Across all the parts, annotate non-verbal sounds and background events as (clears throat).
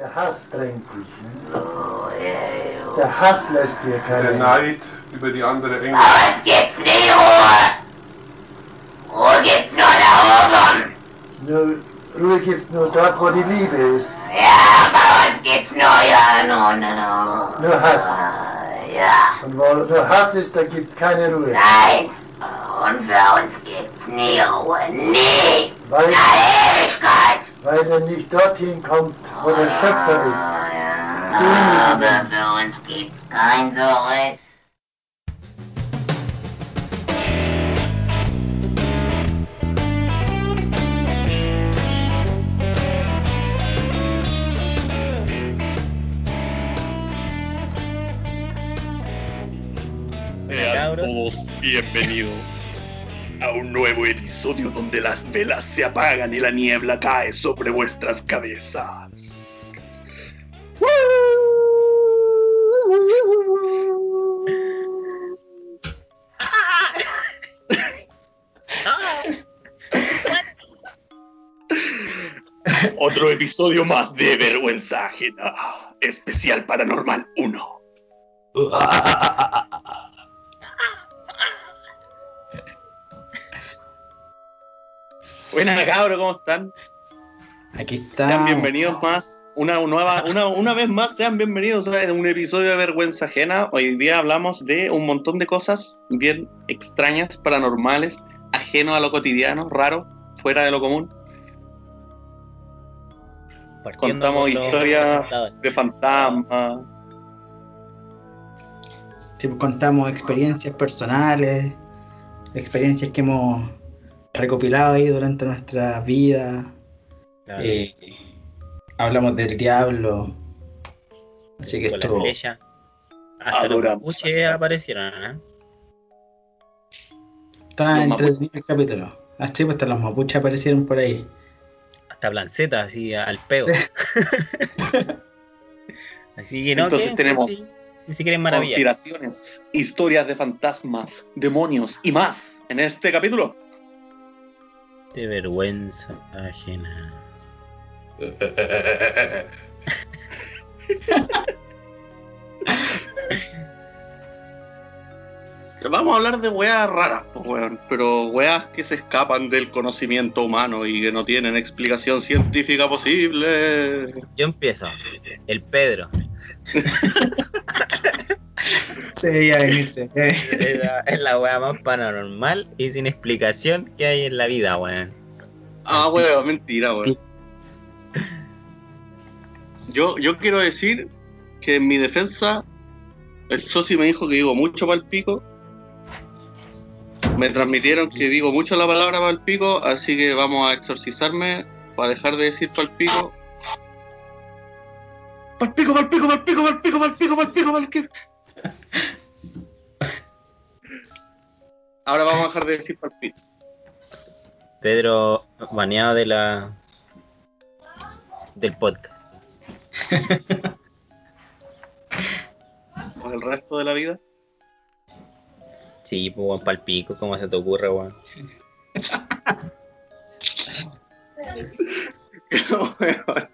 Der Hass drängt dich. Ne? Der Hass lässt dir keine Der Neid über die andere Engel. Bei uns gibt's nie Ruhe. Ruhe gibt's nur da oben. Nur, Ruhe gibt's nur dort, wo die Liebe ist. Ja, bei uns gibt's nur ja, no, no. Nur Hass. Ja, Und wo nur Hass ist, da gibt's keine Ruhe. nein. Und für uns gibt's nie Ruhe. Nie. Weil, der Ewigkeit. weil er nicht dorthin kommt, uns gibt's kein Zurück. Sean Cabros. todos bienvenidos a un nuevo episodio donde las velas se apagan y la niebla cae sobre vuestras cabezas. Otro episodio más de Vergüenza Ajena, especial Paranormal 1. (laughs) Buenas cabros, ¿cómo están? Aquí está. Sean bienvenidos más, una nueva, una, una vez más, sean bienvenidos a un episodio de Vergüenza Ajena. Hoy día hablamos de un montón de cosas bien extrañas, paranormales, ajeno a lo cotidiano, raro, fuera de lo común. Contamos historias de fantasmas. Sí, pues, contamos experiencias personales, experiencias que hemos recopilado ahí durante nuestra vida. Claro, Eh, hablamos del diablo. Así que con estuvo. Hasta los mapuches aparecieron, ¿eh? Los entretenido el capítulo. Así pues hasta los mapuches aparecieron por ahí. Hasta Blanceta, así al peo. Sí. (laughs) así que no, Entonces tenemos si quieren maravillar. Conspiraciones, historias de fantasmas, demonios y más en este capítulo. De vergüenza ajena. (laughs) Vamos a hablar de weas raras, pues, weón, pero weas que se escapan del conocimiento humano y que no tienen explicación científica posible. Yo empiezo. El Pedro. Se veía venirse. es, la, es la wea más paranormal y sin explicación que hay en la vida, weón. Ah, weón, mentira, weón. Yo, yo quiero decir que en mi defensa, el socio me dijo que digo mucho para el pico. Me transmitieron que digo mucho la palabra para el pico, así que vamos a exorcizarme para dejar de decir para el pico. Para el pico, para el pico, para el pico, para el pico, para el pico, para el pico, para el pico. Ahora vamos a dejar de decir para el pico. Pedro baneado de la del podcast. (laughs) Por el resto de la vida. Sí, pues weón, pa'l pico, ¿cómo se te ocurre, weón? Weón.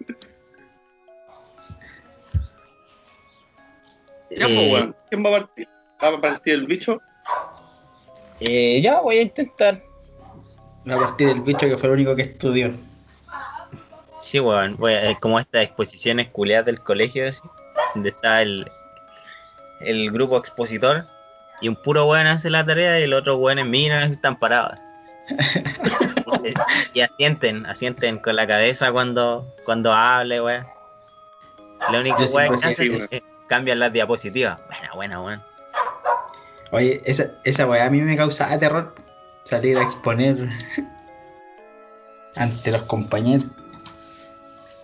Ya, pues, Eh, weón. ¿Quién va a partir? ¿Va a partir el bicho? eh, ya voy a intentar. Va a partir el bicho que fue el único que estudió. Sí, weón, a- es como estas exposiciones culeadas del colegio, así, donde está el, el grupo expositor y un puro weón hace la tarea y los otros weones miran y están parados. (laughs) y asienten, asienten con la cabeza cuando, cuando hable, weón. Lo único weón que sí, hacen es que cambian las diapositivas. Buena, buena, weón. Oye, esa, esa weá a mí me causaba terror. Salir a exponer (laughs) ante los compañeros.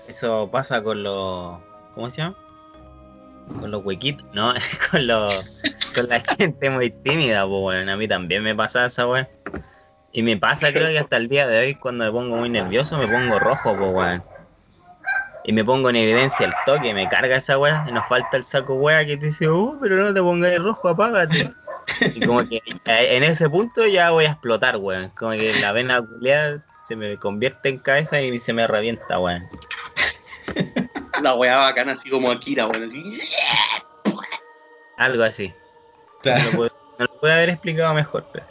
Eso pasa con los. ¿Cómo se llama? Con los huequitos, no, (laughs) con los. Con la (laughs) gente muy tímida, pues bueno, a mí también me pasa esa weón. Y me pasa, creo que hasta el día de hoy, cuando me pongo muy nervioso, me pongo rojo, pues weón. Y me pongo en evidencia el toque, me carga esa weá, y nos falta el saco weá que te dice, uh, pero no te pongas rojo, apágate. Y como que eh, en ese punto ya voy a explotar, weón. Como que la vena culeada se me convierte en cabeza y se me revienta, weón. La weá bacana, así como Akira, weón. Así. Algo así. No Claro. lo puede, no lo puede haber explicado mejor, pero.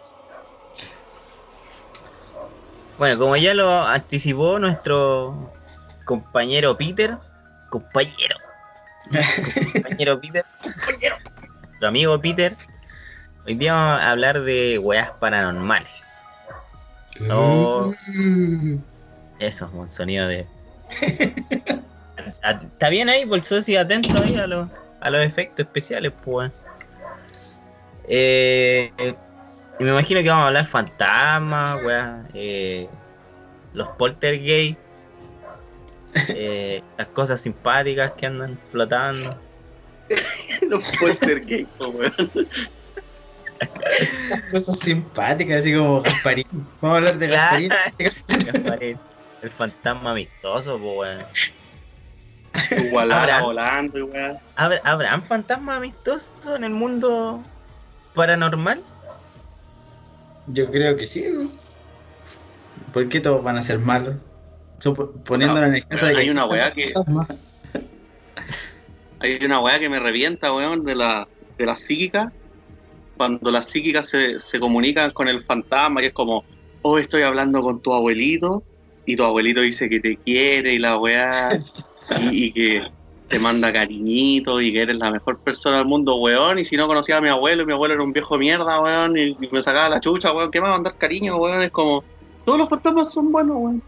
Bueno, como ya lo anticipó nuestro compañero Peter, compañero, compañero Peter, compañero, nuestro amigo Peter, hoy día vamos a hablar de weas paranormales. Oh. Eso, un sonido de. A- (laughs) a- Está bien ahí, sí, atento ahí a, los a los efectos especiales, pues. Eh, y me imagino que vamos a hablar fantasmas, weá, eh, los poltergeist, (laughs) eh, las cosas simpáticas que andan flotando. (laughs) Los póster gay, po, weón. Cosas simpáticas, así como Gasparín. Vamos a hablar de. Gasparín. (laughs) Gasparín, El fantasma amistoso, pues, weón. Igualada volando, y weón. ¿Habrá- ¿Habrán fantasmas amistosos en el mundo paranormal? Yo creo que sí. güey. ¿Por qué todos van a ser malos? Poniéndolo en el caso de que hay una weá que-. (laughs) Hay una weá que me revienta, weón, de la, de la psíquica. Cuando las psíquicas se, se comunican con el fantasma, que es como, oh, estoy hablando con tu abuelito, y tu abuelito dice que te quiere y la weá, (laughs) y, y que te manda cariñito y que eres la mejor persona del mundo, weón. Y si no conocía a mi abuelo, y mi abuelo era un viejo de mierda, weón, y, y me sacaba la chucha, weón, ¿qué me va a mandar cariño, weón? Es como, todos los fantasmas son buenos, weón.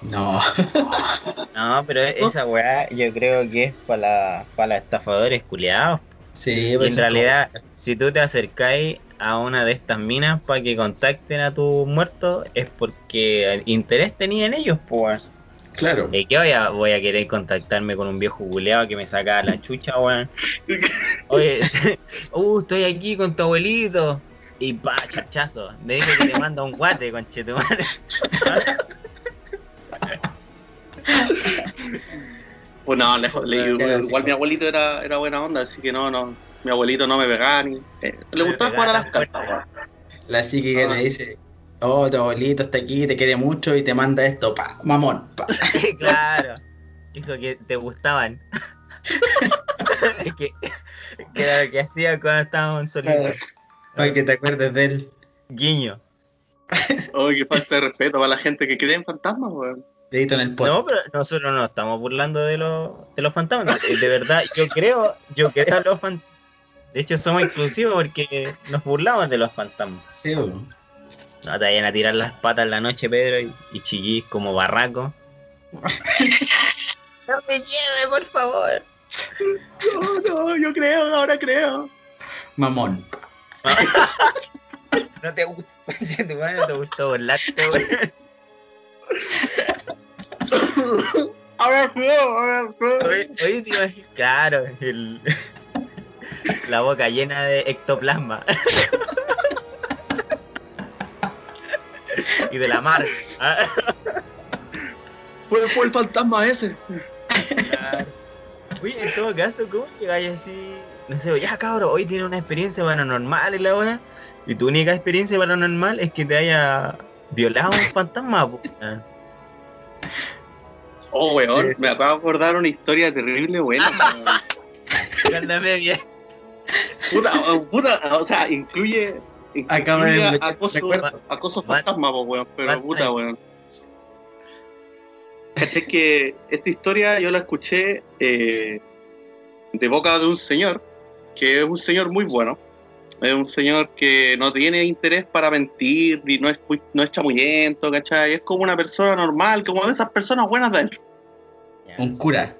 No. (laughs) No, pero esa weá yo creo que es para la, los estafadores culiados. Sí, Y pues en realidad, si tú te acercáis a una de estas minas para que contacten a tus muertos, es porque interés tenía en ellos, pues. Claro. ¿De qué voy a, voy a querer contactarme con un viejo culeado que me saca la (laughs) chucha, weón? Oye, (laughs) uh, estoy aquí con tu abuelito. Y pa, chachazo. Me dice que te manda un guate, conchetumare. (laughs) Pues no, lejos, le- igual, así, mi abuelito era, era buena onda, así que no, no, mi abuelito no me pegaba ni... eh, le me gustaba jugar a las cartas, weón. La psíquica Ah. le dice, oh, tu abuelito está aquí, te quiere mucho y te manda esto, pa, mamón, pa. (laughs) claro. Dijo que te gustaban. (laughs) Es que, que era lo que hacía cuando estábamos en solito. Para que te acuerdes de él. Guiño. (laughs) Oye, qué falta de respeto para la gente que cree en fantasmas, weón. En el. No, pero nosotros no estamos burlando de los, de los fantasmas. De verdad, yo creo, yo creo en los fantasmas. De hecho, somos inclusivos porque nos burlamos de los fantasmas. Sí, güey. No te vayan a tirar las patas en la noche, Pedro, y, y chillís como barraco. (laughs) no me lleve, por favor. No, no, yo creo, ahora creo. Mamón. (laughs) No te (laughs) madre no te gustó burlarte. Ahora creo, ahora creo. Oye, oye, te imaginas- Claro, el, la boca llena de ectoplasma. (laughs) y de la mar. Ah, Fue, fue el fantasma ese. claro. Oye, en todo caso, ¿cómo llegáis así? No sé, ya cabrón, hoy tiene una experiencia paranormal y la weá. Y tu única experiencia paranormal es que te haya violado un fantasma, po. Ah. Oh, weón, me acabo de acordar una historia terrible buena. (laughs) weón. Ándame bien. puta, puta, o sea, incluye. Acaba de acoso, acoso fantasma, po, weón, pero bad puta, time. weón. Caché que esta historia yo la escuché eh, de boca de un señor, que es un señor muy bueno. Es un señor que no tiene interés para mentir, ni no es, no es chamullento, ¿cachai? Es como una persona normal, como de esas personas buenas de adentro. Un cura.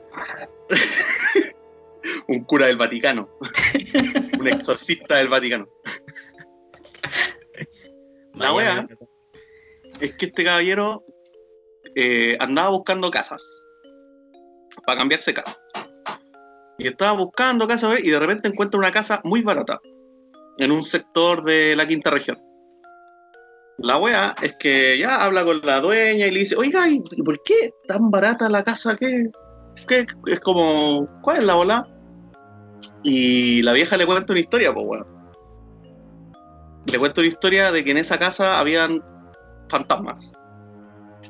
(laughs) Un cura del Vaticano. (laughs) un exorcista del Vaticano. La wea es que este caballero eh, andaba buscando casas para cambiarse casa. Y estaba buscando casas y de repente encuentra una casa muy barata en un sector de la quinta región. La wea es que ya habla con la dueña y le dice, oiga, ¿y por qué tan barata la casa? ¿Qué? qué? Es como, ¿cuál es la bola? Y la vieja le cuenta una historia, pues weón. Le cuenta una historia de que en esa casa habían fantasmas.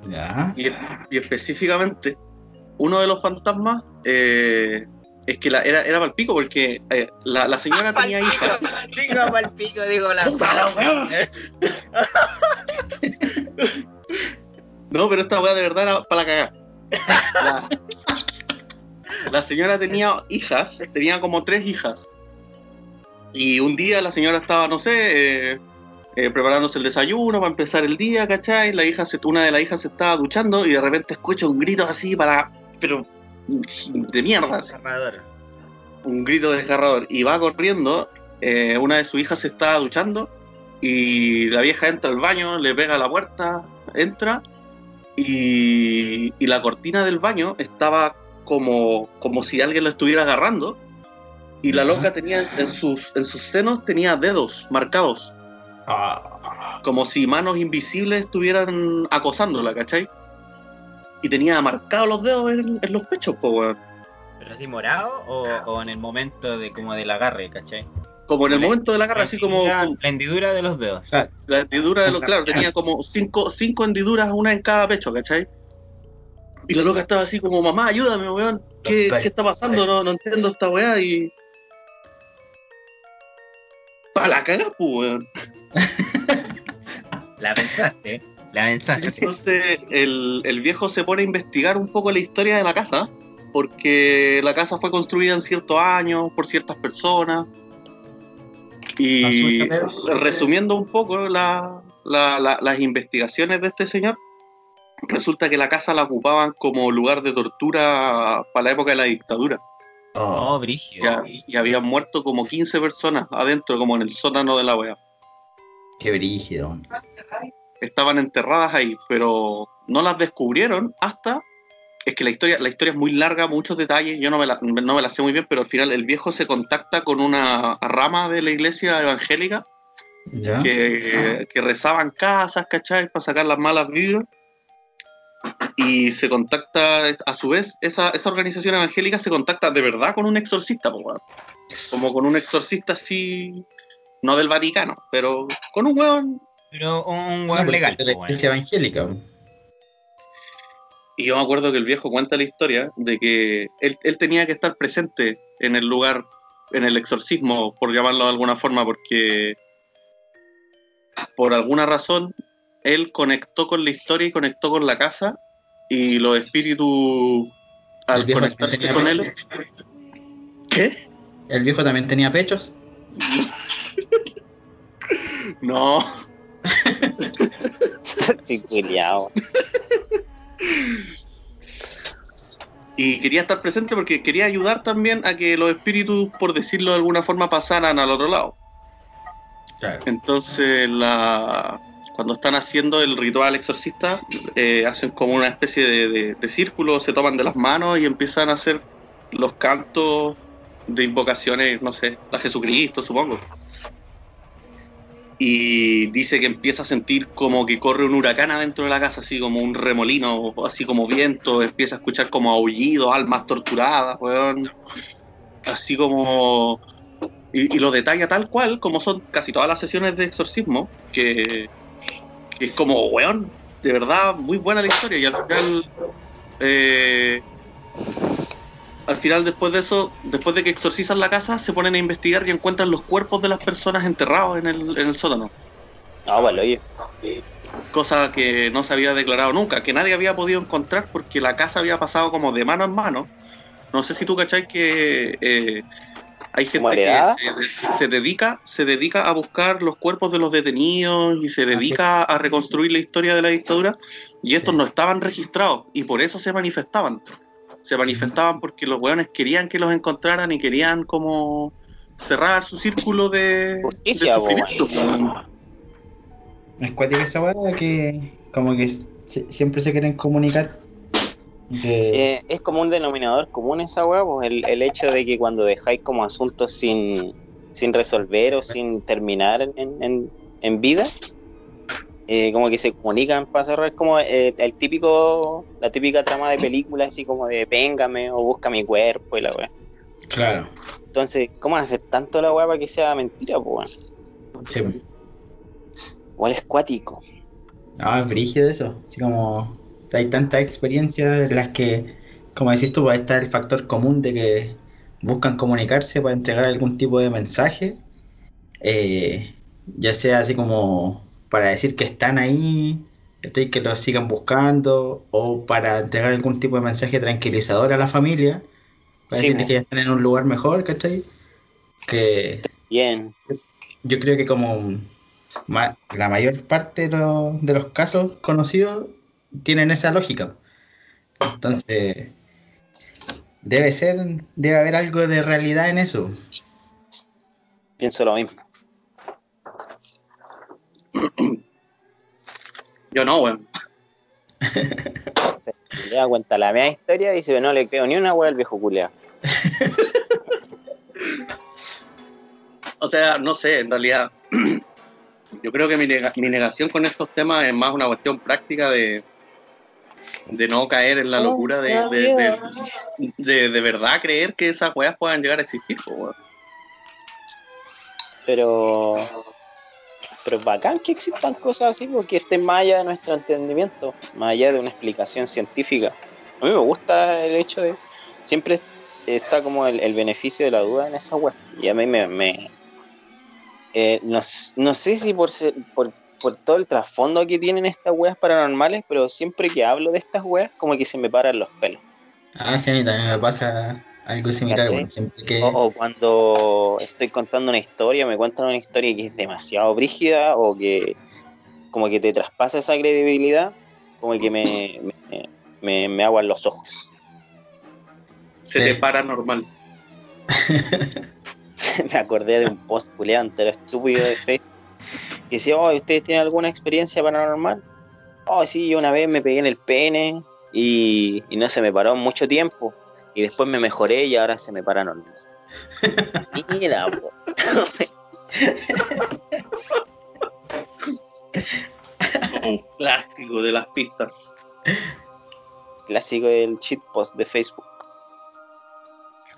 Ya. Y, y específicamente uno de los fantasmas eh, es que la, era, era para pico porque eh, la, la señora (laughs) tenía hijas. Digo la (laughs) No, pero esta weá de verdad era para la cagada. (laughs) La, la señora tenía hijas, tenía como tres hijas. Y un día la señora estaba, no sé, eh, eh, preparándose el desayuno para empezar el día, ¿cachai? La hija se- una de las hijas se estaba duchando y de repente escucha un grito así para. pero. de mierda, así un grito desgarrador y va corriendo. eh, una de sus hijas se estaba duchando y la vieja entra al baño, le pega a la puerta, entra y, y la cortina del baño estaba como, como si alguien la estuviera agarrando y la loca tenía en sus, en sus senos tenía dedos marcados, Ah, como si manos invisibles estuvieran acosándola, ¿cachai? Y tenía marcados los dedos en, en los pechos, po, weón. ¿Pero así morado o, o en el momento de como del agarre, cachai? Como en el La- momento de la garra, así como, La hendidura de los dedos. claro. La hendidura de los, claro, tenía como cinco, cinco hendiduras, una en cada pecho, ¿cachai? Y la loca estaba así como, mamá, ayúdame, weón. ¿Qué, qué está pasando? No, no entiendo esta weá y. Para la caga, pues, weón. (laughs) La pensaste, la pensaste. Entonces el, el viejo se pone a investigar un poco la historia de la casa, porque la casa fue construida en ciertos años por ciertas personas. Y resumiendo un poco la- la- la- las investigaciones de este señor, resulta que la casa la ocupaban como lugar de tortura para la época de la dictadura. Oh, Oh, brígido. Ya, y habían muerto como 15 personas adentro, como en el sótano de la wea. qué brígido. estaban enterradas ahí, pero no las descubrieron hasta es que la historia la historia es muy larga, muchos detalles, yo no me la, no me la sé muy bien, pero al final el viejo se contacta con una rama de la iglesia evangélica ¿Ya? que, que rezaban casas, ¿cachai? Para sacar las malas vibras. Y se contacta, a su vez, esa, esa organización evangélica se contacta de verdad con un exorcista, como con un exorcista así, no del Vaticano, pero con un weón. Pero un, No, porque legal, de la iglesia evangélica. Y yo me acuerdo que el viejo cuenta la historia de que él, él tenía que estar presente en el lugar, en el exorcismo, por llamarlo de alguna forma, porque por alguna razón él conectó con la historia y conectó con la casa y los espíritus ¿El al conectarse con él. ¿Qué? ¿El viejo también tenía pechos? (laughs) No. (laughs) Y quería estar presente porque quería ayudar también a que los espíritus, por decirlo de alguna forma, pasaran al otro lado. Claro. Entonces, la, cuando están haciendo el ritual exorcista, eh, hacen como una especie de, círculo, se toman de las manos y empiezan a hacer los cantos de invocaciones, no sé, a Jesucristo, supongo. Y dice que empieza a sentir como que corre un huracán adentro de la casa, así como un remolino, así como viento, empieza a escuchar como aullidos, almas torturadas, weón. Así como y lo detalla tal cual, como son casi todas las sesiones de exorcismo, que, que es como, weón, de verdad, muy buena la historia. Y al final, eh, al final después de eso, después de que exorcizan la casa, se ponen a investigar y encuentran los cuerpos de las personas enterrados en el, en el sótano. No, bueno, oye. Cosa que no se había declarado nunca, que nadie había podido encontrar porque la casa había pasado como de mano en mano. No sé si tú cachai que eh, hay gente ¿Como que se, se dedica, se dedica a buscar los cuerpos de los detenidos y se dedica a reconstruir la historia de la dictadura y estos no estaban registrados y por eso se manifestaban. Se manifestaban porque los weones querían que los encontraran y querían como cerrar su círculo de, Justicia, de sufrimiento. Es cuática esa weá que como que se- siempre se quieren comunicar. Eh, es como un denominador común esa weá, pues, el, el hecho de que cuando dejáis como asuntos sin, sin resolver o sin terminar en, en, en vida, eh, como que se comunican para cerrar, es como eh, el típico, la típica trama de película, así como de véngame o busca mi cuerpo y la weá. Claro. Entonces, ¿cómo hacer tanto la weá para que sea mentira, pues? weón? Sí. Igual es cuático. No, es brígido eso. Así como hay tantas experiencias en las que como decís tú, puede estar el factor común de que buscan comunicarse para entregar algún tipo de mensaje, eh, ya sea así como para decir que están ahí, que los sigan buscando, o para entregar algún tipo de mensaje tranquilizador a la familia, para Sí, decirles que ya están en un lugar mejor, ¿cachai? Que Bien. yo creo que como ma- la mayor parte de, lo- de los casos conocidos tienen esa lógica. Entonces, debe ser, debe haber algo de realidad en eso. Pienso lo mismo. (clears throat) Yo no, weón. (laughs) Le da cuenta la media historia y dice, no le creo ni una wea al viejo culeado. (laughs) O sea, no sé, en realidad. (clears throat) Yo creo que mi, nega- mi negación con estos temas es más una cuestión práctica de, de no caer en la locura de, de, de, de- de verdad creer que esas weas puedan llegar a existir. po. Pero. Pero es bacán que existan cosas así porque estén más allá de nuestro entendimiento, más allá de una explicación científica. A mí me gusta el hecho de. Siempre está como el, el beneficio de la duda en esa web. Y a mí me. me- eh, no, no sé si por, ser- por, por todo el trasfondo que tienen estas weas paranormales, pero siempre que hablo de estas weas, como que se me paran los pelos. Ah, sí, a mí también me pasa algo similar. ¿Cachai? Bueno, siempre que... O, o cuando estoy contando una historia, me cuentan una historia que es demasiado brígida o que como que te traspasa esa credibilidad, como que me, me, me, me aguan los ojos. Se Sí. te para normal. (laughs) (laughs) me acordé de un post culeado entero estúpido de Facebook que decía, oh, ¿ustedes tienen alguna experiencia paranormal? Oh, sí, yo una vez me pegué en el pene y, y no se me paró mucho tiempo. Y después me mejoré y ahora se me para normal. Mira, po. Un clásico de las pistas. clásico del shitpost de Facebook.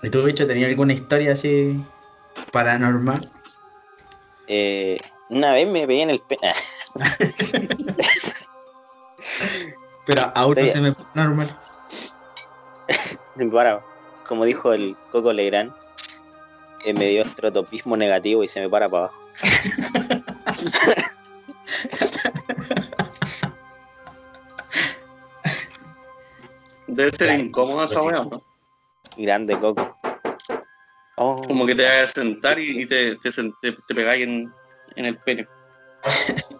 ¿Y tú, bicho, tenías alguna historia así paranormal? Eh, una vez me pegué en el pene. (laughs) Pero no Estoy- se me normal. (laughs) para, como dijo el Coco Legrand, eh, me dio estrotopismo negativo y se me para para abajo. (laughs) Debe ser Claro. incómoda esa wea, ¿no? Grande Coco. Oh, Como que te vayas a sentar y, y te, te, te- te pegáis en, en el pene. (laughs)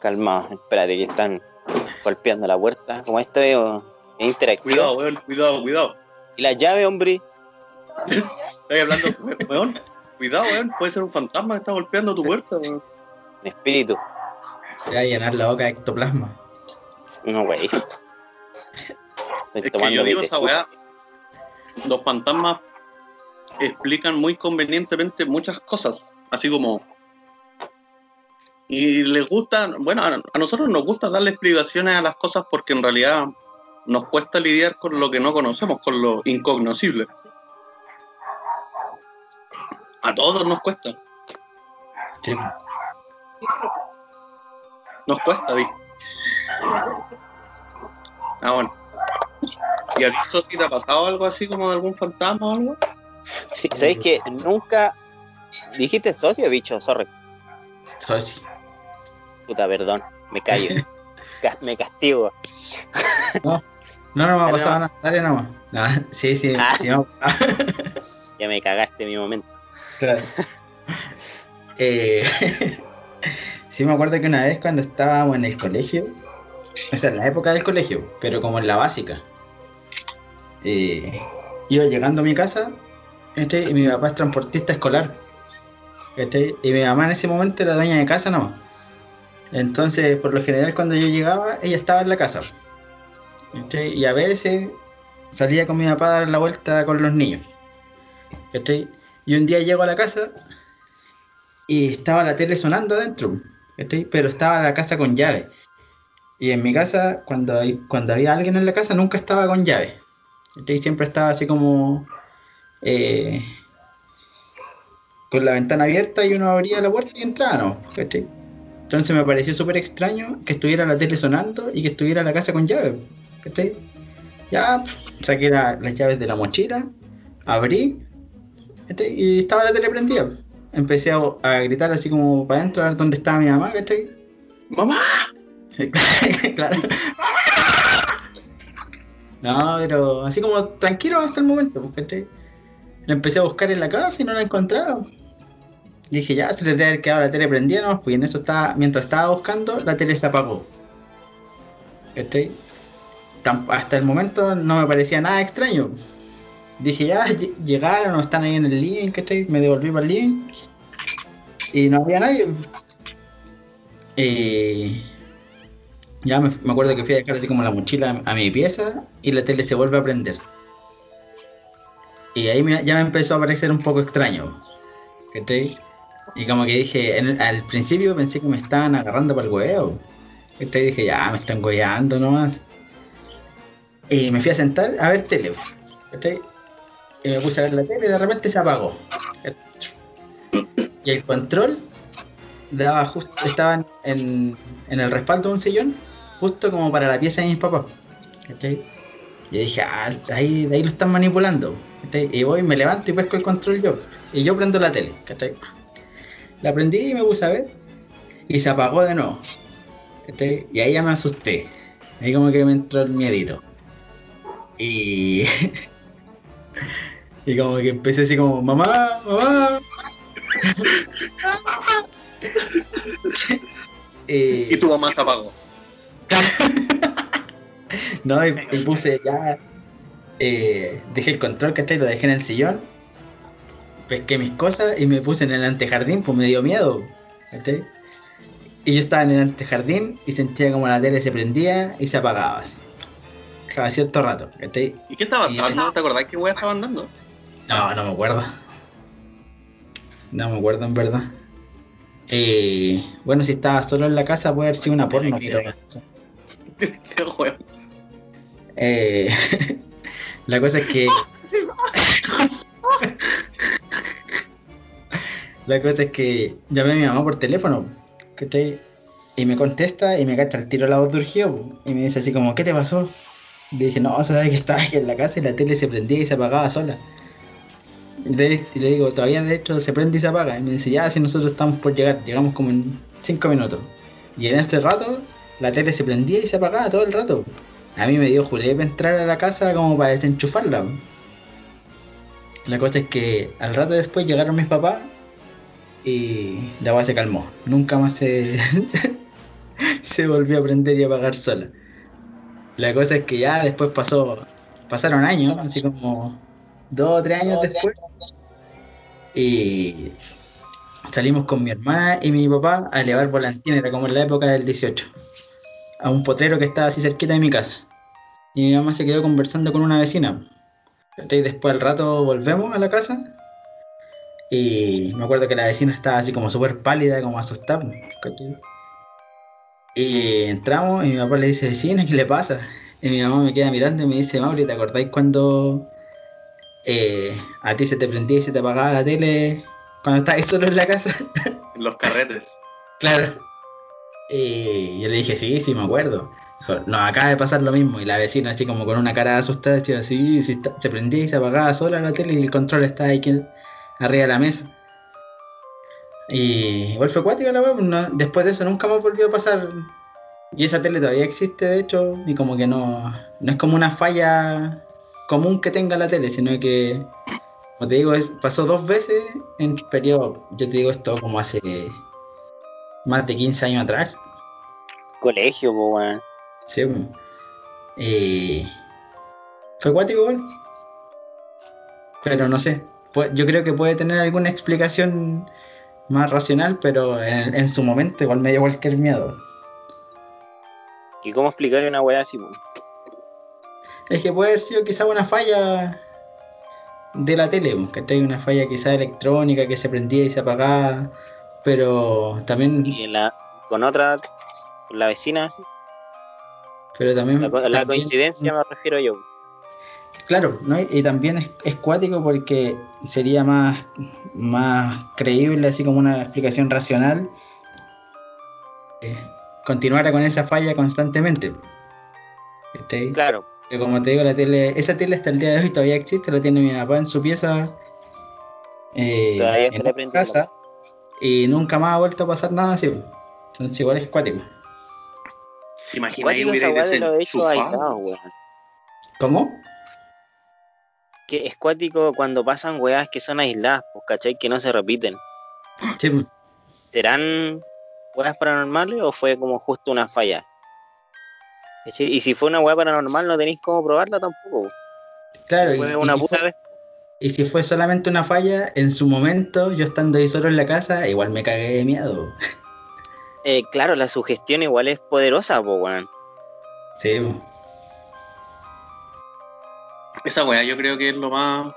calma, espérate que están golpeando la puerta. Como esto es, oh, es interactivo. Cuidado, weón, cuidado, cuidado. Y la llave, hombre. (laughs) Estoy hablando, weón. Cuidado, weón. Puede ser un fantasma que está golpeando tu puerta, weón. Un espíritu. Te va a llenar la boca de ectoplasma. No, güey. (laughs) Estoy Es que tomando yo digo esa weá. Los fantasmas explican muy convenientemente muchas cosas. Así como. Y les gusta. Bueno, a a nosotros nos gusta darle explicaciones a las cosas porque en realidad nos cuesta lidiar con lo que no conocemos, con lo incognoscible. A todos nos cuesta. Sí. Nos cuesta, vi. Ah, bueno. ¿Y a ti, Sofi, te ha pasado algo así como de algún fantasma o algo? Sí, ¿Sabéis que nunca dijiste socio, bicho? Sorry. Así. Puta, perdón. Me callo. (laughs) Ca- me castigo. No, no, no me ha Dale, pasado no. nada. Dale nomás. Nah, (laughs) sí, sí, Ah. sí pasado. (laughs) Ya me cagaste mi momento. Claro. Eh, sí me acuerdo que una vez cuando estábamos en el colegio, o sea, en la época del colegio, pero como en la básica, eh, iba llegando a mi casa y mi papá es transportista escolar. Y mi mamá en ese momento era dueña de casa nomás. Entonces, por lo general, cuando yo llegaba, ella estaba en la casa. Y a veces salía con mi papá a dar la vuelta con los niños. Y un día llego a la casa y estaba la tele sonando adentro, pero estaba la casa con llave. Y en mi casa, cuando, cuando había alguien en la casa, nunca estaba con llave. Siempre estaba así como eh, con la ventana abierta y uno abría la puerta y entraba. Entonces me pareció súper extraño que estuviera la tele sonando y que estuviera la casa con llave. ¿cachai? Ya, saqué la- las llaves de la mochila, abrí ¿cachai? y estaba la tele prendida. Empecé a, a gritar así como para adentro a ver dónde estaba mi mamá, ¿cachai? ¡Mamá! (laughs) claro. No, pero así como tranquilo hasta el momento, pues, ¿cachai? La empecé a buscar en la casa y no la encontraba. Dije, ya, se les debe haber quedado la tele prendida, ¿no? Pues en eso estaba, mientras estaba buscando, la tele se apagó. ¿Cachai? Hasta el momento no me parecía nada extraño. Dije, ya, ll- llegaron o están ahí en el living, ¿cachai? Me devolví para el living. Y no había nadie. Eh, ya me, acuerdo que fui a dejar así como la mochila a mi pieza y la tele se vuelve a prender. Y ahí ya me empezó a parecer un poco extraño. ¿Cachai? Y como que dije, en- al principio pensé que me estaban agarrando para el huevo. ¿Cachai? Dije, ya, me están goleando nomás. Y me fui a sentar a ver tele. Y me puse a ver la tele y de repente se apagó. Y el control daba justo, estaban en, en el respaldo de un sillón, justo como para la pieza de mis papás. ¿Cachai? Y dije, ah, ahí, de ahí lo están manipulando. Y voy, me levanto y pesco el control yo. Y yo prendo la tele, ¿cachai? La prendí y me puse a ver. Y se apagó de nuevo. Y ahí ya me asusté. Ahí como que me entró el miedito. Y. (laughs) y como que empecé así como, mamá, mamá. Eh, (laughs) Y tu mamá se apagó. (laughs) No, y, y puse ya. eh, dejé el control, ¿cachai? Lo dejé en el sillón. Pesqué mis cosas y me puse en el antejardín, pues me dio miedo, ¿cachai? Y yo estaba en el antejardín y sentía como la tele se prendía y se apagaba así. Cada cierto rato, ¿cachai? ¿Y qué estaba Y- dando? ¿Te acordás qué weá estaban dando? No, no me acuerdo. No me acuerdo en verdad. Eh, bueno, si estaba solo en la casa puede haber sido una porno, pero... (laughs) Eh, (laughs) la cosa es que. (laughs) la cosa es que llamé a mi mamá por teléfono, ¿cachai? Y me contesta y me cacha el tiro la voz de Urgio, po, y me dice así como, ¿qué te pasó? Y dije, no, sabes que estaba aquí en la casa y la tele se prendía y se apagaba sola. Y le, y le digo, todavía de hecho se prende y se apaga. Y me dice, ya, si nosotros estamos por llegar, llegamos como en 5 minutos. Y en este rato, la tele se prendía y se apagaba todo el rato. A mí me dio julepe entrar a la casa como para desenchufarla. La cosa es que al rato después llegaron mis papás y la agua se calmó. Nunca más se, (laughs) se volvió a prender y a apagar sola. La cosa es que ya después pasó, pasaron años, así como dos o tres años después. Y salimos con mi hermana y mi papá a elevar volantín, era como en la época del 18 a un potrero que estaba así cerquita de mi casa. Y mi mamá se quedó conversando con una vecina. ¿cachai? Después al rato volvemos a la casa. Y me acuerdo que la vecina estaba así como súper pálida, como asustada. Y entramos y mi papá le dice, vecina, ¿qué le pasa? Y mi mamá me queda mirando y me dice, Mauri, ¿te acordáis cuando eh, a ti se te prendía y se te apagaba la tele cuando estabas solo en la casa? En (laughs) los carretes. Claro. Y yo le dije, sí, sí, me acuerdo. Dijo, nos acaba de pasar lo mismo. Y la vecina, así como con una cara asustada, decía, sí, sí, está- se prendía y se apagaba sola la tele y el control estaba ahí que- arriba de la mesa. Y igual fue cuática la web. después de eso nunca más volvió a pasar. Y esa tele todavía existe, de hecho, y como que no, no es como una falla común que tenga la tele, sino que, como te digo, es, pasó dos veces en periodo, yo te digo esto como hace más de 15 años atrás. Colegio, po, weón. Sí. Y fue cuático igual. Pero no sé. Yo creo que puede tener alguna explicación más racional, pero en, en su momento igual me dio cualquier miedo. ¿Y cómo explicar una weá así? Es que puede haber sido quizá una falla de la tele, po, ¿cachai? Una falla quizá electrónica que se prendía y se apagaba. Pero también, Y en la, con otra, con la vecina, así. pero también, La, la también- coincidencia me refiero yo. Claro, ¿no? y también es, es cuático porque sería más, más creíble, así como una explicación racional, eh, continuara con esa falla constantemente. Claro, Pero como te digo, la tele, esa tele hasta el día de hoy todavía existe, la tiene mi papá en su pieza. eh, Todavía se en le la casa. Y nunca más ha vuelto a pasar nada así. Entonces igual es cuático. ¿Te imaginas Cuático que esa hubiera weón. ¿Cómo? Que es cuático cuando pasan weas que son aisladas, pues, ¿cachai? Que no se repiten. Sí, pues, ¿Serán weas paranormales o fue como justo una falla? ¿Cachai? Y si fue una wea paranormal, no tenéis cómo probarla tampoco. pues. claro. y- si fue- vez. Y si fue solamente una falla, en su momento, yo estando ahí solo en la casa, igual me cagué de miedo. Eh, claro, la sugestión igual es poderosa, pues, weón. Sí. Esa weá yo creo que es lo más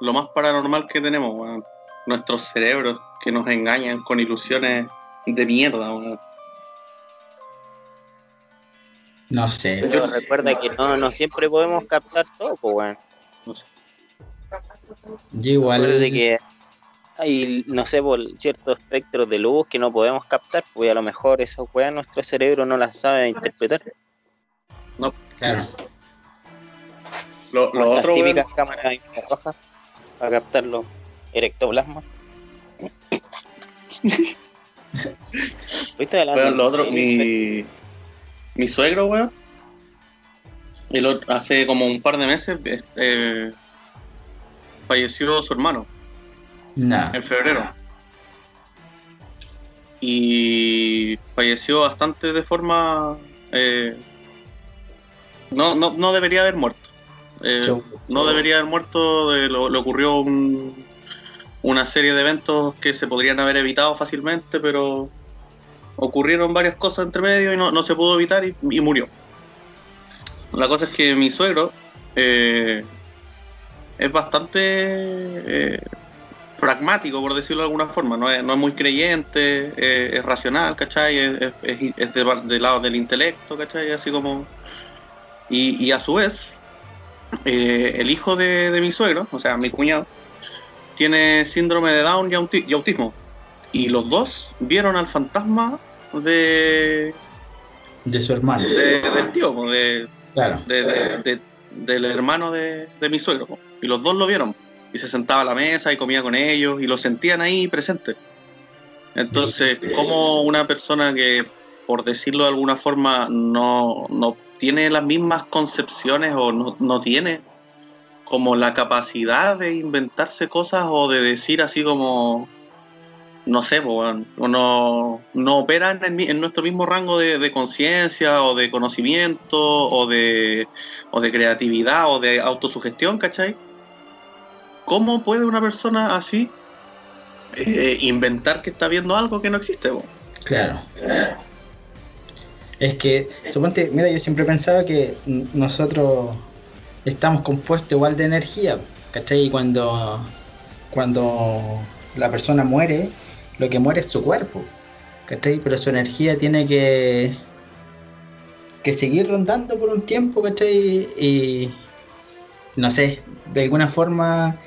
lo más paranormal que tenemos, weón. Nuestros cerebros que nos engañan con ilusiones de mierda, weón. no sé. Pero recuerda que no, no siempre podemos captar todo, pues, weón. No sé. Yo igual. Recuerde que hay, no sé, por ciertos espectros de luz que no podemos captar, pues a lo mejor esas weas nuestro cerebro no las sabe interpretar. Claro. Lo, lo otro, típicas cámaras infrarrojas para captar los erectoplasmas. (laughs) ¿Viste hablando? weón, lo otro, Sí, mi, mi suegro, weón, el otro- hace como un par de meses eh, falleció su hermano. Nah. en febrero. Y falleció bastante de forma... eh, no, no, no debería haber muerto. Eh, no debería haber muerto. lo- le ocurrió un- una serie de eventos que se podrían haber evitado fácilmente, pero ocurrieron varias cosas entre medio y no, no se pudo evitar y, y murió. La cosa es que mi suegro eh, es bastante eh, pragmático, por decirlo de alguna forma, no es, no es muy creyente, eh, es racional, ¿cachai? Es, es- es- es de- del lado del intelecto, ¿cachai? Así como... Y, y a su vez, eh, el hijo de, de mi suegro, o sea, mi cuñado, tiene síndrome de Down y, auti- y autismo. Y los dos vieron al fantasma de, De su hermano. de- del tío, de, Claro. de- de- de- del hermano de, mi suegro. Y los dos lo vieron. Y se sentaba a la mesa y comía con ellos y lo sentían ahí presente. Entonces, como una persona que, por decirlo de alguna forma, no, no tiene las mismas concepciones o no, no tiene como la capacidad de inventarse cosas o de decir así como, no sé, no, no opera en, en nuestro mismo rango de, conciencia o de conocimiento o de, o de creatividad o de autosugestión, ¿cachai? ¿Cómo puede una persona así eh, inventar que está viendo algo que no existe? Claro. Es que, suponte, mira, yo siempre he pensado que nosotros estamos compuestos igual de energía, ¿cachai? Y cuando, cuando la persona muere, lo que muere es su cuerpo, ¿cachai? Pero su energía tiene que, que seguir rondando por un tiempo, ¿cachai? Y, no sé, de alguna forma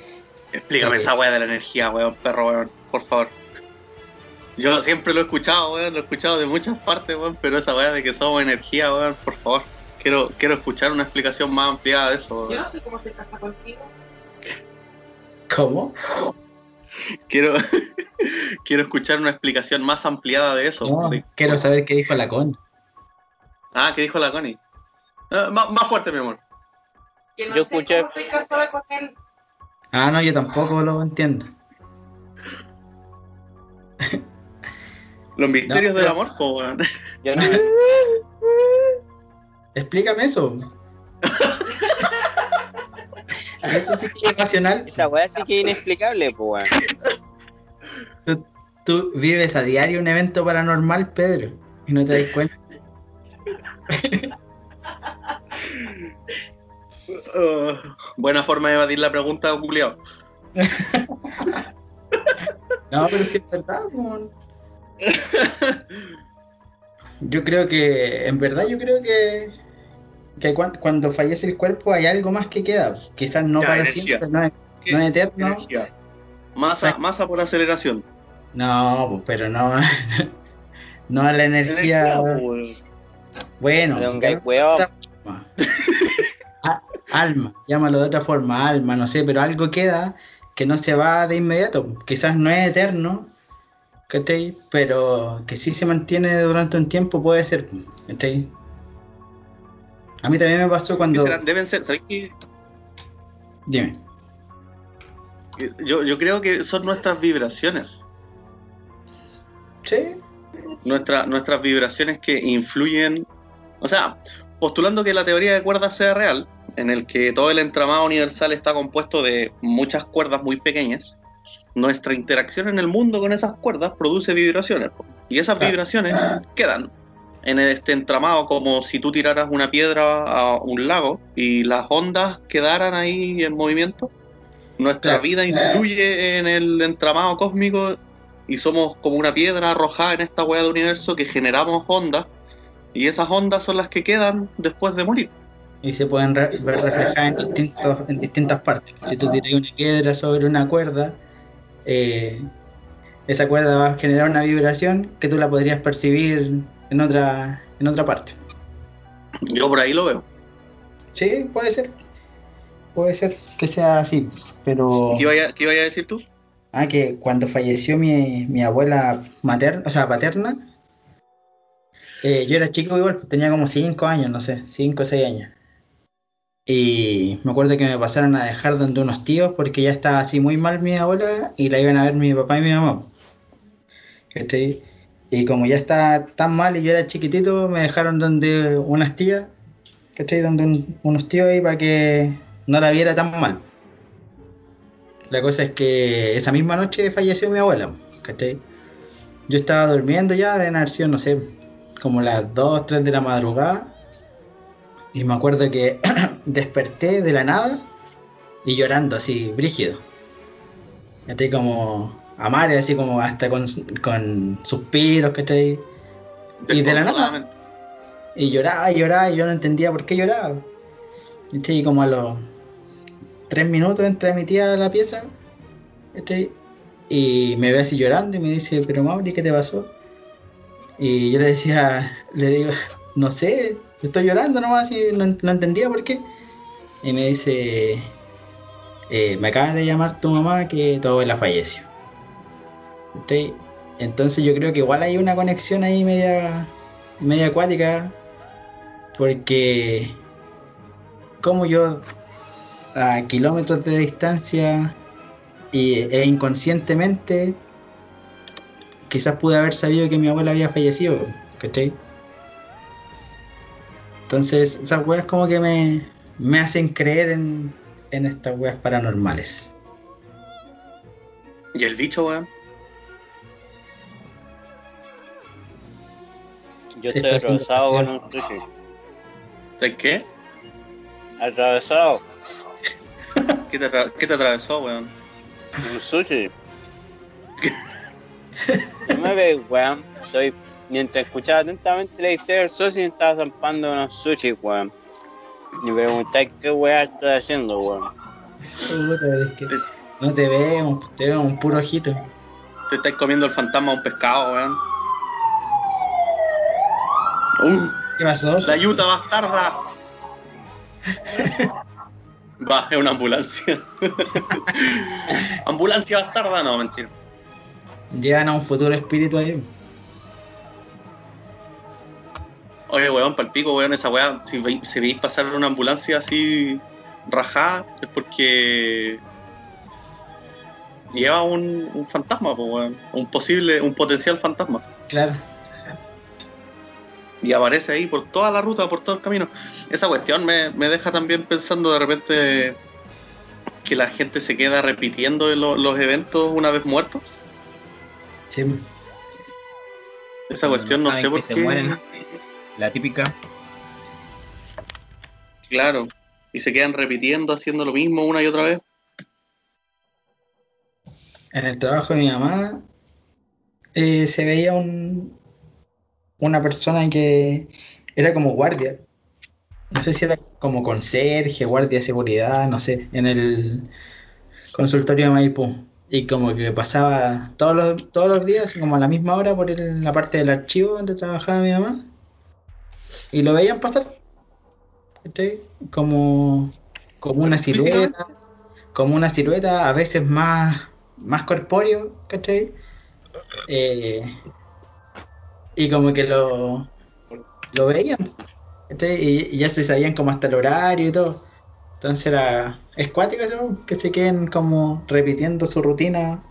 Explícame esa weá de la energía, weón, perro, weón, por favor. Yo siempre lo he escuchado, weón, lo he escuchado de muchas partes, weón, pero esa weá de que somos energía, weón, por favor. Quiero, quiero escuchar una explicación más ampliada de eso, Yo no sé cómo se casa contigo. ¿Cómo? Quiero, (laughs) quiero escuchar una explicación más ampliada de eso. No, De- quiero saber qué dijo la con. Ah, ¿qué dijo la Connie? Ah, más, más fuerte, mi amor. Que no Yo sé escuché- cómo estoy casada con él. Ah, no, yo tampoco lo entiendo. (laughs) Los misterios No, del amor, po, weón. Yo no, Explícame eso. (laughs) eso sí que es racional. esa weá sí que es inexplicable, pues weón. Tú, tú vives a diario un evento paranormal, Pedro, y no te das cuenta. Ah, buena forma de evadir la pregunta, culiao. (laughs) No, pero sí es verdad, po. (laughs) Yo creo que, en verdad, yo creo que, que cuan- cuando fallece el cuerpo hay algo más que queda. Quizás no Ya, para energía. siempre, no es, ¿Qué? no es eterno. Energía. Masa, masa por aceleración. No, pues, pero no, (laughs) no a la energía. Weón. Bueno, De otra forma. A- alma, llámalo de otra forma, alma, no sé, pero algo queda que no se va de inmediato. Quizás no es eterno, ¿cachai? Pero que sí se mantiene durante un tiempo puede ser, ¿cachai? A mí también me pasó cuando... Deben ser, ¿sabes qué? Dime. Yo, yo creo que son nuestras vibraciones. Sí, Nuestra, nuestras vibraciones que influyen. O sea, postulando que la teoría de cuerdas sea real, en el que todo el entramado universal está compuesto de muchas cuerdas muy pequeñas, nuestra interacción en el mundo con esas cuerdas produce vibraciones. Y esas Claro. vibraciones quedan en este entramado como si tú tiraras una piedra a un lago y las ondas quedaran ahí en movimiento. Nuestra Claro. vida influye en el entramado cósmico y somos como una piedra arrojada en esta hueá de universo que generamos ondas y esas ondas son las que quedan después de morir. y se pueden re- ver reflejadas en, distintos, en distintas partes. Si tú tiras una piedra sobre una cuerda, eh, esa cuerda va a generar una vibración que tú la podrías percibir en otra, en otra parte. Yo por ahí lo veo. Sí, puede ser. Puede ser que sea así, pero... ¿Qué iba a, qué iba a decir tú? Ah, que cuando falleció mi, mi abuela materna, o sea, paterna, eh, yo era chico igual, tenía como 5 años, no sé, 5 o 6 años. Y me acuerdo que me pasaron a dejar donde unos tíos porque ya estaba así muy mal mi abuela y la iban a ver mi papá y mi mamá. ¿Cachai? Y como ya estaba tan mal y yo era chiquitito, me dejaron donde unas tías, ¿cachai? Donde un- unos tíos ahí para que no la viera tan mal. La cosa es que esa misma noche falleció mi abuela. Yo estaba durmiendo ya, de haber no sé, como las 2, 3 de la madrugada. Y me acuerdo que (clears throat) desperté de la nada y llorando así, brígido. ¿Cachai? Como a madre, así como hasta con, con suspiros, ¿cachai? Y de la nada. Y lloraba y lloraba y yo no entendía por qué lloraba. Y como a los tres minutos entra mi tía a la pieza ¿cachai? y me ve así llorando y me dice, pero Mauri, ¿qué te pasó? Y yo le decía, le digo, no sé, estoy llorando nomás y no, entendía por qué. Y me dice, eh, me acaba de llamar tu mamá que tu abuela falleció. ¿Cachai? Entonces yo creo que igual hay una conexión ahí media, media acuática porque como yo a kilómetros de distancia y, e inconscientemente quizás pude haber sabido que mi abuela había fallecido, ¿cachai? Entonces esas weas como que me, me hacen creer en, en estas weas paranormales. ¿Y el bicho, weón? Yo estoy atravesado con un sushi. ¿De qué? Atravesado. (laughs) ¿Qué te, atra- qué te atravesó, weón? Un sushi. (laughs) No me ves, weón. Estoy. Mientras escuchaba atentamente la historia del sushi, estaba zampando unos sushi, weón. Y me preguntáis qué weá estoy haciendo, weón. Es que no te vemos, te vemos un puro ojito. Te estás comiendo el fantasma a un pescado, weón. ¡Uh! ¿Qué pasó? ¡La yuta bastarda! Va, es una ambulancia. (laughs) ambulancia bastarda, no, mentira. Llegan a un futuro espíritu ahí. Oye, weón, palpico, weón, esa weá, si, veis, si veis pasar una ambulancia así rajada, es porque lleva un, un fantasma, po, weón. Un posible, un potencial fantasma. Claro. y aparece ahí por toda la ruta, por todo el camino. Esa cuestión me, me deja también pensando de repente que la gente se queda repitiendo lo- los eventos una vez muertos. Sí. Esa cuestión no sé por se qué. mueren. La típica. Claro. Y se quedan repitiendo, haciendo lo mismo una y otra vez. En el trabajo de mi mamá eh, se veía un, una persona que era como guardia. No sé si era como conserje, guardia de seguridad, no sé, en el consultorio de Maipú. Y como que pasaba todos los, todos los días, como a la misma hora, por el- la parte del archivo donde trabajaba mi mamá. Y lo veían pasar. Como como una silueta, Físicamente. como una silueta a veces más, más corpóreo, ¿cachai? Eh, y como que lo, lo veían, ¿cachai? Y, y ya se sabían como hasta el horario y todo. Entonces era, es cuático eso, que se queden como repitiendo su rutina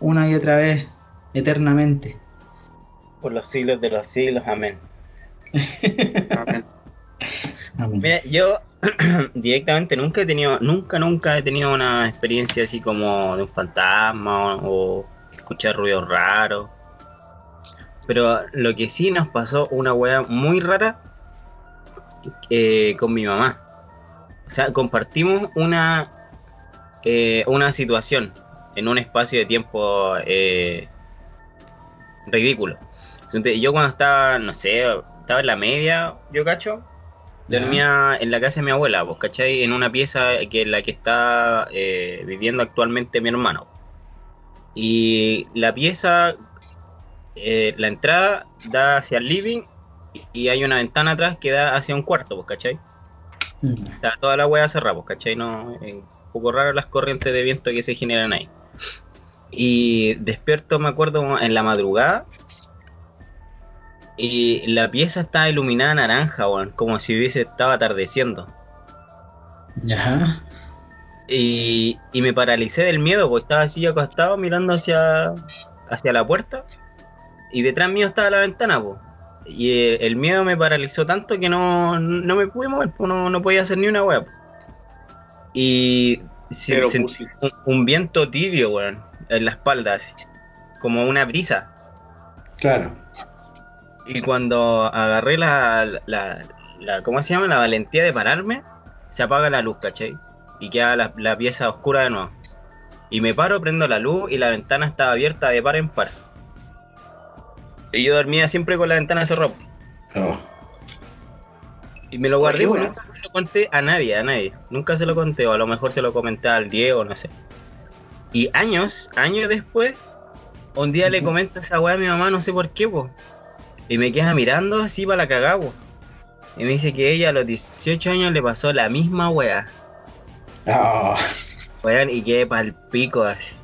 una y otra vez, eternamente. Por los siglos de los siglos, amén. Amén. Amén. Mira, yo (clears throat) directamente nunca he tenido, nunca, nunca he tenido una experiencia así como de un fantasma o, o escuchar ruidos raros. Pero lo que sí nos pasó una weá muy rara eh, con mi mamá. O sea, compartimos una, eh, una situación en un espacio de tiempo eh, ridículo. Entonces, yo cuando estaba, no sé, estaba en la media, yo cacho, dormía en la casa de mi abuela, pues, ¿cachai? En una pieza que en la que está eh, viviendo actualmente mi hermano. Y la pieza, eh, la entrada da hacia el living y hay una ventana atrás que da hacia un cuarto, pues, ¿cachai? Mm. Está toda la hueá cerrada, pues, ¿cachai? No, es un poco raro las corrientes de viento que se generan ahí. Y despierto, me acuerdo, en la madrugada. Y la pieza estaba iluminada naranja, weón, como si hubiese estado atardeciendo. Ya. Y, y me paralicé del miedo, porque estaba así acostado mirando hacia, hacia la puerta. Y detrás mío estaba la ventana, pues. Y eh, el miedo me paralizó tanto que no, no me pude mover, pues, no, no podía hacer ni una wea. po. Y se- Pero sentí un, un viento tibio, weón, en la espalda, así, como una brisa. Claro. Y cuando agarré la, la, la- ¿cómo se llama? La valentía de pararme, se apaga la luz, ¿cachai? Y queda la, la pieza oscura de nuevo. Y me paro, prendo la luz y la ventana estaba abierta de par en par. Y yo dormía siempre con la ventana cerrada. Oh. Y me lo guardé, weón. nunca se lo conté a nadie, a nadie. Nunca se lo conté, o a lo mejor se lo comenté al Diego, no sé. Y años, años después, un día le comento esa weá a mi mamá, no sé por qué, po. Y me queda mirando así para la cagada, po. Y me dice que ella a los 18 años le pasó la misma weá. Oh. Weón, y quedé pa'l pico así.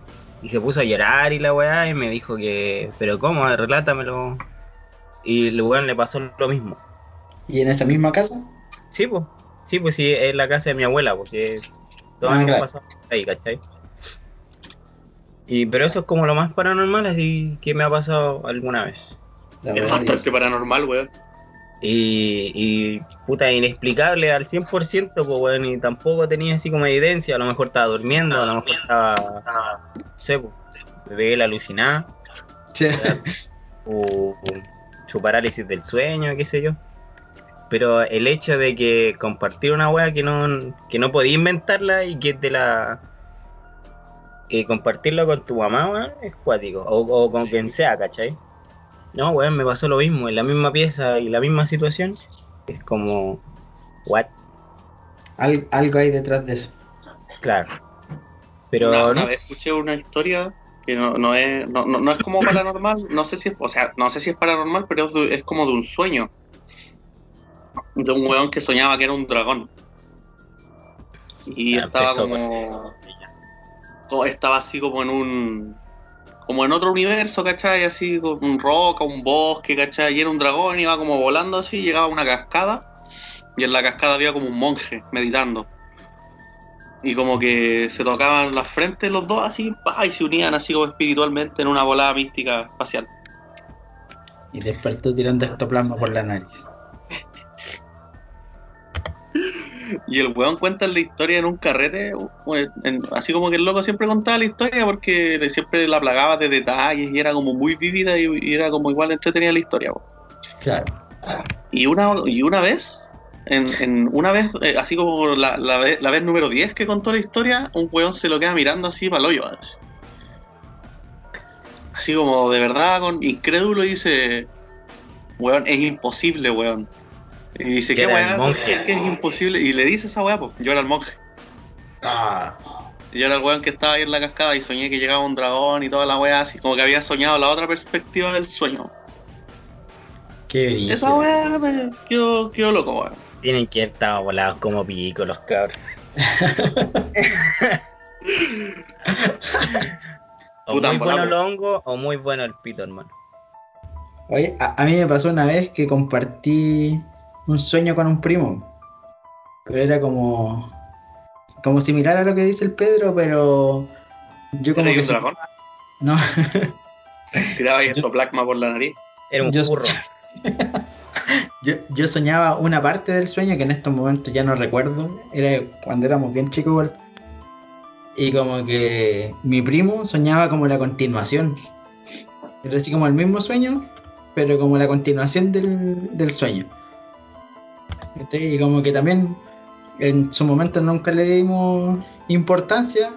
Y se puso a llorar y la weá, y me dijo que, pero ¿cómo? Relátamelo. Y el weón le pasó lo mismo. ¿Y en esa misma casa? Sí, pues. Sí, pues sí, es la casa de mi abuela, porque todos Ah, claro. pasado ahí, ¿cachai? Y, pero eso es como lo más paranormal, así que me ha pasado alguna vez. La Es bastante paranormal, weón. Y, y puta, inexplicable al 100%, pues bueno, y tampoco tenía así como evidencia, a lo mejor estaba durmiendo, a lo mejor estaba, no sé, pues, me pegué la alucinada, Sí. o su parálisis del sueño, qué sé yo. Pero el hecho de que compartir una wea que no, que no podía inventarla y que te la. que compartirlo con tu mamá, weón, es cuático. O, o con quien sea, ¿cachai? No, weón, me pasó lo mismo, en la misma pieza y la misma situación. Es como. ¿What? Al- algo hay detrás de eso. Claro. Pero. una, una vez escuché una historia que no, no es no, no, no es como paranormal, no sé si es, o sea, no sé si es paranormal, pero es, de- es como de un sueño. De un weón que soñaba que era un dragón. Y ya estaba como- estaba así como en un como en otro universo, ¿cachai? Así con un roca, un bosque, ¿cachai? Y era un dragón, iba como volando así, llegaba a una cascada y en la cascada había como un monje meditando. Y como que se tocaban las frentes los dos así, pa, y se unían así como espiritualmente en una volada mística espacial. Y despertó tirando ectoplasma por la nariz. Y el weón cuenta la historia en un carrete, en- así como que el loco siempre contaba la historia porque le- siempre la plagaba de detalles y era como muy vívida y, y era como igual entretenida la historia. po. Claro. Y una, y una vez, en, en una vez, eh, así como la, la vez, la vez número 10 que contó la historia, un weón se lo queda mirando así para el hoyo. Así. Así como de verdad, con incrédulo, dice: Weón, es imposible, weón. Y dice: Que ¿Qué monje. ¿Qué, qué es imposible? Y le dice esa weá, pues yo era el monje. Ah. Yo era el weón que estaba ahí en la cascada y soñé que llegaba un dragón y toda la weá, así como que había soñado la otra perspectiva del sueño. Qué brillo. Esa weá me quedó, quedó loco, weón. Tienen que estar volados como pico los cabros. (laughs) O Puta, muy en bueno el hongo o muy bueno el pito, hermano. Oye, a, a mí me pasó una vez que compartí un sueño con un primo. Pero era como. Como similar a lo que dice el Pedro, pero. Yo como ¿Era que. un dragón? No. (laughs) Tiraba ahí Yo- eso plasma por la nariz. Era un Yo- curro. (laughs) Yo, yo soñaba una parte del sueño que en estos momentos ya no recuerdo. Era cuando éramos bien chicos igual. Y como que mi primo soñaba como la continuación. Era así como el mismo sueño, pero como la continuación del, del sueño. Y como que también en su momento nunca le dimos importancia.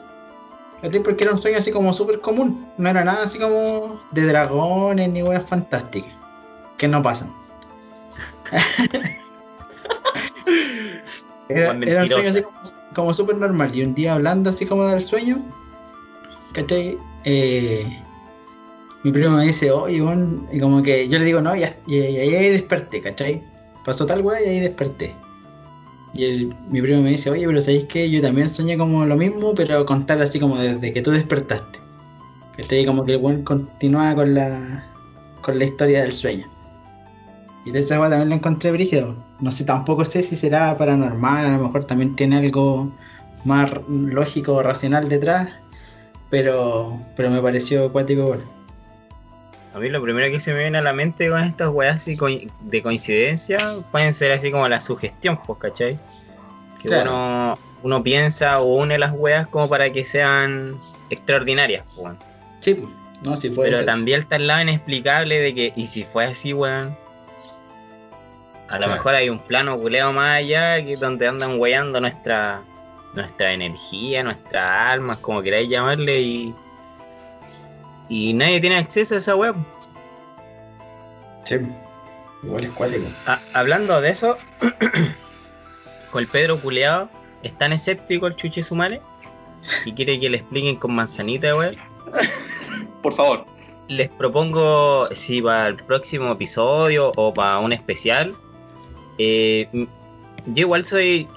Porque era un sueño así como súper común. No era nada así como de dragones ni weas fantásticas. Que no pasan. (laughs) Era, un sueño así como, como súper normal. Y un día hablando así como del sueño, ¿cachai? Eh, mi primo me dice, oye, weón", y como que yo le digo, no, y ahí desperté, ¿cachai? Pasó tal weá y ahí desperté. Y el- mi primo me dice, oye, pero ¿sabéis qué? Yo también soñé como lo mismo, pero contar así como desde que tú despertaste. ¿Cachai? Como que el weón continuaba con la, con la historia del sueño. Y de esa también la encontré brígido. No sé, tampoco sé si será paranormal, a lo mejor también tiene algo más lógico o racional detrás. Pero, pero me pareció acuático igual. A mí lo primero que se me viene a la mente con estas weas así de coincidencia pueden ser así como la sugestión, pues, ¿cachai? Que Claro. uno, uno piensa o une las weas como para que sean extraordinarias, pues. weón. Sí, pues, no, sí puede Pero ser. también está el lado inexplicable de que, y si fue así, weón. A lo mejor hay un plano culeado más allá que donde andan weyando nuestra nuestra energía, nuestras almas, como queráis llamarle, y. Y nadie tiene acceso a esa web. Sí, igual es cuático. Ah, hablando de eso, (coughs) con el Pedro culeado, es tan escéptico el chuche sumare y quiere que le expliquen con manzanita, weón. (laughs) Por favor. Les propongo si para el próximo episodio o para un especial. eh, yo igual soy.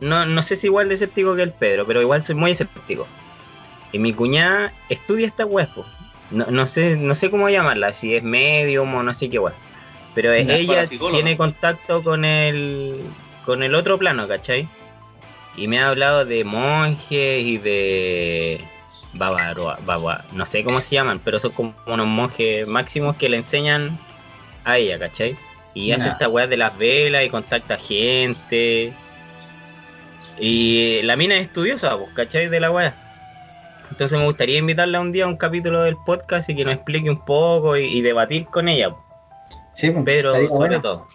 No, no sé si igual de escéptico que el Pedro, pero igual soy muy escéptico. Y mi cuñada estudia esta web. No, no sé, no sé cómo llamarla, si es medium o no sé qué web. Pero Una ella tiene contacto con el con el otro plano, ¿cachai? Y me ha hablado de monjes y de babaroa, baba- no sé cómo se llaman, pero son como unos monjes máximos que le enseñan a ella, ¿cachai? Y hace esta weá de las velas y contacta gente. Y la mina es estudiosa, pues, ¿cachai? De la weá. Entonces me gustaría invitarla un día a un capítulo del podcast y que nos explique un poco y, y debatir con ella, Sí, pero sobre todo.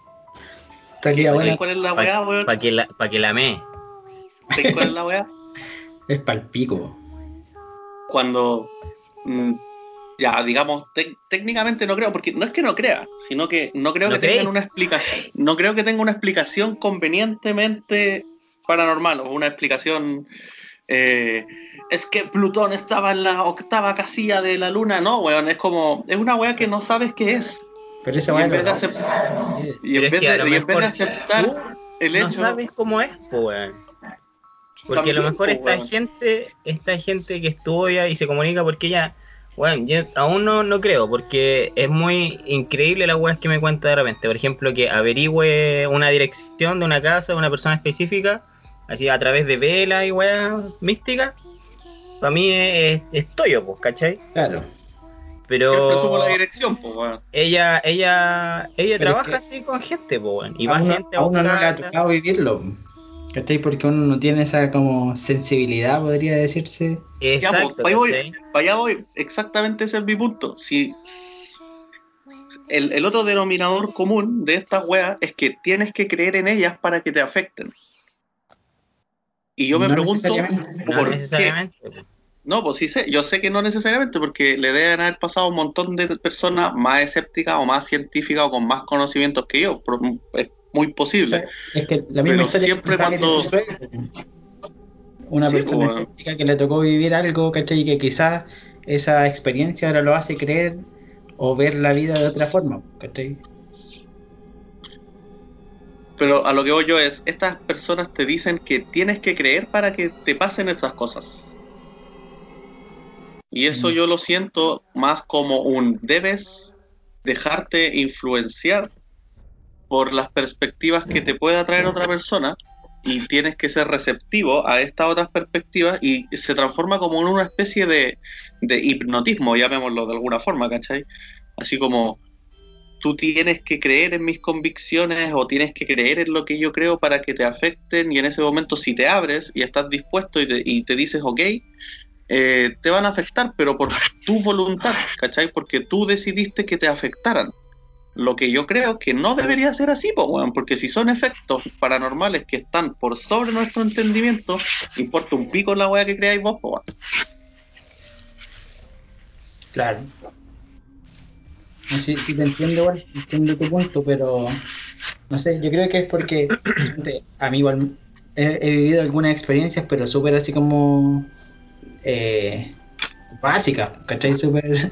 Estaría ¿Sabes bueno. cuál es la weá, weón? Para que la, pa' que la. ¿Sabes cuál es la weá? (laughs) Es palpico. Cuando. mm, ya, digamos, técnicamente no creo, porque no es que no crea, sino que no creo ¿No que crees? tengan una explicación. No creo que tenga una explicación convenientemente paranormal o una explicación. Eh, es que Plutón estaba en la octava casilla de la luna, no, weón, es como. Es una weá que no sabes qué es. Pero esa Y weá en vez de no- aceptar. Y en vez de, lo y en vez de mejor aceptar tú el no hecho. sabes cómo es, pues, weón. Porque a lo mejor esta weón. gente, esta gente que estudia y se comunica porque ella, bueno, yo aún no, no creo, porque es muy increíble las weas que me cuenta de repente. Por ejemplo, que averigüe una dirección de una casa, de una persona específica, así a través de velas y weas místicas. Para mí es, es toyo, pues, ¿cachai? Claro. Pero Siempre supo la dirección, pues, weón. ella, ella, ella Pero es trabaja que- así con gente, pues, weón. Y a va uno, gente a uno no le ha tocado vivirlo. ¿Cachai? Porque uno no tiene esa como sensibilidad, podría decirse. Ya, pues, Exacto, para allá voy, ¿cachai? para allá voy. Exactamente ese es mi punto. Si el, el otro denominador común de estas weas es que tienes que creer en ellas para que te afecten. Y yo me No pregunto por qué. necesariamente. pues. No, pues sí sé, yo sé que no necesariamente, porque le deben haber pasado un montón de personas más escépticas o más científicas o con más conocimientos que yo. Es muy O posible. sea, es que la misma Pero historia siempre cuando- Una Sí, persona pues, escéptica que le tocó vivir algo, ¿cachai? Y que quizás esa experiencia ahora lo hace creer o ver la vida de otra forma, ¿cachai? Pero a lo que voy yo es, estas personas te dicen que tienes que creer para que te pasen esas cosas. Y eso Mm. yo lo siento más como un debes dejarte influenciar por las perspectivas que te pueda traer otra persona y tienes que ser receptivo a estas otras perspectivas y se transforma como en una especie de, de hipnotismo, llamémoslo de alguna forma, ¿cachai? Así como tú tienes que creer en mis convicciones o tienes que creer en lo que yo creo para que te afecten y en ese momento si te abres y estás dispuesto y te, dices ok, eh, te van a afectar, pero por tu voluntad, ¿cachai? Porque tú decidiste que te afectaran. Lo que yo creo que no debería ser así, porque si son efectos paranormales que están por sobre nuestro entendimiento, importa un pico la weá que creáis vos, po. Claro. No, sí, sí te entiendo igual, entiendo tu punto, pero no sé, yo creo que es porque a mí igual he, vivido algunas experiencias, pero súper así como eh, básicas, ¿cachai? Súper,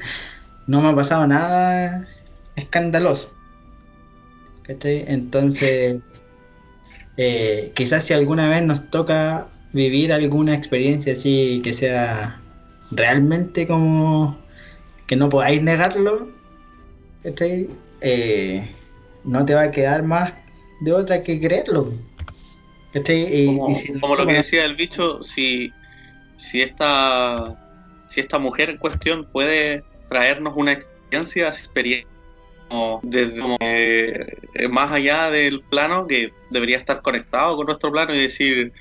no me ha pasado nada escandaloso, ¿cachai? Entonces, eh, quizás si alguna vez nos toca vivir alguna experiencia así que sea realmente como que no podáis negarlo. Eh, no te va a quedar más de otra que creerlo. Y- como, y si- como lo que decía el bicho, si, si esta si esta mujer en cuestión puede traernos una experiencia, experiencia como desde como, eh, eh, más allá del plano que debería estar conectado con nuestro plano y decir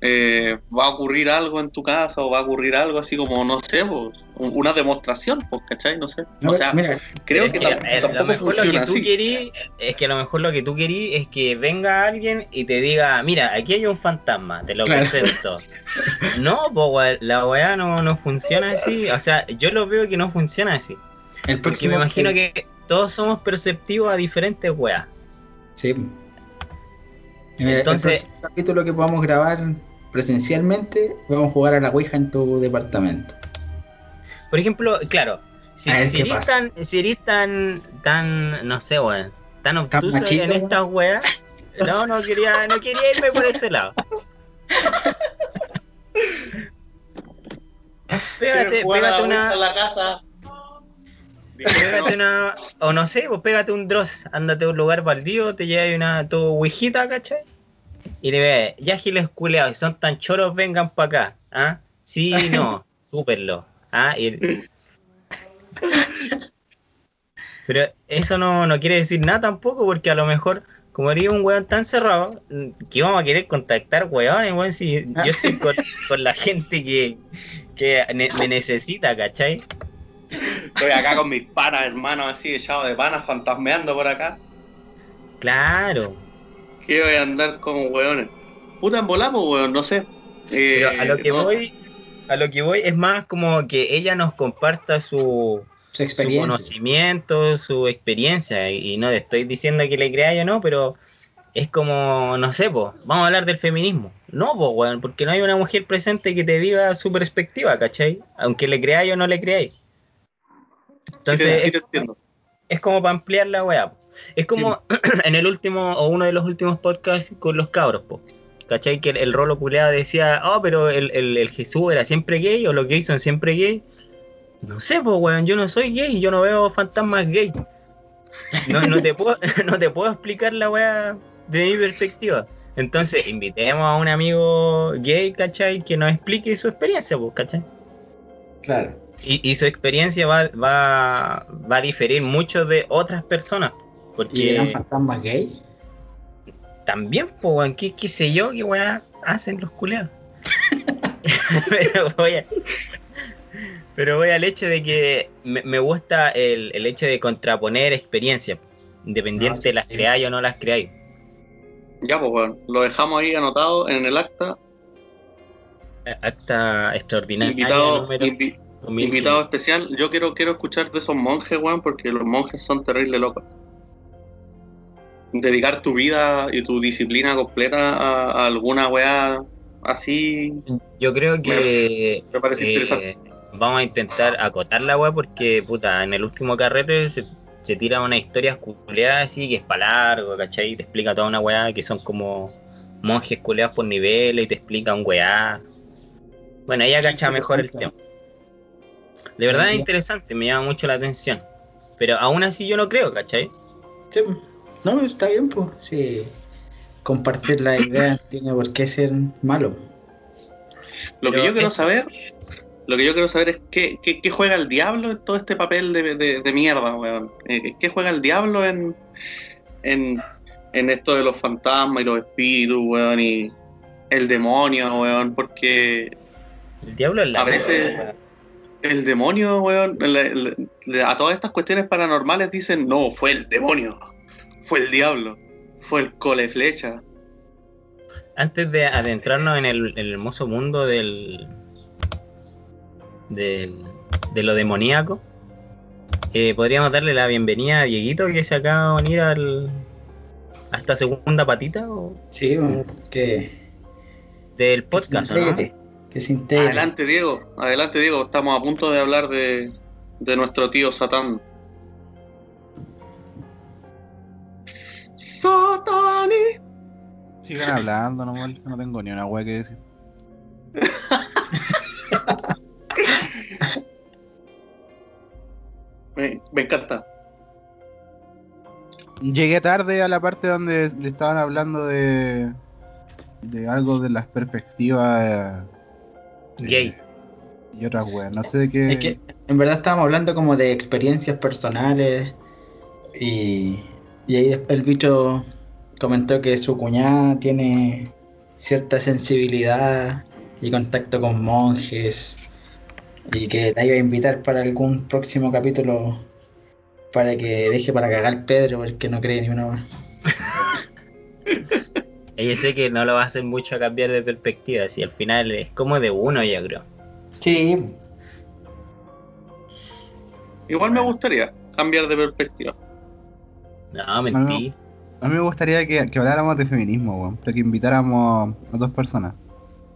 eh, va a ocurrir algo en tu casa o va a ocurrir algo así como no sé pues, un- una demostración pues ¿cachai? no sé o sea mira, creo que, que, tam- eh, tampoco lo mejor lo funciona que tú así querís es que a lo mejor lo que tú querís es que venga alguien y te diga, mira, aquí hay un fantasma, te lo Claro. presento. (laughs) No, pues la weá no, no funciona así. O sea, yo lo veo que no funciona así. el Porque me imagino que todos somos perceptivos a diferentes weas. Sí. Entonces- el próximo capítulo que podamos grabar presencialmente, vamos a jugar a la Ouija en tu departamento. Por ejemplo, claro, si, eres tan, si eres tan, tan, no sé, weón, tan obtuso machito, en weón. estas weas, no, no quería, no quería irme por ese lado. (laughs) Pégate, pégate una, la casa pégate (laughs) una, o no sé, pues pégate un dross, ándate a un lugar baldío, te llevas una tu ouijita, ¿cachai? Y le ves, ya giles culeados, si son tan choros, vengan para acá, ¿ah? Sí, no, (laughs) súperlo, ¿ah? Y- Pero eso no, no quiere decir nada tampoco, porque a lo mejor, como eres un weón tan cerrado, que vamos a querer contactar weones, weón, si yo estoy con, con la gente que, que ne- me necesita, ¿cachai? estoy acá con mis panas hermanos así echados de panas fantasmeando por acá Claro. que voy a andar como weones puta en volamos weón no sé Eh, Pero a lo que no, voy, a lo que voy es más como que ella nos comparta su, Su su experiencia. conocimiento, su experiencia, y no te estoy diciendo que le crea yo no, pero es como, no sé, po, vamos a hablar del feminismo. No, pues, weón, porque no hay una mujer presente que te diga su perspectiva, ¿cachai? Aunque le creáis o no le creáis. sí Entonces, sí es, es como para ampliar la weá. po. Es como (clears throat) en el último, o uno de los últimos podcasts con los cabros, po. ¿Cachai? Que el, el rolo culeado decía, oh, pero el, el- el Jesús era siempre gay, o los gays son siempre gay. No sé, pues, weón, yo no soy gay, yo no veo fantasmas gay. No, no, te, puedo, (laughs) no te puedo explicar la weá de mi perspectiva. Entonces, invitemos a un amigo gay, ¿cachai? Que nos explique su experiencia, pues, ¿cachai? Claro. Y, y su experiencia va, va, va a diferir mucho de otras personas. ¿Y eran Porque fantasmas gay? También, pues, weón, ¿qué, qué sé yo, qué weá hacen los culeados. (laughs) pero voy a- pero voy al hecho de que me, me gusta el, el hecho de contraponer experiencias, independiente Ah, sí. de las creáis o no las creáis. ya pues weón lo dejamos ahí anotado en el acta Acta extraordinaria. invitado número invi- 2015. invitado especial yo quiero quiero escuchar de esos monjes weón porque los monjes son terribles locos dedicar tu vida y tu disciplina completa a, a alguna weá así Yo creo que me parece eh, interesante. vamos a intentar acotar la weá porque, puta, en el último carrete se, se tira una historia culeada así que es para largo, ¿cachai? Y te explica toda una weá que son como monjes culeados por niveles y te explica un weá. Bueno, ella cacha mejor el tema. De verdad es interesante, me llama mucho la atención. Pero aún así yo no creo, ¿cachai? Sí, no, está bien, pues. Sí. Compartir la idea tiene por qué ser malo. Lo que yo quiero saber, lo que yo quiero saber es qué, qué, qué juega el diablo en todo este papel de, de, de mierda, weón. Eh, ¿Qué juega el diablo en, en, en esto de los fantasmas y los espíritus, weón? Y el demonio, weón, porque El diablo es la A veces- el demonio, weón, le- le- le- a todas estas cuestiones paranormales dicen, no, fue el demonio, fue el diablo, fue el cole flecha. Antes de adentrarnos en el, el hermoso mundo del, del de lo demoníaco, eh, podríamos darle la bienvenida a Dieguito que se acaba de unir al, a esta segunda patita o- Sí, bueno, que, del que podcast. Que se integre. Adelante, Diego, adelante, Diego, estamos a punto de hablar de, de nuestro tío Satán. Satani. Sigan hablando nomás, no tengo ni una wea que decir. (laughs) Me, me encanta. Llegué tarde a la parte donde le estaban hablando de, de algo de las perspectivas eh, Gay. y otras weas. No sé de qué. Es que en verdad estábamos hablando como de experiencias personales y, y ahí después el bicho comentó que su cuñada tiene cierta sensibilidad y contacto con monjes y que la iba a invitar para algún próximo capítulo para que deje para cagar Pedro porque no cree ni una más. (laughs) Ella sé que no lo va a hacer mucho a cambiar de perspectiva, si al final es como de uno, yo creo. Sí, Igual me gustaría cambiar de perspectiva. No, mentí. A mí me gustaría que, que habláramos de feminismo, weón, pero que invitáramos a dos personas.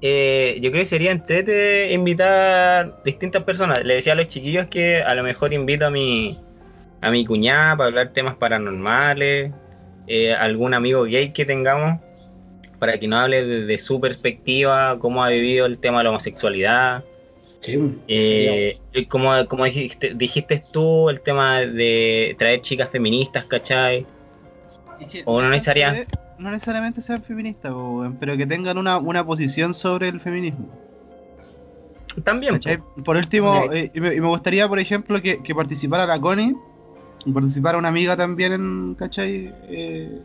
Eh, yo creo que sería entrete invitar distintas personas. Le decía a los chiquillos que a lo mejor invito a mi a mi cuñada para hablar temas paranormales, eh, algún amigo gay que tengamos para que nos hable desde su perspectiva, cómo ha vivido el tema de la homosexualidad. Sí. Eh, y como, como dijiste, dijiste tú, el tema de traer chicas feministas, ¿cachai? O no necesaria- No necesariamente sean feministas, pero que tengan una, una posición sobre el feminismo. También. Por último, eh, y, me, y me gustaría, por ejemplo, que, que participara la Connie, y participara una amiga también, en, ¿cachai? Eh,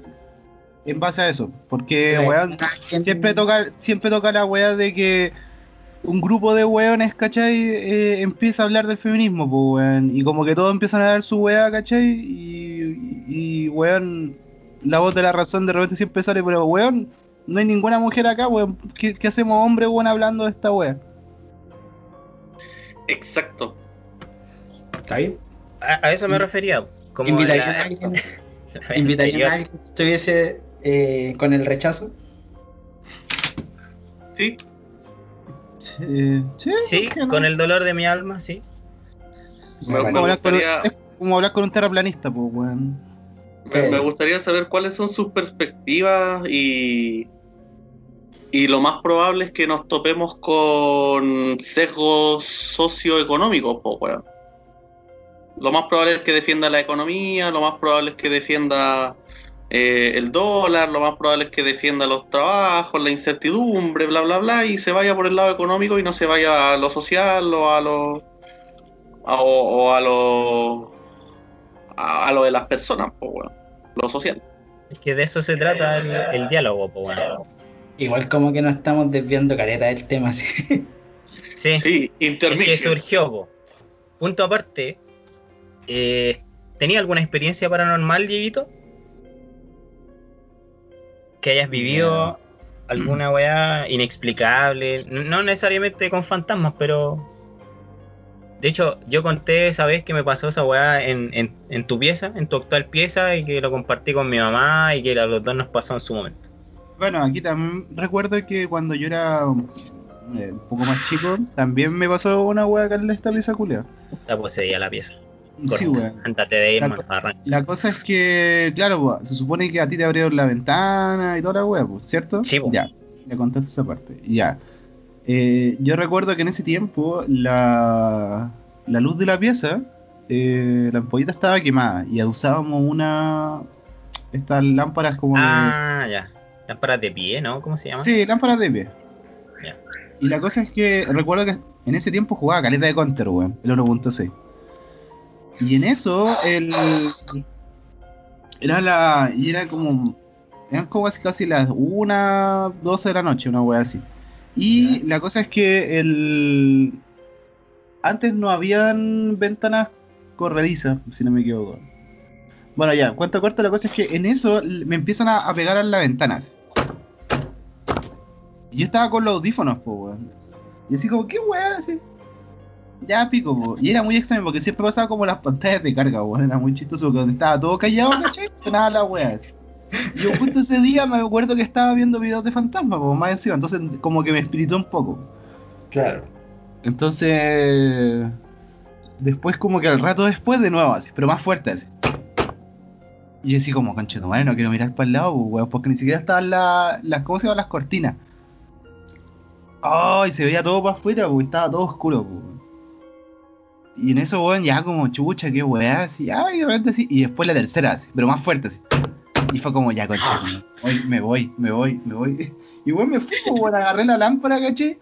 en base a eso. Porque, weón, alguien- siempre toca, siempre toca la weá de que un grupo de weones, ¿cachai? Eh, empieza a hablar del feminismo, pues, weón. Y como que todos empiezan a dar su weá, ¿cachai? Y, y, weón, la voz de la razón de repente siempre sale, pero weón, no hay ninguna mujer acá, weón. ¿Qué, qué hacemos hombres, weón, hablando de esta weá? Exacto. ¿Está bien? A, a eso me refería. Como ¿Invitarían la- a alguien, la (laughs) ¿invitarían anterior. a alguien que estuviese eh, con el rechazo? Sí, Sí, sí, Sí, ¿por qué no? con el dolor de mi alma, sí. me, con- gustaría, es como hablar con un terraplanista, pues, weón. me, me gustaría saber cuáles son sus perspectivas y, y lo más probable es que nos topemos con sesgos socioeconómicos, po, weón. Lo más probable es que defienda la economía, lo más probable es que defienda eh, el dólar, lo más probable es que defienda los trabajos, la incertidumbre, bla, bla, bla, y se vaya por el lado económico y no se vaya a lo social o a lo, a- o, o a lo a, a lo de las personas, po, weón. lo social. Es que de eso se trata el, el diálogo, pues bueno. Igual como que nos estamos desviando careta del tema, sí. Sí, Sí, es que surgió, po. Punto aparte, eh, ¿tenía alguna experiencia paranormal, Dieguito? Que hayas vivido alguna weá inexplicable, no necesariamente con fantasmas, pero... De hecho, yo conté esa vez que me pasó esa weá en, en, en tu pieza, en tu actual pieza, y que lo compartí con mi mamá y que a los dos nos pasó en su momento. Bueno, aquí también recuerdo que cuando yo era eh, un poco más chico, también me pasó una wea acá en esta pieza culia. Está poseída la pieza. Sí. Ándate de La más co- arranca. La cosa es que, claro, po, se supone que a ti te abrieron la ventana y toda la wea, pues, ¿cierto? Sí, po. Ya, le contaste esa parte. Ya. Eh, yo recuerdo que en ese tiempo la, la luz de la pieza, eh, la ampollita estaba quemada y usábamos una. Estas lámparas como de. Ah, ya. Lámparas de pie, ¿no? ¿Cómo se llama? Sí, lámparas de pie. Ya. Y la cosa es que recuerdo que en ese tiempo jugaba caleta de counter, weón, el 1.6. Y en eso, el. Era la. Y era como. Eran como casi, casi las 1, 12 de la noche, una wea así. Y la cosa es que el. Antes no habían ventanas corredizas, si no me equivoco. Bueno, ya, cuento corto, la cosa es que en eso me empiezan a, a pegar a las ventanas. Y yo estaba con los audífonos, po, weón. Y así como, ¿qué weón? Así. Ya pico, po. Y era muy extraño porque siempre pasaba como las pantallas de carga, weón. Era muy chistoso porque donde estaba todo callado, ¿cachai? Sonaba la weá. Y yo justo ese día me acuerdo que estaba viendo videos de fantasmas, po, más encima. Entonces como que me espiritó un poco. Claro. Entonces. Después, como que al rato después, de nuevo, así, pero más fuerte así. Y yo así como, madre, no quiero mirar para el lado, weón, porque ni siquiera estaban la- las, ¿cómo se llaman? Las cortinas. Ay, se veía todo para afuera, pues, estaba todo oscuro, weón. Y en eso, weón, ya como, chucha, qué weá, así, ay, de repente así, y después la tercera, así, pero más fuerte, así. Y fue como, ya, tu madre, me voy, me voy, me voy. (laughs) Y weón, me fui, pues, weón, agarré la lámpara, caché,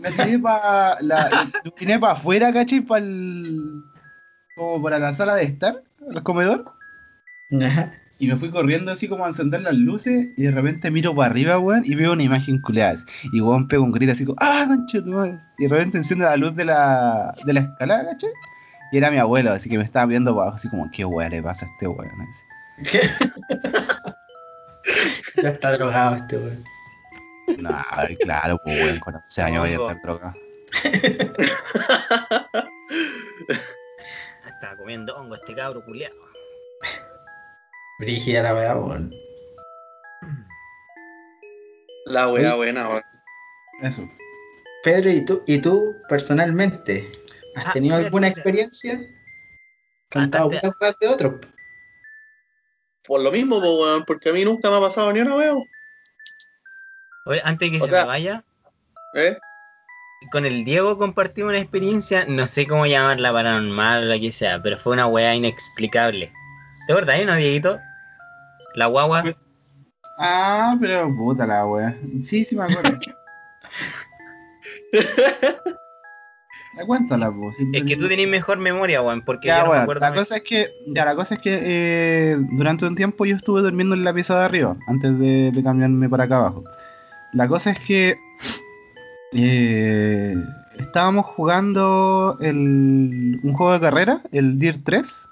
la tiré para la, iluminé para afuera, ¿cachai? Para el. como para la sala de estar, el comedor. Ajá. Y me fui corriendo así como a encender las luces. Y de repente miro para arriba, weón, y veo una imagen culeada. Y weón pego un grito así como, ¡ah, tu madre! Y de repente enciende la luz de la, de la escalada, ¿cachai? Y era mi abuelo, así que me estaba viendo para abajo, así como, ¿qué weón le pasa a este weón? Así. (laughs) ya está drogado este weón. No, claro, pues weón, con 11 años voy a estar drogado. (laughs) Estaba comiendo hongo este cabro culiao. Brígida la weá, weón. La weá Uy. buena, weón. Eso. Pedro, ¿y tú, ¿y tú personalmente? ¿Has Ah, tenido mira, alguna mira. experiencia? Bastante. puras weas de otros. Por lo mismo, po, weón, porque a mí nunca me ha pasado ni una weón. Oye, antes que O se sea- me vaya, ¿Eh? con el Diego compartimos una experiencia, no sé cómo llamarla paranormal o la que sea, pero fue una weá inexplicable. ¿Te acuerdas, eh, no, Dieguito? La guagua. Ah, pero puta la wea. Sí, sí me acuerdo. (laughs) Ya cuéntala, pues. si Es que tú tenés mejor memoria, weón, porque Ya, yo no me bueno, acuerdo. la cosa es que, ya, la cosa es que eh, durante un tiempo yo estuve durmiendo en la pieza de arriba, antes de, de cambiarme para acá abajo. La cosa es que eh, estábamos jugando el, un juego de carrera, el Dirt 3,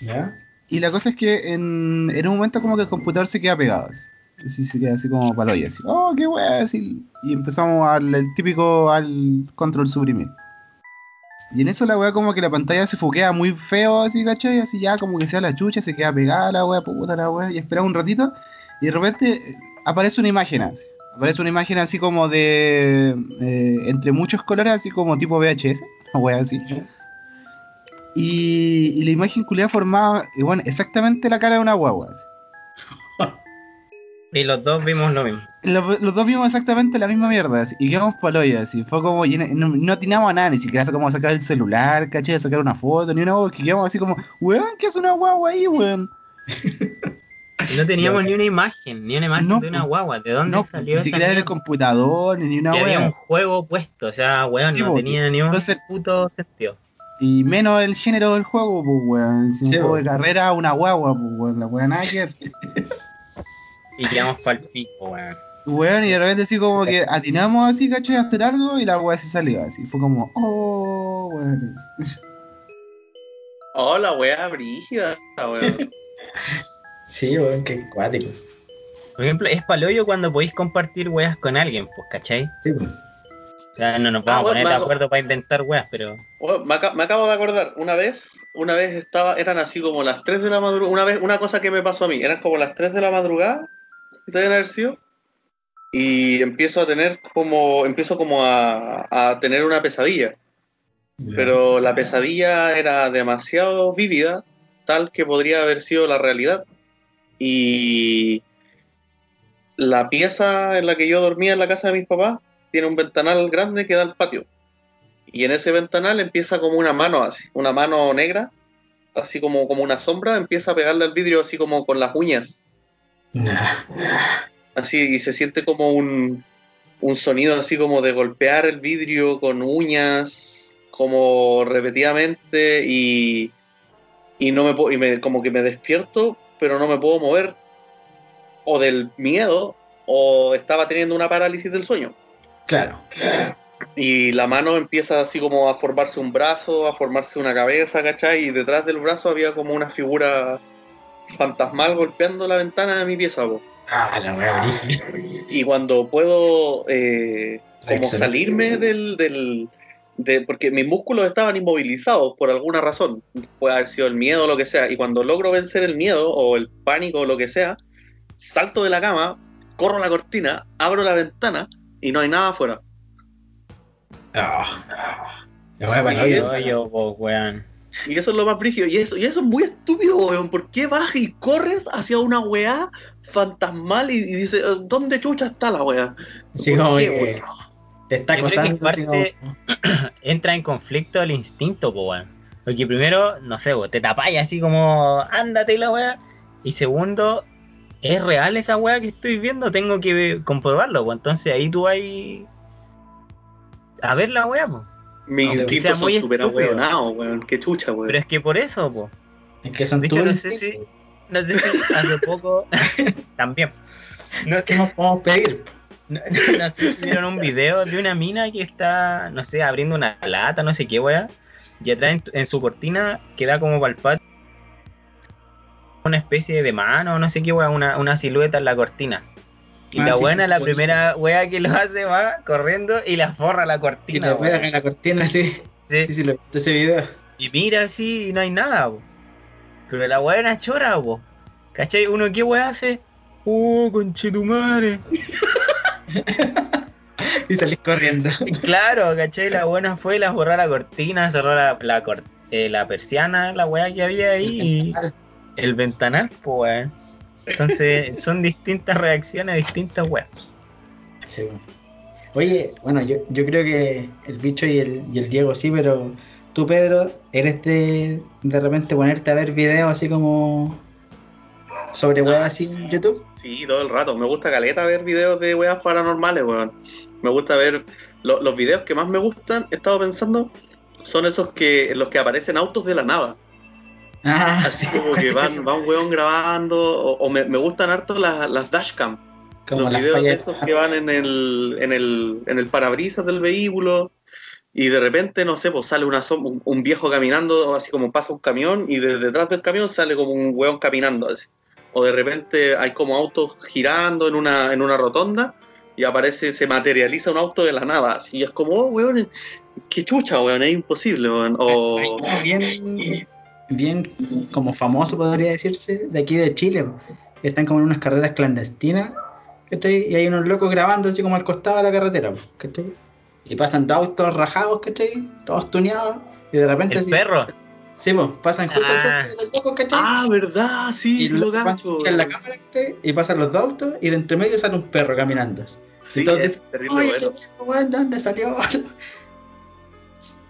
¿Ya? Y la cosa es que en, en un momento como que el computador se queda pegado. Así, se queda así como paloya, así, oh, qué wea, así. Y empezamos al típico al control suprimir. Y en eso la weá como que la pantalla se foquea muy feo así, ¿cachai? Así ya como que sea la chucha, se queda pegada la weá, puta la weá, y esperamos un ratito, y de repente eh, aparece una imagen así. Aparece una imagen así como de... eh, entre muchos colores, así como tipo VHS, una weá así. Y, y la imagen culiada formaba, bueno, exactamente la cara de una guagua. (laughs) Y los dos vimos lo mismo. Los, los dos vimos exactamente la misma mierda, así, y quedamos paloya, así, fue como, no, no, atinamos a nada, ni siquiera a sacar el celular, caché, a sacar una foto, ni una que quedamos así como, weón, ¿qué hace una guagua ahí, weón? (laughs) No teníamos ni una imagen, ni una imagen No, de una guagua. ¿De dónde No, salió ni siquiera en el computador, ni una Que había un juego puesto, o sea, weón, Sí, no tenía ni un Entonces- puto sentido. Y menos el género del juego, pues, weón. Si un Sí, juego po. de carrera, una guagua, pues, weón, la weón, nada que ver. (laughs) Y quedamos pa'l pico, weón. Weón, y de repente así como que atinamos así, caché, a hacer algo, y la weá se salió así, fue como, oh, weón. (laughs) Oh, la weá brígida, weón. (laughs) Sí, weón, qué cuático. Por ejemplo, es paloyo cuando podéis compartir weas con alguien, pues, ¿cachai? Sí, pues. O sea, no nos Ah, vamos a bueno, poner de acuerdo para inventar weas, pero. Me, aca- me acabo de acordar, una vez, una vez estaba, eran así como las 3 de la madrugada, una vez, una cosa que me pasó a mí, eran como las 3 de la madrugada, deben haber sido, y empiezo a tener como, empiezo como a, a tener una pesadilla. pero la pesadilla era demasiado vívida, tal que podría haber sido la realidad. Y la pieza en la que yo dormía en la casa de mis papás tiene un ventanal grande que da al patio. Y en ese ventanal empieza como una mano así, una mano negra, así como, como una sombra, empieza a pegarle al vidrio así como con las uñas. (laughs) Así, y se siente como un, un sonido así como de golpear el vidrio con uñas, como repetidamente, y, y no me puedo, y me, como que me despierto, pero no me puedo mover, o del miedo, o estaba teniendo una parálisis del sueño. Claro. Y la mano empieza así como a formarse un brazo, a formarse una cabeza, ¿cachai? Y detrás del brazo había como una figura fantasmal golpeando la ventana de mi pieza, po. Ah, la origen. Y cuando puedo eh, como salirme del, del de, porque mis músculos estaban inmovilizados por alguna razón, puede haber sido el miedo o lo que sea, y cuando logro vencer el miedo o el pánico o lo que sea, salto de la cama, corro la cortina, abro la ventana y no hay nada afuera. Ah. Y eso- Yo, yo, weón. Y eso es lo más brígido. Y eso, y eso es muy estúpido, weón. ¿Por qué vas y corres hacia una weá fantasmal y, y dices, ¿dónde chucha está la weá? Sí, ¿Por como te está acosando. parte- (clears throat) entra en conflicto el instinto, pues, weón. Porque primero, no sé, weón, te tapáis así como, ándate y la weá. Y segundo, ¿es real esa weá que estoy viendo? Tengo que comprobarlo, pues. Entonces ahí tú vas a ver la weá, pues. Mis instintos son súper ahueonados, weón. Qué chucha, weón. Pero es que por eso, pues. Es que son De hecho, tus no sé si, no sé si hace (laughs) poco, (laughs) también. No, ¿Qué más podemos pedir? No, no- no sé si vieron un video de una mina que está, no sé, abriendo una lata, no sé qué weá. Y atrás en, en su cortina queda como palpar una especie de mano, no sé qué weá, una, una silueta en la cortina. Y Ah, la sí, buena, sí, la sí, primera weá que lo hace va corriendo y la forra la Y cortina. te weón. pegan en la cortina así. Sí. Sí, sí, lo ese video. Y mira así y no hay nada, po. Pero la weá era chora, po. ¿Cachai? Uno qué weá hace. Oh, conchetumare. (laughs) Y salís corriendo. Claro, ¿cachai? La buena fue la borrar la cortina, cerró la, la, cor- eh, la persiana, la weá que había ahí y el ventanal, pues weón. Entonces (laughs) son distintas reacciones a distintas weas. Sí. Oye, bueno, yo, yo creo que el bicho y el, y el Diego sí, pero tú, Pedro, eres de de repente ponerte a ver videos así como sobre weas así en YouTube. Sí, todo el rato. Me gusta caleta ver videos de weas paranormales, weón. Me gusta ver lo- los videos que más me gustan, he estado pensando, son esos que en los que aparecen autos de la nada. Ah, Así sí, (laughs) como que van, va un weón grabando, o, o me, me gustan harto las, las dashcam. como los las videos de esos que van en el, en el, en el parabrisas del vehículo y de repente, no sé, pues sale una un, un viejo caminando, así como pasa un camión y de detrás del camión sale como un weón caminando así. O de repente hay como autos girando en una, en una rotonda y aparece, se materializa un auto de la nada. Así y es como, oh, weón, qué chucha, weón, es imposible, weón. O, bien, bien como famoso podría decirse, de aquí de Chile, que están como en unas carreras clandestinas, ¿cachai? Y hay unos locos grabando así como al costado de la carretera, ¿cachai? Y pasan dos autos rajados, ¿cachai? Todos tuneados, y de repente El así- perro. Sí, pues, pasan justo al Ah. frente de los locos, ¿cachai? ah, verdad, sí, y sí lo en la cámara, ¿cachai? Y pasan los dos autos, y de entre medio sale un perro caminando. Sí, y todos es dicen, terrible "Oye, bueno. ese weón, ¿de dónde salió? (laughs)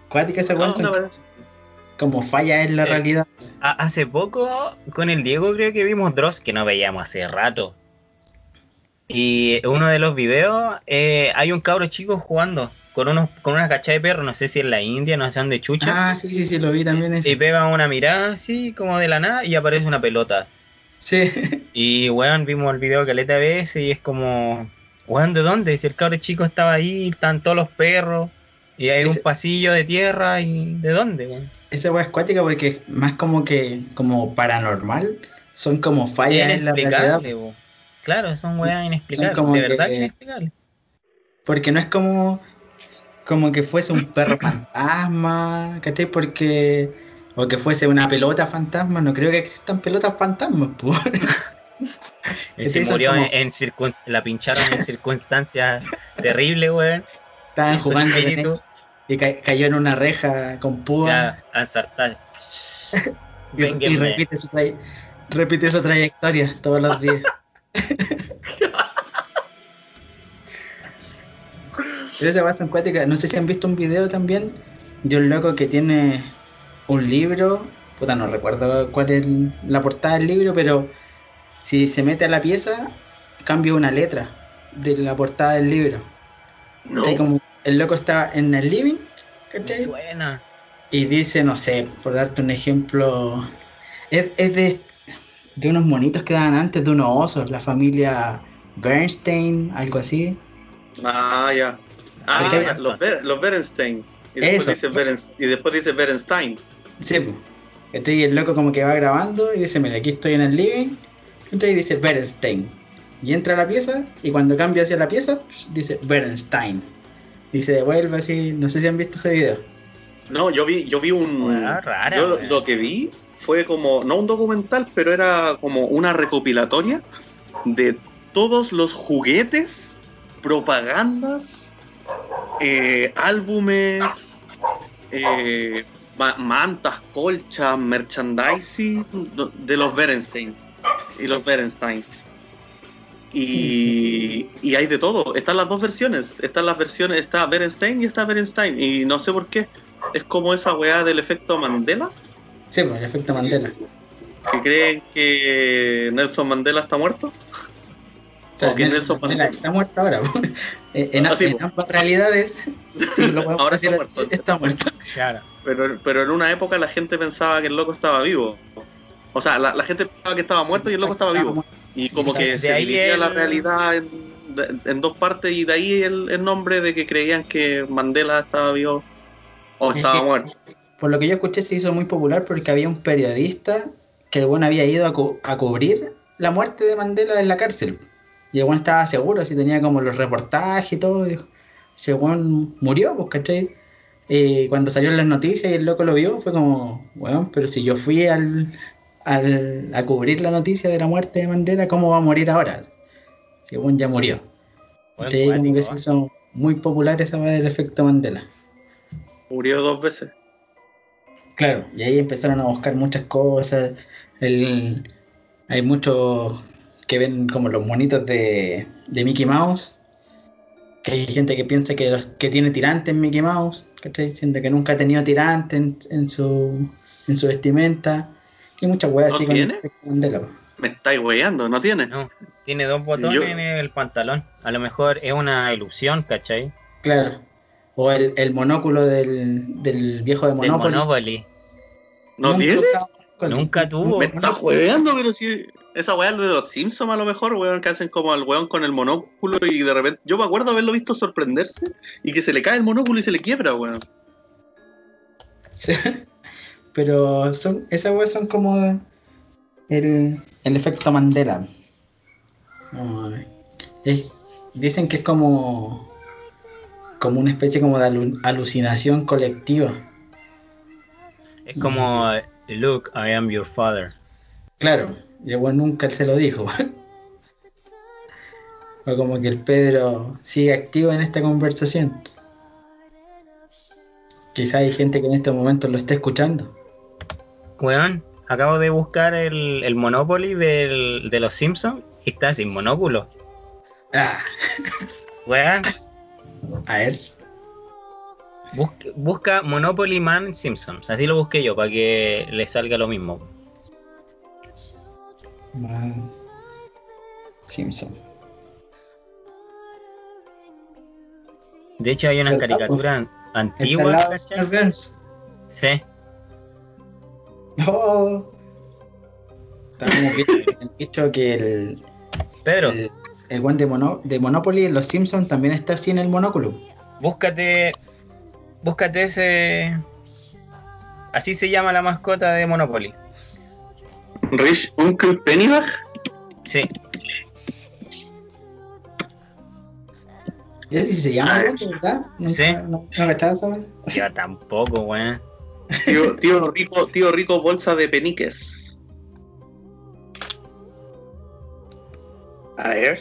Cuática ese No, no, como falla en la Eh, realidad. Hace poco con el Diego creo que vimos Dross que no veíamos hace rato. Y uno de los videos eh, hay un cabro chico jugando con unos con una cachada de perro, no sé si en la India, no sé dónde chucha. Ah, sí, sí, sí, lo vi también ese. Y pega una mirada así como de la nada y aparece una pelota. Sí. Y weón, vimos el video caleta veces y es como, weón, ¿de dónde? Si el cabro chico estaba ahí, están todos los perros y hay Ese- un pasillo de tierra y ¿de dónde? weón? Esa weá es cuática porque es más como que como paranormal, son como fallas en la realidad. Inexplicable, bo. Claro, son weas inexplicables, como de verdad que- inexplicables. Porque no es como como que fuese un perro (clears throat) fantasma, ¿cachai? Porque o que fuese una pelota fantasma, no creo que existan pelotas fantasmas, pues. (laughs) Y se murió como- en, en la pincharon en circunstancias (laughs) terribles, weón. Estaban jugando y ca- cayó en una reja con púa Ya, y, y repite, su repite su trayectoria todos los días. (laughs) Pero esa base acuática, no sé si han visto un video también de un loco que tiene un libro, puta no recuerdo cuál es la portada del libro, pero si se mete a la pieza, cambia una letra de la portada del libro. No. El loco está en el living, Me ¿cachai? suena. Y dice, no sé, por darte un ejemplo, es, es de, de unos monitos que daban antes, de unos osos, la familia Bernstein, algo así. Ah, ya. Ah, ya, los, Ber- los Berenstein. Y después, Eso. dice Beren- y después dice Berenstein. Sí, po. ¿cachai? Y el loco como que va grabando y dice, mira, aquí estoy en el living, y dice Bernstein. Y entra a la pieza y cuando cambia hacia la pieza, dice Bernstein. Y se devuelve así, no sé si han visto ese video. No, yo vi, yo vi un. Rara, yo lo que vi fue como, no un documental, pero era como una recopilatoria de todos los juguetes, propagandas, eh, álbumes, eh, ma- mantas, colchas, merchandising de los Berensteins y los Berenstein. Y, y hay de todo. Están las dos versiones. Están las versiones, está Berenstein y está Berenstein. Y no sé por qué. Es como esa weá del efecto Mandela. Sí, pues el efecto Mandela. Que creen que Nelson Mandela está muerto. O sea, O que Nelson Nelson Mandela Mandela- está muerto ahora. Eh, en, Ah, sí, en po. ambas realidades, sí, lo podemos Ahora está decir, muerto. está muerto. Claro. Pero, pero en una época la gente pensaba que el loco estaba vivo. O sea, la, la gente pensaba que estaba muerto y el loco estaba vivo. Y como que se dividía el- la realidad en, en dos partes y de ahí el, el nombre de que creían que Mandela estaba vivo o Es estaba muerto. Por lo que yo escuché se hizo muy popular porque había un periodista que el bueno había ido a, a cubrir la muerte de Mandela en la cárcel. Y el bueno estaba seguro, así tenía como los reportajes y todo. Dijo, ese weón murió, pues, ¿cachai? Eh, cuando salió en las noticias y el loco lo vio, fue como, weón, pero si yo fui al, al, a cubrir la noticia de la muerte de Mandela, ¿cómo va a morir ahora? Weón ya murió. Buen Entonces, como que se ¿eh? hizo muy popular esa del efecto Mandela. Murió dos veces. Claro, y ahí empezaron a buscar muchas cosas. El, hay muchos que ven como los monitos de, de Mickey Mouse. Que hay gente que piensa que, los, que tiene tirante en Mickey Mouse, ¿cachai? Diciendo que nunca ha tenido tirante en, en su, en su vestimenta. Y muchas weas ¿No así con tiene? el efecto Mandela. Me estáis weyando, ¿no tiene? No, tiene dos botones Yo- en el pantalón. A lo mejor es una ilusión, ¿cachai? Claro. O el, el monóculo del, del viejo de Del Monopoly. Monopoly. ¿No tiene? Nunca tuvo. Me está juegueando, pero si esa weá es de los Simpsons a lo mejor, weón, que hacen como al weón con el monóculo y de repente. Yo me acuerdo haberlo visto sorprenderse y que se le cae el monóculo y se le quiebra, weón. (laughs) Sí. Pero son, esas weas son como el, el efecto Mandela. Es- dicen que es como como una especie como de alu- alucinación colectiva. Es como, look, I am your father. Claro, y el weón nunca se lo dijo. o como que el Pedro sigue activo en esta conversación. Quizá hay gente que en estos momentos lo esté escuchando. Weón, acabo de buscar el, el Monopoly del, de los Simpsons y está sin monóculo. Ah, Weón, a ver. busca, busca Monopoly Man Simpsons. Así lo busqué yo para que le salga lo mismo. Más Simpson. De hecho, hay unas ¿Verdad, caricaturas antiguas. Sí. (laughs) No. Estábamos (laughs) viendo, han dicho que el, Pedro, el, el one de, Mono- de Monopoly en los Simpsons también está sin el monóculo. búscate. Búscate ese. Así se llama la mascota de Monopoly. Rich Uncle Pennybag. Sí. ¿Y ese sí se llama, verdad? ¿Nunca, sí. No, no weá? Yo tampoco, weón. Tío, tío rico, tío rico bolsa de peniques. A ver.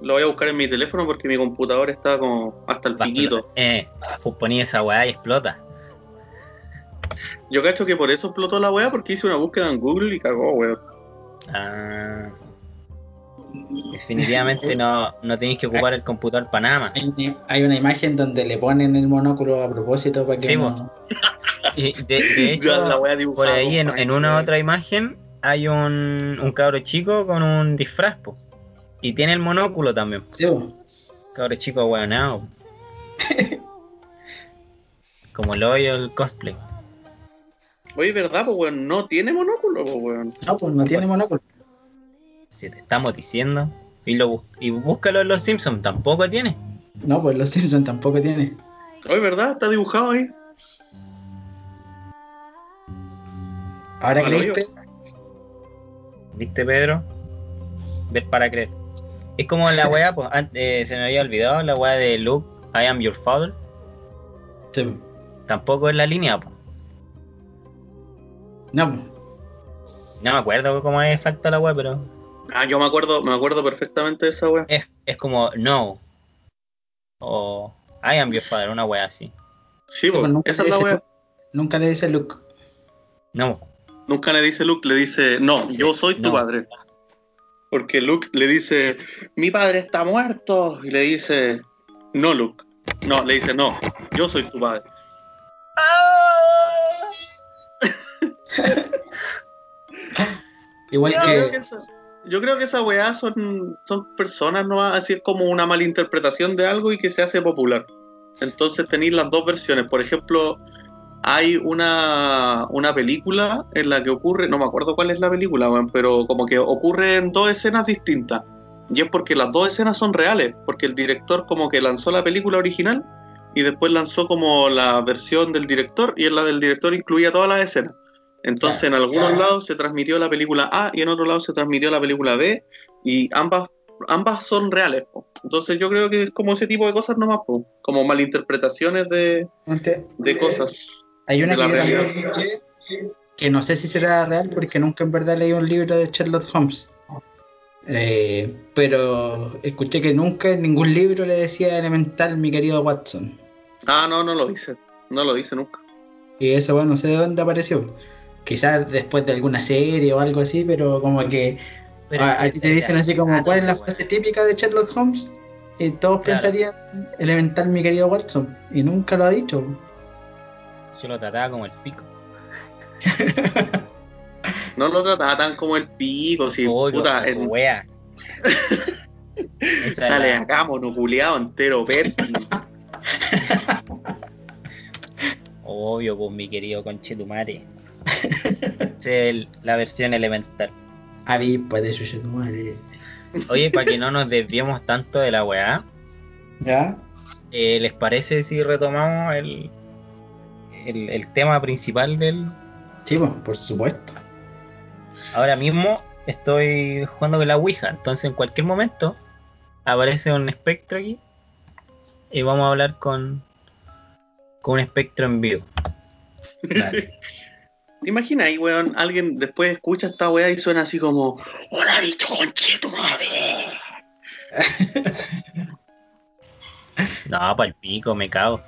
Lo voy a buscar en mi teléfono porque mi computador está como hasta el piquito. Eh, pues ponía esa weá y explota. Yo cacho que por eso explotó la weá porque hice una búsqueda en Google y cagó, weón. Ah. Definitivamente (laughs) no, no tenéis que ocupar el computador para nada más. Hay, una imagen donde le ponen el monóculo a propósito para que Sí, no- Y de, de (laughs) hecho, La por ahí en, una otra imagen hay un, un cabro chico con un disfraz, po. Y tiene el monóculo también. Sí. Cabro chico ahueonado. (laughs) Como el hoyo el cosplay. Oye, ¿verdad, pues, weón? No tiene monóculo, pues, weón. No, pues no tiene monóculo. Si te estamos diciendo. Y, lo, y búscalo en los Simpsons, tampoco tiene. No, pues los Simpsons tampoco tiene. Oye, ¿verdad? Está dibujado ahí. Ahora. Pe- ¿Viste, Pedro? Ver para creer. Es como la weá, pues, eh, se me había olvidado, la weá de Luke, I am your father. Sí. Tampoco es la línea, pues. No, pues. No me acuerdo cómo es exacta la weá, pero Ah, yo me acuerdo, me acuerdo perfectamente de esa weá. es, es como no. O I am your father, una weá así. Sí, Sí, pues, nunca esa es la. Luke. Nunca le dice Luke. No, Nunca le dice Luke, le dice, no, Sí, yo soy tu no. padre. Porque Luke le dice, mi padre está muerto. Y le dice, no, Luke. No, le dice, no, yo soy tu padre. (laughs) Igual que. Yo creo que esa weá son, son personas, no va a decir como una malinterpretación de algo y que se hace popular. Entonces tenéis las dos versiones. Por ejemplo, hay una, una película en la que ocurre, no me acuerdo cuál es la película, pero como que ocurren dos escenas distintas. Y es porque las dos escenas son reales, porque el director como que lanzó la película original y después lanzó como la versión del director y en la del director incluía todas las escenas. Entonces en algunos lados se transmitió la película A y en otros lados se transmitió la película B y ambas ambas son reales. po. Entonces yo creo que es como ese tipo de cosas nomás, po, como malinterpretaciones de, de cosas. Hay una de que la yo también realidad. escuché, que no sé si será real porque nunca en verdad leí un libro de Sherlock Holmes. Eh, pero escuché que nunca en ningún libro le decía elemental mi querido Watson. Ah, no, no lo dice. No lo dice nunca. Y eso, bueno, no sé de dónde apareció. Quizás después de alguna serie o algo así, pero como que pero a, a ti te dicen así como, ¿cuál es la weá? frase típica de Sherlock Holmes? Y todos Claro. pensarían, elemental mi querido Watson. Y nunca lo ha dicho. Yo lo trataba como el pico. (laughs) No lo trataba tan como el pico, si Uy, puta, como en- wea. (laughs) Sale la- acá monoculeado entero. Obvio, pues mi querido conchetumare. (laughs) El- la versión elemental. Avispa de madre. Oye, para que no nos desviemos tanto de la weá, ¿Ya? eh, ¿les parece si retomamos el, el, el tema principal del... Sí, pues, por supuesto. Ahora mismo estoy jugando con la Ouija, entonces en cualquier momento aparece un espectro aquí y vamos a hablar con, con un espectro en vivo. Dale. (laughs) ¿Te imaginas ahí, weón? Alguien después escucha esta weá y suena así como, hola bicho concheto madre. (laughs) No, para el pico, me cago.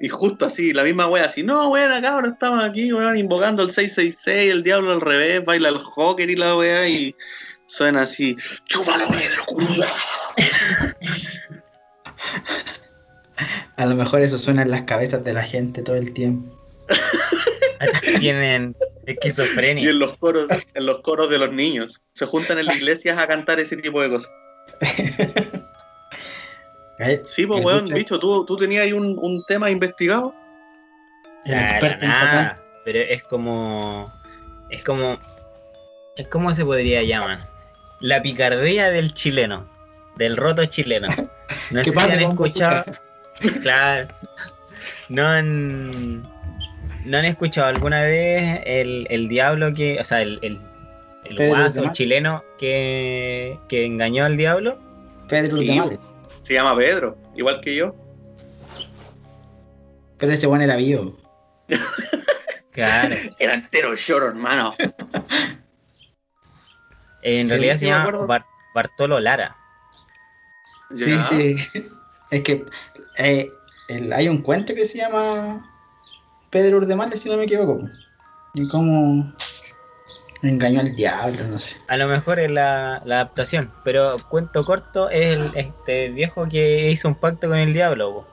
Y justo así, la misma wea así, no, weón, acá ahora estamos aquí, weón, invocando el 666, el diablo al revés, baila el hocker y la wea y suena así, chúpalo Pedro, culo. (laughs) A lo mejor eso suena en las cabezas de la gente todo el tiempo. (laughs) (laughs) Tienen Y esquizofrenia. en los coros, en los coros de los niños. Se juntan en las iglesias a cantar ese tipo de cosas. ¿Eh? Sí, pues weón, bicho- bicho, tú, tú tenías ahí un, un tema investigado. El Nada, experto en nada, Satán. pero es como. Es como. Es como se podría llamar. La picardía del chileno. Del roto chileno. (laughs) No ¿Qué sé pasa si han con escuchado. Botica? Claro. No han. No han escuchado alguna vez el, el diablo que. O sea, el, el, el guaso, chileno que, que engañó al diablo. Pedro Sí, Tamales. Se llama Pedro, igual que yo. Pero ese bueno era (laughs) vivo. Claro. Era entero lloro, hermano. (laughs) En Sí, realidad se llama Bartolo Lara. Sí, Ya. sí. Es que eh, el- hay un cuento que se llama Pedro Urdemales, si no me equivoco. Y cómo engañó al diablo, no sé. A lo mejor es la, la adaptación, pero cuento corto es el este viejo que hizo un pacto con el diablo. po.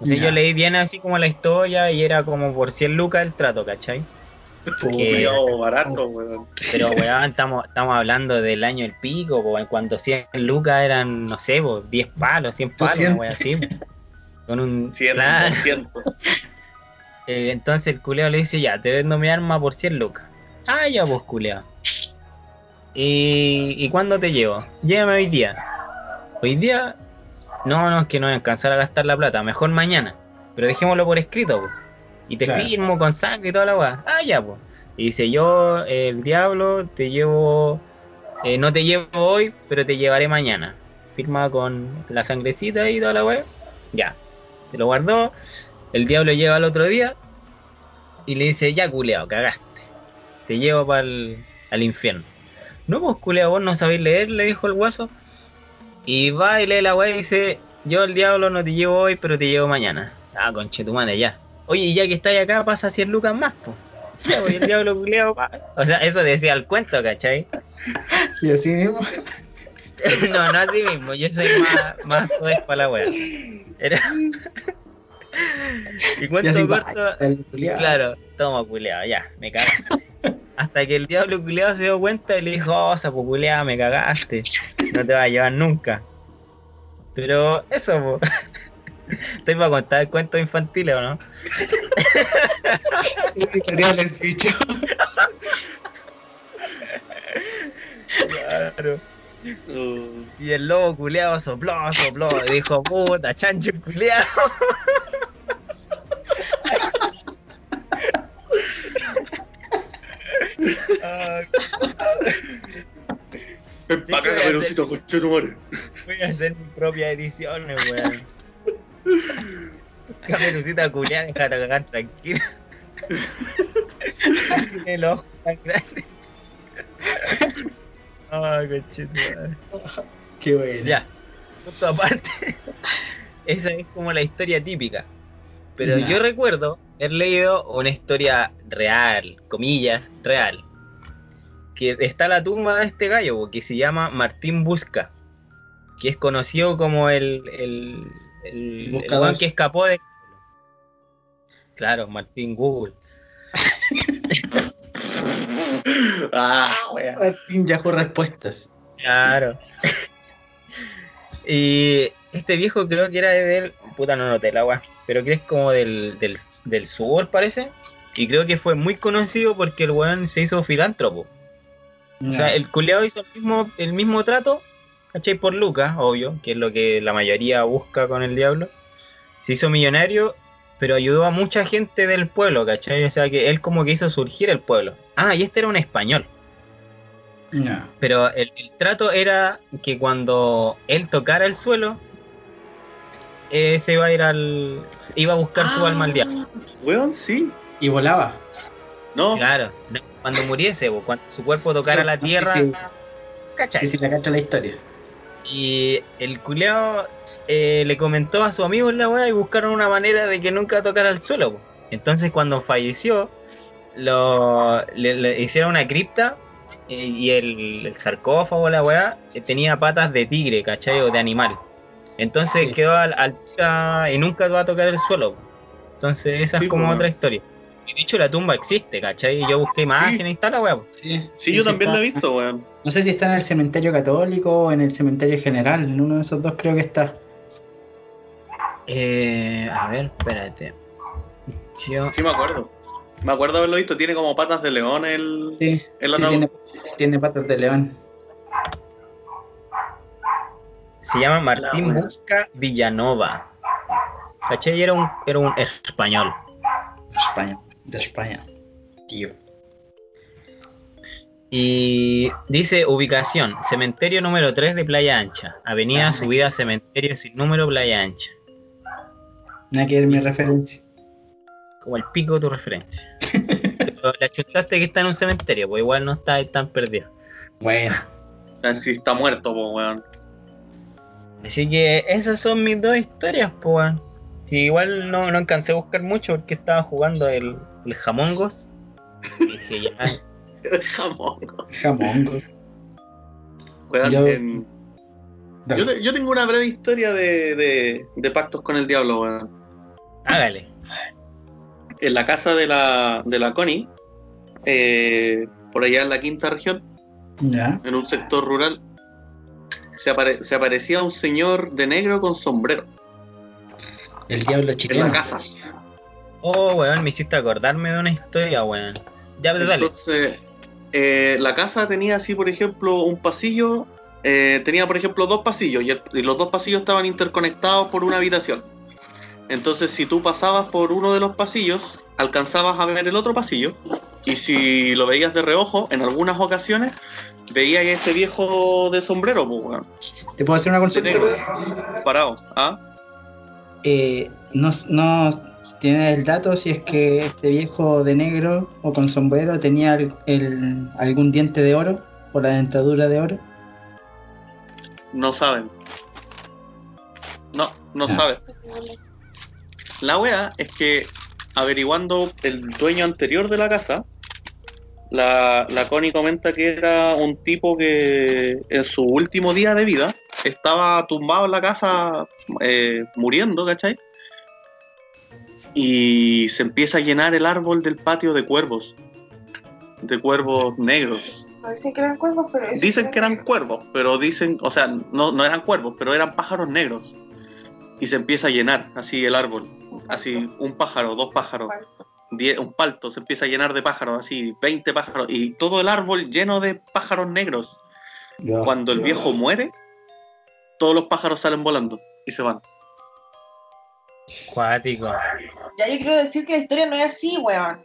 O sea, Ya. yo leí bien así como la historia y era como por 100 lucas el trato, ¿cachai? Puta. Que- Culiao barato, weón. Pero (laughs) weón, estamos, estamos hablando del año el pico, po, cuando 100 lucas eran, no sé, po, 10 palos, 100 palos, una 200. wea así. Con un... 100, claro. 200. Eh, entonces el culeo le dice, ya, te vendo mi arma por 100 lucas. Ah, ya vos, culeo. ¿Y, ¿Y cuándo te llevo? Llévame hoy día. Hoy día, no, no, es que no voy a alcanzar a gastar la plata, mejor mañana. Pero dejémoslo por escrito, po. Y te Claro. firmo con sangre y toda la weá. Ah, ya, pues. Y dice, yo, el diablo, te llevo, eh, no te llevo hoy, pero te llevaré mañana. Firma con la sangrecita y toda la weá. Ya. Se lo guardó. El diablo llega al otro día y le dice, ya culeado, cagaste. Te llevo para al infierno. No, pues culeado, vos no sabéis leer, le dijo el guaso. Y va y lee la weá y dice, yo el diablo no te llevo hoy, pero te llevo mañana. Ah, conchetumane, ya. Oye, y ya que estáis acá, pasa 100 lucas más, pues. Ya, pues, el diablo culeado, pa. O sea, eso decía el cuento, ¿cachai? (laughs) Y así mismo. (laughs) no, no así mismo, yo soy más, más para la wea. Era... (laughs) y cuento va, corto, el culiao. claro, toma culeado, ya, me cagaste. (laughs) Hasta que el diablo culeado se dio cuenta y le dijo, oh, sapo culeado, me cagaste, no te vas a llevar nunca. Pero eso, po. (laughs) Estoy para contar cuentos infantiles, ¿o no? Editorial (laughs) el ficho. Claro. Y el lobo culeado sopló, sopló, y dijo, puta, chancho culeado. Deja de caperucito, conchetumare. voy a hacer mi propia edición, eh, weón. Caperucita culeada, déjate cagar tranquila. el ojo tan grande. Ay, conchetumare. Qué (laughs) bueno. Ya, punto aparte. (laughs) Esa es como la historia típica. Pero Ya. yo recuerdo haber leído una historia real, comillas, real. Que está la tumba de este gallo, que se llama Martín Busca. Que es conocido como el, el, el, el Buscador. weón que escapó de. Claro, Martín Google. (laughs) Ah, wea. Martín Yahoo Respuestas. Claro. y este viejo creo que era del. Puta, no noté la agua. Pero que es como del, del, del sur, parece. Y creo que fue muy conocido porque el weón se hizo filántropo. O sea, el culeado hizo el mismo, el mismo trato, ¿cachai? Por Lucas, obvio, que es lo que la mayoría busca con el diablo. Se hizo millonario, pero ayudó a mucha gente del pueblo, ¿cachai? O sea, que él como que hizo surgir el pueblo. Ah, y este era un español. No. Pero el, el trato era que cuando él tocara el suelo, eh, se iba a ir al. iba a buscar su alma al diablo. Weón, sí. Y volaba. No, Claro, no, cuando muriese, cuando su cuerpo tocara la Sí, tierra, sí. ¿cachai? Sí, sí, la cacho la historia. Y el culeado eh, le comentó a su amigo en la weá y buscaron una manera de que nunca tocara el suelo. po. Entonces cuando falleció, lo, le, le hicieron una cripta eh, y el, el sarcófago, la weá, eh, tenía patas de tigre, ¿cachai? O de animal. Entonces Sí. quedó al, y nunca va a tocar el suelo. po. Entonces esa Sí, es como otra historia. Y hecho la tumba existe, ¿cachai? Yo busqué imágenes y tal, la weá. Sí, sí, yo también está- lo he visto, weón. No sé si está en el cementerio católico o en el cementerio general. En uno de esos dos creo que está. Eh, a ver, espérate. Yo- Sí, me acuerdo. Me acuerdo haberlo visto. Tiene como patas de león el. Sí, El sí, tiene, tiene patas de león. Se llama Martín. Busca Villanova. ¿Cachai? Y Era un, era un español. España, de España. Tío. Y dice ubicación, cementerio número 3 de Playa Ancha. Avenida Ah. subida cementerio sin número Playa Ancha. Nada que ver mi referencia. Como el pico de tu referencia. (laughs) Pero le achuntaste que está en un cementerio, pues igual no está tan perdido. Bueno, Si está muerto, po, weón. Así que esas son mis dos historias, pues. weón. Sí, igual no, no alcancé a buscar mucho porque estaba jugando el, el Jamongos. (laughs) Y dije, ya. Jamongos. Weón, Yo- en- Dale. yo, te- yo tengo una breve historia de, de, de pactos con el diablo, weón. hágale. En la casa de la, de la Connie, eh, por allá en la quinta región, Ya. en un sector rural, se, apare- se aparecía un señor de negro con sombrero El diablo en chileno. la casa. Oh, weón, me hiciste acordarme de una historia, weón. Ya, pero dale. Entonces, eh, la casa tenía así, por ejemplo, un pasillo, eh, tenía, por ejemplo, dos pasillos y, el- y los dos pasillos estaban interconectados por una habitación. Entonces, si tú pasabas por uno de los pasillos, alcanzabas a ver el otro pasillo y si lo veías de reojo, en algunas ocasiones, veías a este viejo de sombrero, pues, weón, ¿Te puedo hacer una consulta? parado. ¿ah? Eh, no, no tienes el dato si es que este viejo de negro o con sombrero tenía el- el- algún diente de oro o la dentadura de oro. No saben. No, no saben. La wea es que averiguando el dueño anterior de la casa, la, la Connie comenta que era un tipo que en su último día de vida estaba tumbado en la casa eh, muriendo, ¿cachai? Y se empieza a llenar el árbol del patio de cuervos, de cuervos negros. No dicen que eran cuervos, pero Dicen que eran cuervos, pero dicen, o sea, no, no eran cuervos, pero eran pájaros negros. Y se empieza a llenar así el árbol, así un pájaro, dos pájaros, die- un palto, se empieza a llenar de pájaros, así 20 pájaros, y todo el árbol lleno de pájaros negros. Cuando el viejo muere, todos los pájaros salen volando y se van. Cuático. Ya yo quiero decir que la historia no es así, weón.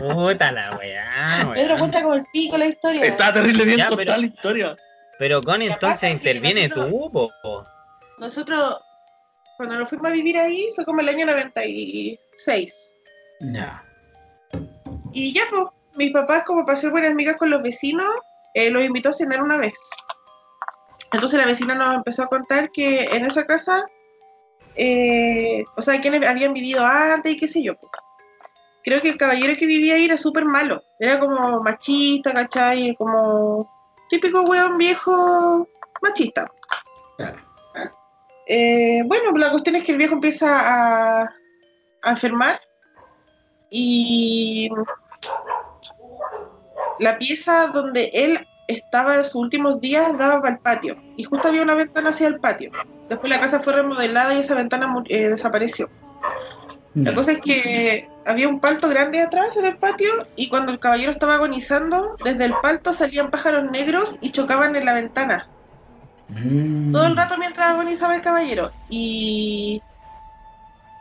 Puta la weá, Pedro weón. cuenta como el pico la historia. Está terrible bien contada pero- la historia. Pero que entonces interviene nosotros- tú, po. po. Nosotros, cuando nos fuimos a vivir ahí, fue como el año 96. Ya. Y ya, pues, mis papás, como para ser buenas amigas con los vecinos, eh, los invitó a cenar una vez. Entonces la vecina nos empezó a contar que en esa casa, eh, o sea, quienes habían vivido antes y qué sé yo. po. Creo que el caballero que vivía ahí era súper malo. Era como machista, ¿cachai? Como típico weón viejo machista. Claro. Eh, bueno, la cuestión es que el viejo empieza a, a enfermar y la pieza donde él estaba en sus últimos días daba para el patio y justo había una ventana hacia el patio. Después la casa fue remodelada y esa ventana eh, desapareció. La cosa es que había un palto grande atrás en el patio y cuando el caballero estaba agonizando, desde el palto salían pájaros negros y chocaban en la ventana Mm. todo el rato mientras agonizaba el caballero. Y.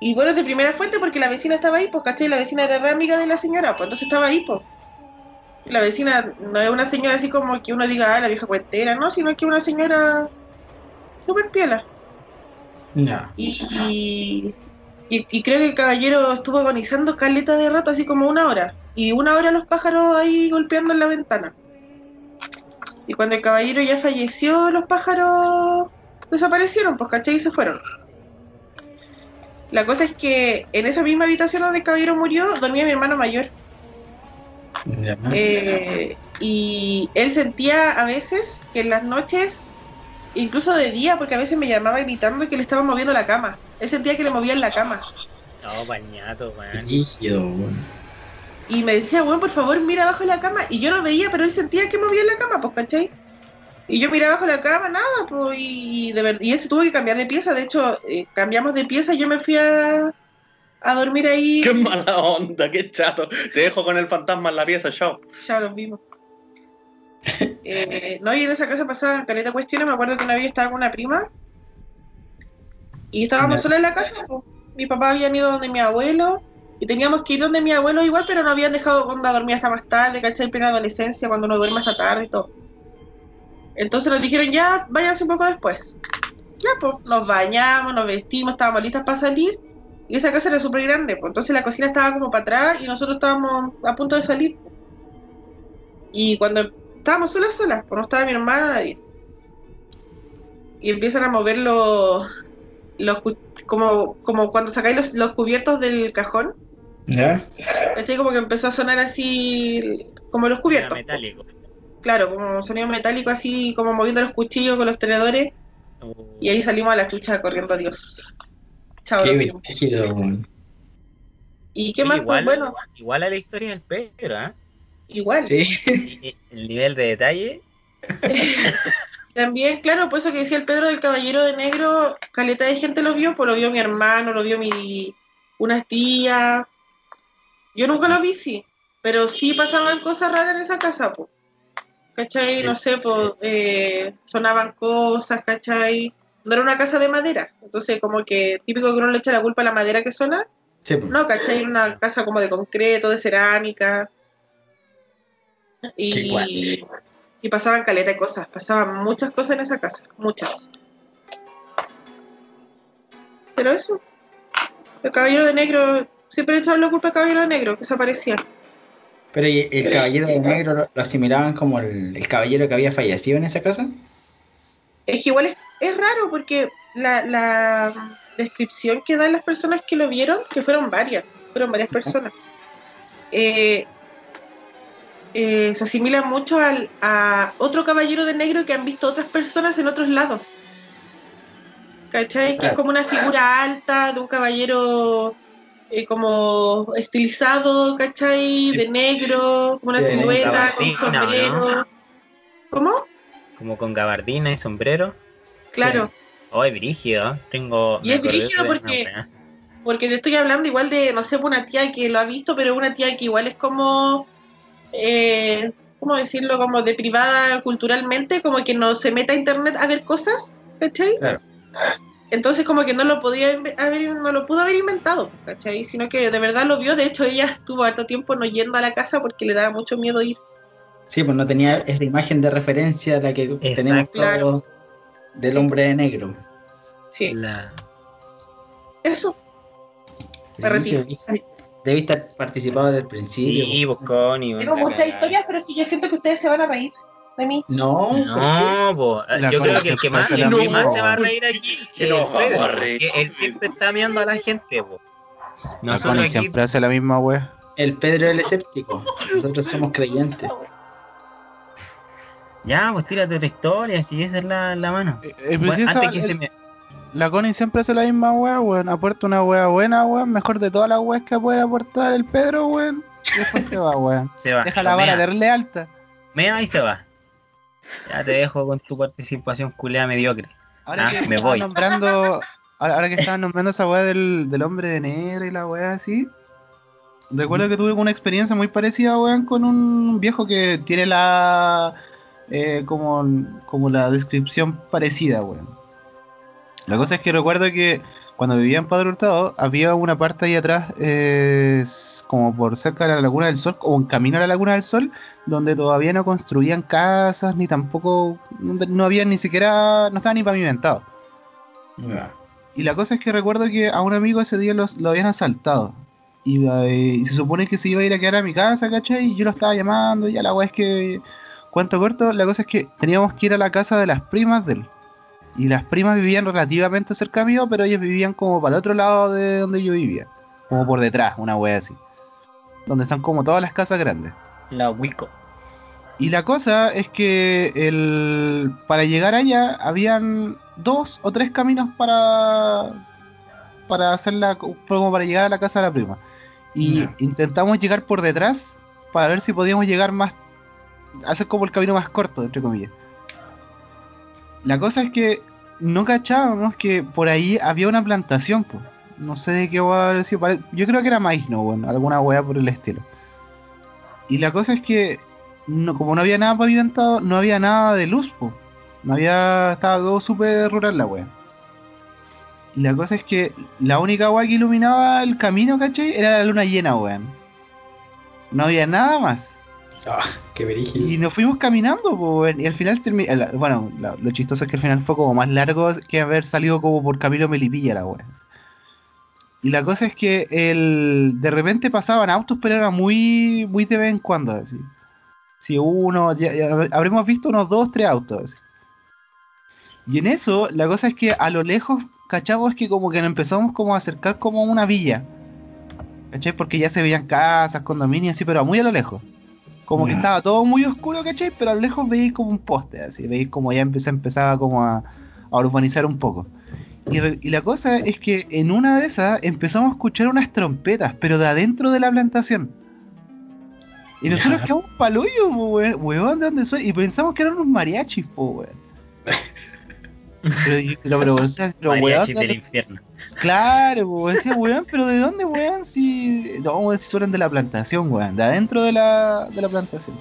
Y bueno, de primera fuente porque la vecina estaba ahí, pues, ¿cachai? La vecina era re amiga de la señora, pues entonces estaba ahí, pues. La vecina no es una señora así como que uno diga, ah, la vieja cuentera, no, sino que una señora súper piola. Y, y, y- y creo que el caballero estuvo agonizando caleta de rato, así como una hora. Y una hora los pájaros ahí golpeando en la ventana. Y cuando el caballero ya falleció, los pájaros desaparecieron, pues ¿cachai? Y se fueron. La cosa es que en esa misma habitación donde el caballero murió, dormía mi hermano mayor. Eh, y él sentía a veces que en las noches, incluso de día, porque a veces me llamaba gritando que le estaban moviendo la cama. Él sentía que le movían la cama. No. Rígido, weón. Y me decía, weón, por favor, mira abajo de la cama. Y yo no veía, pero él sentía que movía la cama, pues, ¿cachai? Y yo miraba abajo de la cama, nada, pues, y, de y él se tuvo que cambiar de pieza. De hecho, eh, cambiamos de pieza y yo me fui a, a dormir ahí. (laughs) Qué mala onda, qué chato. Te dejo con el fantasma en la pieza, chao. Ya los vimos. Eh, no, y en esa casa pasaban caleta cuestiones. Me acuerdo que una vez estaba con una prima y estábamos solas en la casa. pues. Mi papá habían ido donde mi abuelo y teníamos que ir donde mi abuelo igual, pero no habían dejado onda dormir hasta más tarde, ¿cachai? Plena adolescencia, cuando uno duerme hasta tarde y todo. Entonces nos dijeron, ya, váyanse un poco después. Ya, pues, nos bañamos, nos vestimos, estábamos listas para salir. Y esa casa era súper grande, pues entonces la cocina estaba como para atrás y nosotros estábamos a punto de salir. Y cuando estábamos solas, solas, pues no estaba mi hermano, nadie. y empiezan a mover los, los como, como cuando sacáis los, los cubiertos del cajón. ¿Ya? ¿Cachai? Como que empezó a sonar así, como los Era cubiertos. metálico. Claro, como sonido metálico, así como moviendo los cuchillos con los tenedores. Y ahí salimos a la chucha corriendo, adiós. Chao, Qué weón. ¿Y qué más? igual, Pues bueno, igual a la historia del Pedro, ¿ah? igual. Sí. El nivel de detalle. (laughs) También, claro, por eso que decía el Pedro del Caballero de Negro, caleta de gente lo vio, pues lo vio mi hermano, lo vio mi unas tías. Yo nunca lo vi, sí, pero sí pasaban cosas raras en esa casa, pues. ¿Cachai? No sé, pues eh, sonaban cosas, ¿cachai? No era una casa de madera, entonces como que típico que uno le echa la culpa a la madera que suena. Sí. No, ¿cachai? Era una casa como de concreto, de cerámica. Y, y pasaban caleta de cosas, pasaban muchas cosas en esa casa, muchas. Pero eso, el caballero de negro, siempre le echaban la culpa al caballero de negro, que se aparecía. Pero ¿y el caballero de negro lo, lo asimilaban como el, el caballero que había fallecido en esa casa? Es que igual es, es raro porque la, la descripción que dan las personas que lo vieron, que fueron varias, fueron varias personas, eh, eh, se asimila mucho al, a otro caballero de negro que han visto otras personas en otros lados. ¿Cachai? Que es como una figura alta de un caballero eh, como estilizado, ¿cachai? De negro, como una silueta, con sombrero. ¿Cómo? Como con gabardina y sombrero. Claro. Oh, es brígido. Tengo. Y es brígido porque-. Porque te estoy hablando igual de, no sé, una tía que lo ha visto, pero una tía que igual es como, eh, ¿cómo decirlo? Como de privada culturalmente, como que no se mete a internet a ver cosas, ¿cachai? Claro. Entonces como que no lo podía haber, no lo pudo haber inventado, ¿cachai? Sino que de verdad lo vio, de hecho ella estuvo harto tiempo no yendo a la casa porque le daba mucho miedo ir. Sí, pues no tenía esa imagen de referencia a la que tenemos Claro. del Sí. hombre de negro. Sí, La... eso, me retiro. Debiste haber participado desde el principio. Sí, pues. buscón y Tengo muchas historias, pero es que yo siento que ustedes se van a reír de mí. No. No, po. La yo creo que el que más, el que se va a reír aquí (laughs) Que es nos el vamos Pedro, a reír. porque él siempre está mirando a la gente, po. La Nosotros Connie aquí, siempre hace la misma wea. El Pedro es el escéptico. Nosotros somos creyentes. ya, pues tírate otra historia, si esa es la, la mano. Eh, eh, Bueno, precisa- antes que el- se me... La Connie siempre hace la misma wea, weón. Aporta una wea buena, weón. Mejor de todas las weas que puede aportar el Pedro, weón. Y después se va, weón. Se va. Deja la vara darle alta. mea y se va. Ya te dejo con tu participación culea mediocre. Ahora Ah, que me voy. nombrando. Ahora, ahora que estaban nombrando esa wea del, del hombre de negro y la wea así. Recuerdo que tuve una experiencia muy parecida, weón, con un viejo que tiene la. eh, como, como la descripción parecida, weón. La cosa es que recuerdo que cuando vivía en Padre Hurtado había una parte ahí atrás, eh, como por cerca de la Laguna del Sol, o en camino a la Laguna del Sol, donde todavía no construían casas, ni tampoco. No, no había ni siquiera. no estaba ni pavimentado. Y la cosa es que recuerdo que a un amigo ese día los- lo habían asaltado. Y, eh, y se supone que se iba a ir a quedar a mi casa, ¿cachai? Y yo lo estaba llamando, y ya la weá es que. Cuento corto, la cosa es que teníamos que ir a la casa de las primas de él. Y las primas vivían relativamente cerca mío, pero ellas vivían como para el otro lado de donde yo vivía. Como por detrás, una wea así. Donde están como todas las casas grandes. La Wico. Y la cosa es que el, para llegar allá habían dos o tres caminos para para hacerla como para llegar a la casa de la prima. Y intentamos llegar por detrás para ver si podíamos llegar más hacer como el camino más corto, entre comillas. La cosa es que no cachábamos que por ahí había una plantación, po. No sé de qué va a haber sido, Yo creo que era maíz, no, bueno, alguna weá por el estilo. Y la cosa es que como no había nada pavimentado, no había nada de luz, po. No había. Estaba todo súper rural la wea. Y la cosa es que la única wea que iluminaba el camino, ¿cachai? Era la luna llena, weón. No había nada más. Ah. Y nos fuimos caminando, y al final termi- el- Bueno, lo chistoso es que al final fue como más largo que haber salido como por Camilo Melipilla la wea. Y la cosa es que el, de repente pasaban autos, pero era muy, muy de vez en cuando, así. Si uno, ya- habremos visto unos dos, tres autos. Y en eso, la cosa es que a lo lejos, cachamos que como que nos empezamos como a acercar como a una villa. ¿Cachai? Porque ya se veían casas, condominios, así, pero muy a lo lejos. Como que estaba todo muy oscuro, ¿cachai? Pero a lo lejos veis como un poste, así, veis como ya empezaba, empezaba como a, a urbanizar un poco. Y, la cosa es que en una de esas empezamos a escuchar unas trompetas, pero de adentro de la plantación. Y nosotros quedamos paloyo, po, weón, ¿de dónde soy? Y pensamos que eran unos mariachis, po, weón. Pero, (laughs) y- pero, (laughs) pero, o sea, pero, weón, Mariachis ¿de del dónde- infierno. Claro, pues decía, weón, pero ¿de dónde, weón? Si. No, weón, si suenan de la plantación, weón, de adentro de la, de la plantación.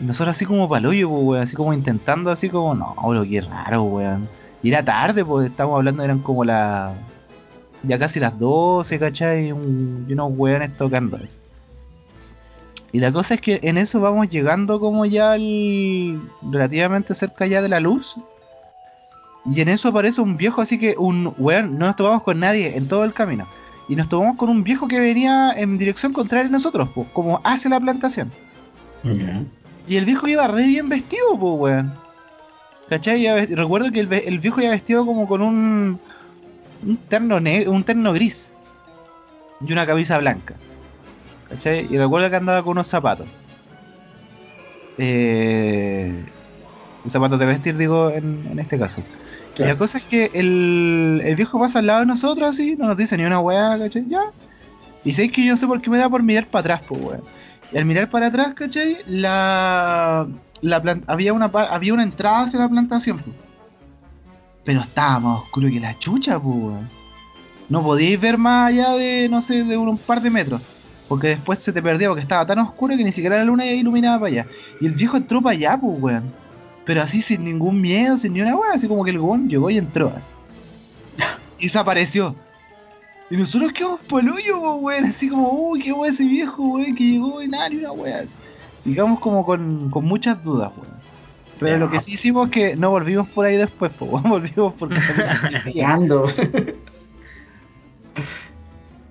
Y nosotros así como paloyo, weón, así como intentando, así como, no, bro, qué raro, weón. Y era tarde, pues, estábamos hablando, eran como las. Ya casi las 12, ¿cachai? Un- y unos weones tocando así. Y la cosa es que en eso vamos llegando como ya al. relativamente cerca ya de la luz. Y en eso aparece un viejo, así que un weón, no nos tomamos con nadie en todo el camino. Y nos tomamos con un viejo que venía en dirección contraria a nosotros, pues, como hacia la plantación. Ya. Y el viejo iba re bien vestido, pues, weón. ¿Cachai? Recuerdo que el, viejo iba vestido como con un, un terno ne- un terno gris y una camisa blanca. ¿Cachai? Y recuerdo que andaba con unos zapatos. Eh, zapatos de vestir, digo, en, en este caso. Y Claro. la cosa es que el, el viejo pasa al lado de nosotros así, no nos dice ni una weá, ¿cachai? Ya. Y sabéis que yo no sé por qué me da por mirar para atrás, pues weón. Y al mirar para atrás, ¿cachai? La, la plan- había, una, par- había una entrada hacia la plantación, pues. Pero estaba más oscuro que la chucha, pues weón. No podíais ver más allá de, no sé, de un, un par de metros. Porque después se te perdía porque estaba tan oscuro que ni siquiera la luna iluminaba para allá. Y el viejo entró para allá, pues weón. Pero así sin ningún miedo, sin ni una weá, así como que el weón llegó y entró así. (laughs) Y desapareció. Y nosotros quedamos palullo, po, weón, así como, uy, qué weón ese viejo, weón, que llegó y nada, ni una weá. quedamos como con, con muchas dudas, weón. Pero lo que sí hicimos es que no volvimos por ahí después, po, (laughs) weón, volvimos porque (laughs) Ando.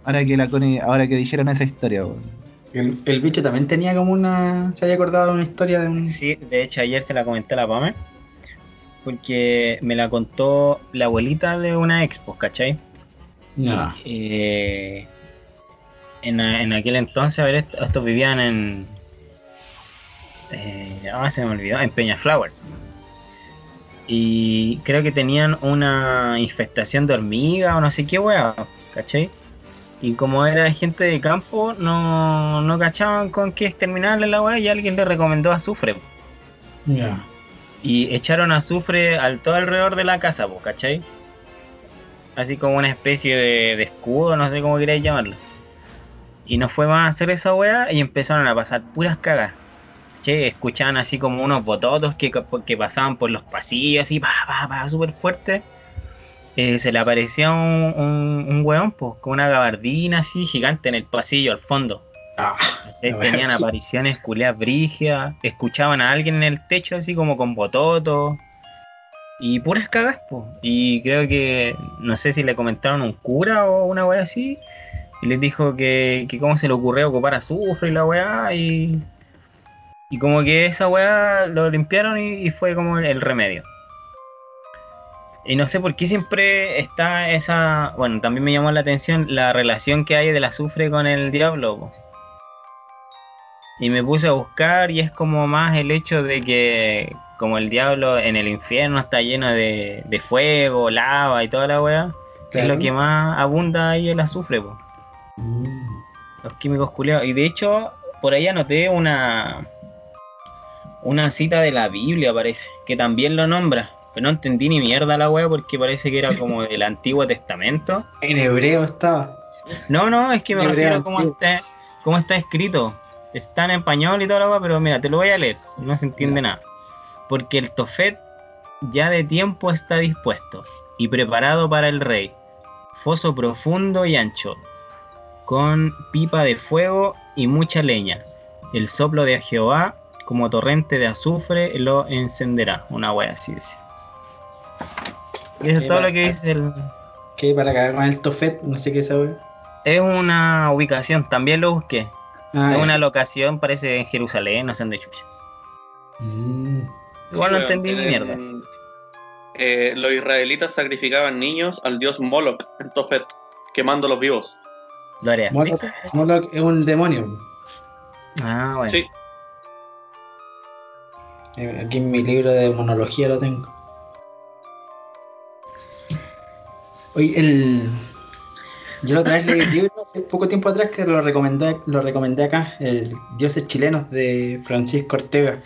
ahora que la Connie- ahora que dijeron esa historia, weón. El, el bicho también tenía como una. Se había acordado de una historia de un. Sí, de hecho ayer se la comenté a la Pame. Porque me la contó la abuelita de una expo, ¿cachai? Ya. Eh, en, en aquel entonces, a ver, est- estos vivían en. Eh, ah, se me olvidó, en Peñaflower. Y creo que tenían una infestación de hormiga o no sé qué weá, ¿cachai? Y como era gente de campo, no, no cachaban con qué exterminarle la weá y alguien le recomendó azufre. Ya. Y echaron azufre al todo alrededor de la casa, po, ¿cachai? Así como una especie de, de escudo, no sé cómo queréis llamarlo. Y no fue más a hacer esa weá y empezaron a pasar puras cagas. ¿Cachai? Escuchaban así como unos bototos que, que pasaban por los pasillos, así, pa, pa, pa, súper fuerte. Eh, se le aparecía un, un, un weón, pues, con una gabardina así gigante en el pasillo al fondo. Ah, Tenían apariciones culeas brigias, escuchaban a alguien en el techo así como con bototos y puras cagas, po. Y creo que, no sé si le comentaron un cura o una weá así, y les dijo que, que cómo se le ocurrió ocupar azufre y la weá, y, y como que esa weá lo limpiaron y, y fue como el, el remedio. Y no sé por qué siempre está esa, bueno, también me llamó la atención la relación que hay del azufre con el diablo, po. Y me puse a buscar y es como más el hecho de que como el diablo en el infierno está lleno de, de fuego, lava y toda la weá, es Claro. lo que más abunda ahí el azufre. Mm. los químicos culeados. Y de hecho, por ahí anoté una una cita de la Biblia, parece, que también lo nombra. Pero no entendí ni mierda la weá porque parece que era como del Antiguo Testamento. En hebreo estaba. No, no, es que me refiero a cómo está, cómo está escrito. Está en español y toda la weá, pero mira, te lo voy a leer, no se entiende nada. Porque el Tofet ya de tiempo está dispuesto y preparado para el rey. Foso profundo y ancho, con pipa de fuego y mucha leña. El soplo de Jehová, como torrente de azufre, lo encenderá. Una wea así dice. Y eso es Qué todo lo que dice el, Que para cagar con el Tofet, no sé qué sabe. Es una ubicación, también lo busqué. Ah, es una locación, parece en Jerusalén, no sé dónde chucha. Mm. Igual no entendí en ni mierda. eh, los israelitas sacrificaban niños al dios Moloch en Tofet, quemándolos vivos. Gloria. Moloch, Moloch es un demonio. Ah, bueno. Sí, Eh, Aquí en mi libro de monología lo tengo. Oye, el. Yo la otra vez leí un libro hace poco tiempo atrás que lo recomendé, lo recomendé acá, el Dioses Chilenos de Francisco Ortega.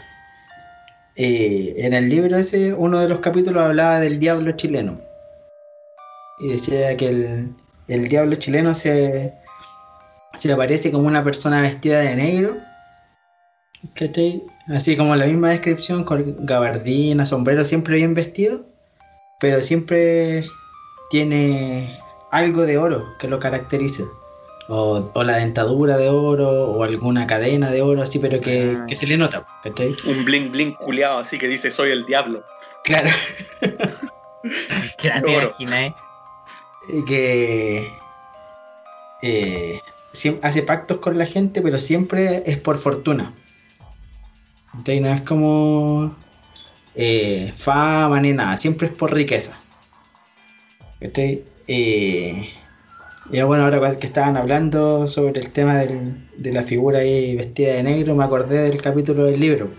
Eh, en el libro ese, uno de los capítulos hablaba del diablo chileno. Y decía que el, diablo chileno se, se aparece como una persona vestida de negro. Así como la misma descripción, con gabardina, sombrero, siempre bien vestido, pero siempre tiene algo de oro que lo caracteriza. O, o la dentadura de oro, o alguna cadena de oro, así, pero que, Ah. que se le nota, ¿cachai? un bling bling culiado así que dice soy el diablo. Claro. ¿Qué la te Oro. imaginas? Y que eh, hace pactos con la gente, pero siempre es por fortuna. ¿Cachai? No es como eh, fama ni nada, siempre es por riqueza. ¿Cachai? Eh, ya bueno, ahora que estaban hablando sobre el tema del- de la figura ahí vestida de negro, me acordé del capítulo del libro.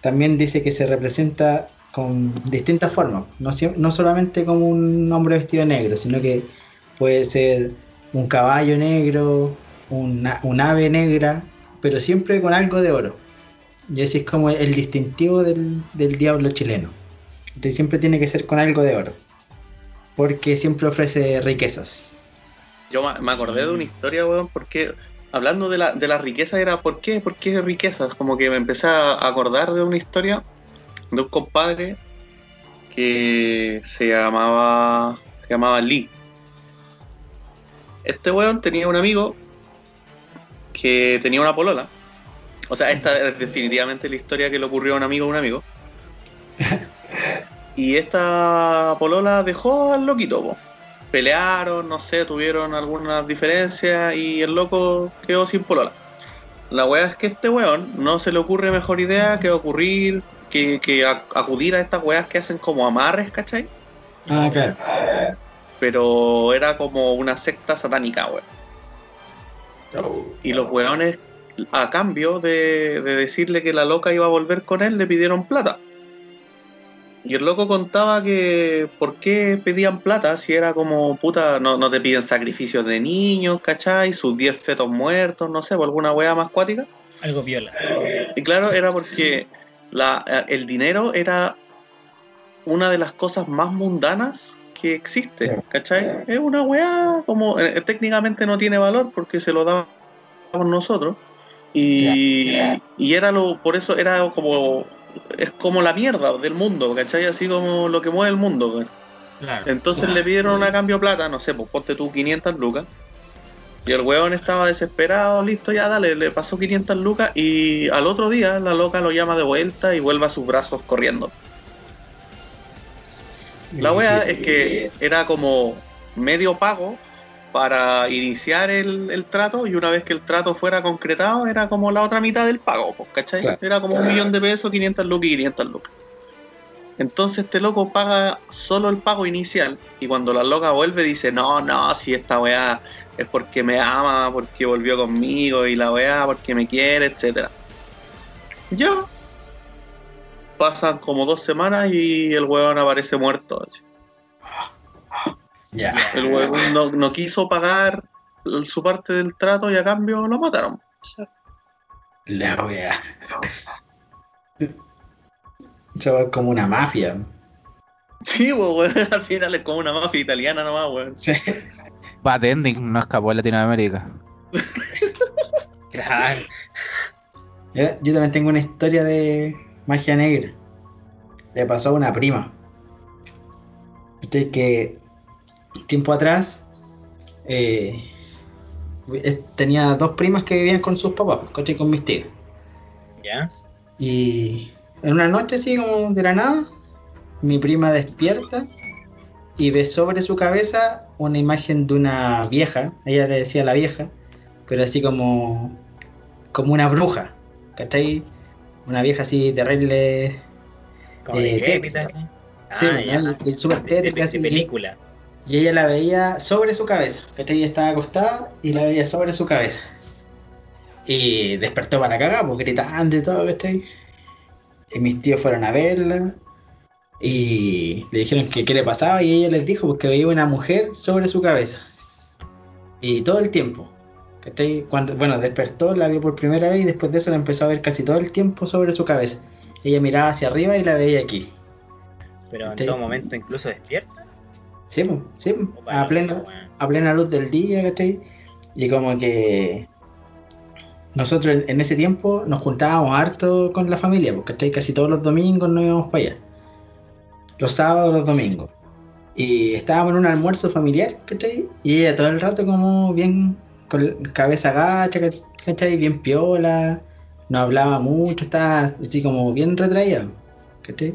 También dice que se representa con distintas formas, no, no solamente como un hombre vestido de negro, sino que puede ser un caballo negro, una, un ave negra, pero siempre con algo de oro. Y ese es como el distintivo del, del diablo chileno. Entonces siempre tiene que ser con algo de oro, porque siempre ofrece riquezas. Yo me acordé de una historia, weón, porque hablando de la, de la riqueza era ¿por qué? ¿Por qué riquezas? Como que me empecé a acordar de una historia de un compadre que se llamaba se llamaba Lee. Este weón tenía un amigo que tenía una polola. O sea, esta es definitivamente la historia que le ocurrió a un amigo de un amigo. (laughs) Y esta polola dejó al loquito, po. Pelearon, no sé, tuvieron algunas diferencias y el loco quedó sin polola. La weá es que este weón no se le ocurre mejor idea que ocurrir, que, que ac- acudir a estas weas que hacen como amarres, ¿cachai? Ah, claro. Pero era como una secta satánica, weón. Y los weones, a cambio de, de decirle que la loca iba a volver con él, le pidieron plata. Y el loco contaba que por qué pedían plata si era como puta, no, no te piden sacrificios de niños, ¿cachai? Sus 10 fetos muertos, no sé, por alguna wea más cuática. Algo viola. Y claro, era porque la, el dinero era una de las cosas más mundanas que existe. ¿cachai? Es una weá como eh, técnicamente no tiene valor porque se lo damos nosotros y, y era lo por eso era como es como la mierda del mundo, ¿cachai? Así como lo que mueve el mundo. Entonces le pidieron a cambio plata, no sé, pues ponte tú 500 lucas. Y el weón estaba desesperado, listo, ya dale, le pasó 500 lucas y al otro día la loca lo llama de vuelta y vuelve a sus brazos corriendo. La wea es que era como medio pago para iniciar el, el trato y una vez que el trato fuera concretado era como la otra mitad del pago, pues, ¿cachai? Claro. Era como un millón de pesos, 500 lucas y 500 lucas. Entonces este loco paga solo el pago inicial y cuando la loca vuelve dice, no, no, si esta weá es porque me ama, porque volvió conmigo y la weá porque me quiere, etcétera. Ya. Pasan como dos semanas y el weón aparece muerto. así. Ya. El weón no, no quiso pagar su parte del trato y a cambio lo mataron. La wea. Eso es como una mafia. Sí, weón, (laughs) al final es como una mafia italiana nomás, weón. Sí. Bad Ending no escapó de Latinoamérica. (laughs) Claro. Yo, yo también tengo una historia de magia negra. Le pasó a una prima. Viste que tiempo atrás eh, eh, tenía dos primas que vivían con sus papás, ¿cachai? con mis tíos. ¿Ya? Y en una noche así como de la nada, mi prima despierta y ve sobre su cabeza una imagen de una vieja, ella le decía la vieja, pero así como, como una bruja, ¿cachai? Una vieja así terrible, Como Eh, decrépita, tétrica. así. Sí, Ah, pues. ¿no? Súper De- de- tétrica, de así, y- película. Y ella la veía sobre su cabeza. ¿Cachai? Ella estaba acostada y la veía sobre su cabeza. Y despertó para cagar, pues gritando y todo, ¿cachai? Y mis tíos fueron a verla. Y le dijeron que qué le pasaba. Y ella les dijo pues, que veía una mujer sobre su cabeza. Y todo el tiempo. ¿cachai? Cuando, bueno, despertó, la vio por primera vez y después de eso la empezó a ver casi todo el tiempo sobre su cabeza. Ella miraba hacia arriba y la veía aquí. Pero en todo momento incluso despierta. Sí, sí, a plena, a plena luz del día, ¿cachai? Y como que nosotros en- en ese tiempo nos juntábamos harto con la familia, ¿cachai? Casi todos los domingos nos íbamos para allá. Los sábados, los domingos. Y estábamos en un almuerzo familiar, ¿cachai? Y ella todo el rato como bien, con cabeza gacha, ¿cach- ¿cachai? Bien piola, no hablaba mucho, estaba así como bien retraída, ¿cachai?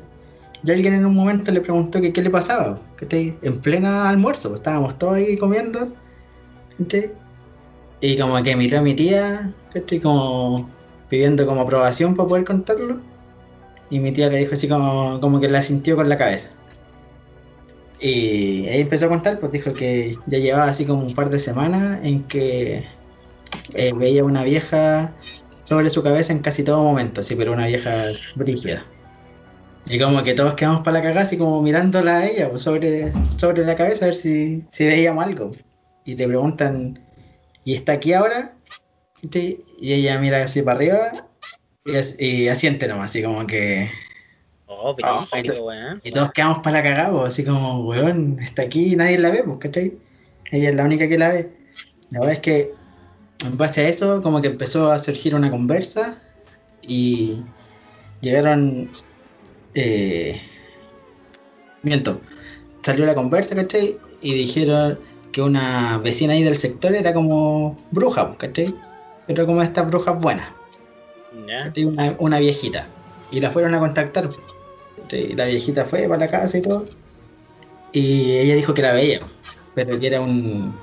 Y alguien en un momento le preguntó que qué le pasaba, ¿cachai? En plena almuerzo, pues, estábamos todos ahí comiendo. Y como que miró a mi tía, ¿cachai? Como pidiendo como aprobación para poder contarlo. Y mi tía le dijo así como, como que la sintió con la cabeza. Y ahí empezó a contar, pues dijo que ya llevaba así como un par de semanas en que eh, veía una vieja sobre su cabeza en casi todo momento, así, pero una vieja brígida. Y como que todos quedamos para la cagada, así como mirándola a ella, pues, sobre, sobre la cabeza, a ver si, si veíamos algo. Y le preguntan, ¿y está aquí ahora? Y ella mira así para arriba y, as- y asiente nomás, así como que. Oh, Ah, brígido, weón. Y todos quedamos para la cagada, pues, así como, weón, está aquí y nadie la ve, pues, ¿cachai? Ella es la única que la ve. La verdad es que, en base a eso, como que empezó a surgir una conversa y llegaron. Eh, miento, salió la conversa, ¿cachai? Y dijeron que una vecina ahí del sector era como bruja, ¿cachai? Pero como estas brujas buenas. ¿cachai? Una, una viejita. Y la fueron a contactar. ¿cachai? La viejita fue para la casa y todo. Y ella dijo que la veía, pero que era un.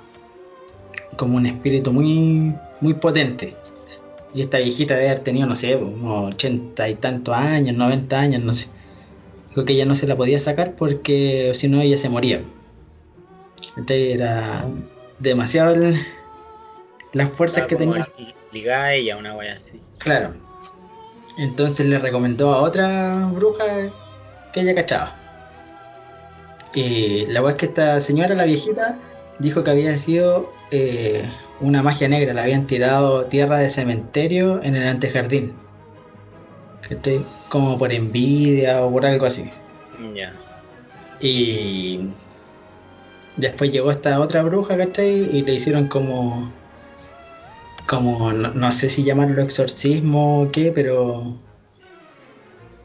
como un espíritu muy. muy potente. Y esta viejita debe haber tenido, no sé, unos ochenta y tantos años, 90 años, no sé. Dijo que ella no se la podía sacar porque si no ella se moría. ¿cachai? Era demasiado el- las fuerzas que tenía. li- Ligada a ella, una wea así. Claro. Entonces le recomendó a otra bruja que ella cachaba. Y la weá es que esta señora, la viejita, dijo que había sido eh, una magia negra. Le habían tirado tierra de cementerio en el antejardín. ¿Cachai? Como por envidia o por algo así. Ya. Y después llegó esta otra bruja, ¿cachai? Y le hicieron como. Como, no, no sé si llamarlo exorcismo o qué, pero.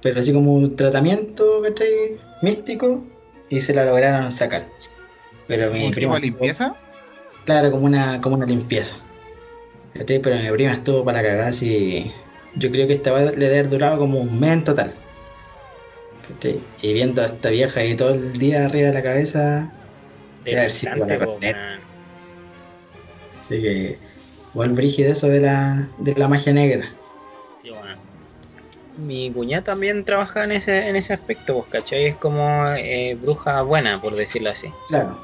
Pero así como un tratamiento, ¿cachai? Místico. Y se la lograron sacar. Pero mi ¿Un tipo prima. limpieza? Claro, como una, como una limpieza. ¿Cachai? Pero mi prima estuvo para cagar así. Yo creo que esta va- le debe haber durado como un mes en total. ¿Cachai? Y viendo a esta vieja ahí todo el día arriba de la cabeza. Debe haber sido la. Así que. Igual brígido eso de la, de la magia negra. Sí, bueno. Mi cuñada también trabaja en ese, en ese aspecto, pues, ¿cachai? Es como eh, bruja buena, por decirlo así. Claro.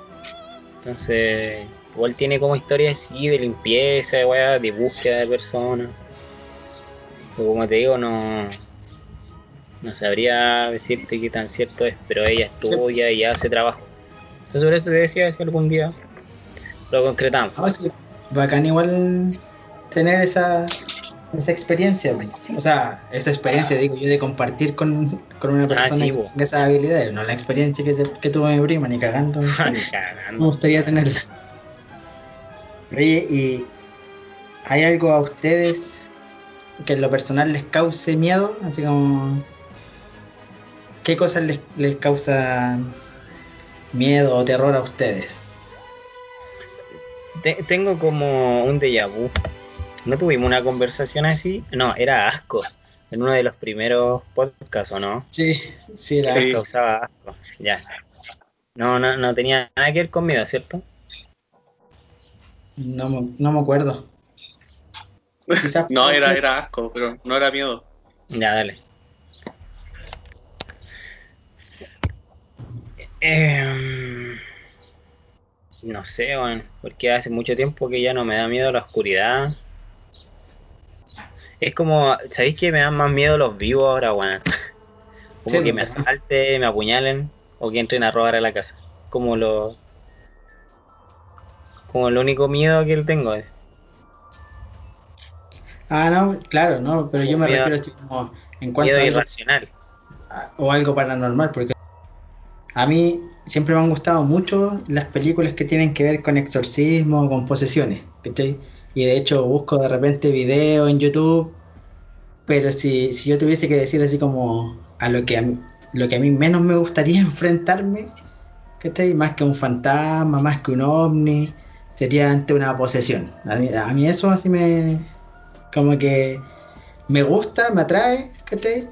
Entonces, igual tiene como historias así de limpieza, de weá, de búsqueda de personas. Pero como te digo, no, no sabría decirte qué tan cierto es, pero ella estudia y hace trabajo. Entonces, por eso te decía si algún día lo concretamos. Ah, sí, bacán igual tener esa, esa experiencia. O sea, esa experiencia, digo yo, de compartir con, con una Ah, persona sí, que po. tenga esas habilidades. No la experiencia que, te- que tuve mi prima, ni cagando. (laughs) Ni Me cagando. gustaría tenerla. Oye, ¿y hay algo a ustedes que en lo personal les cause miedo? Así como... ¿Qué cosas les, les causa miedo o terror a ustedes? Te- tengo como un déjà vu. ¿No tuvimos una conversación así? No, era asco. En uno de los primeros podcasts, ¿o no? Sí, sí, era... Sí. Causaba asco. Ya. No, no, no tenía nada que ver con miedo, ¿cierto? No, me- no me acuerdo. (laughs) No, era, era asco, pero no era miedo. Ya, dale. Eh, no sé, weón. Porque hace mucho tiempo que ya no me da miedo la oscuridad. Es como, ¿sabéis que me dan más miedo los vivos ahora, weón? (laughs) Como Sí, que me asalten, me apuñalen o que entren a robar a la casa. Como lo. Como el único miedo que tengo es. Ah, no, claro, no, pero yo me Miedo- refiero así como en cuanto Miedo a algo, irracional. a- o algo paranormal, porque a mí siempre me han gustado mucho las películas que tienen que ver con exorcismo, con posesiones, ¿cachai? Y de hecho busco de repente videos en YouTube, pero si, si yo tuviese que decir así como a lo que a mí, lo que a mí menos me gustaría (laughs) enfrentarme, ¿cachai? Más que un fantasma, más que un ovni, sería ante una posesión. A mí, a mí eso así me... como que me gusta, me atrae, ¿cachai?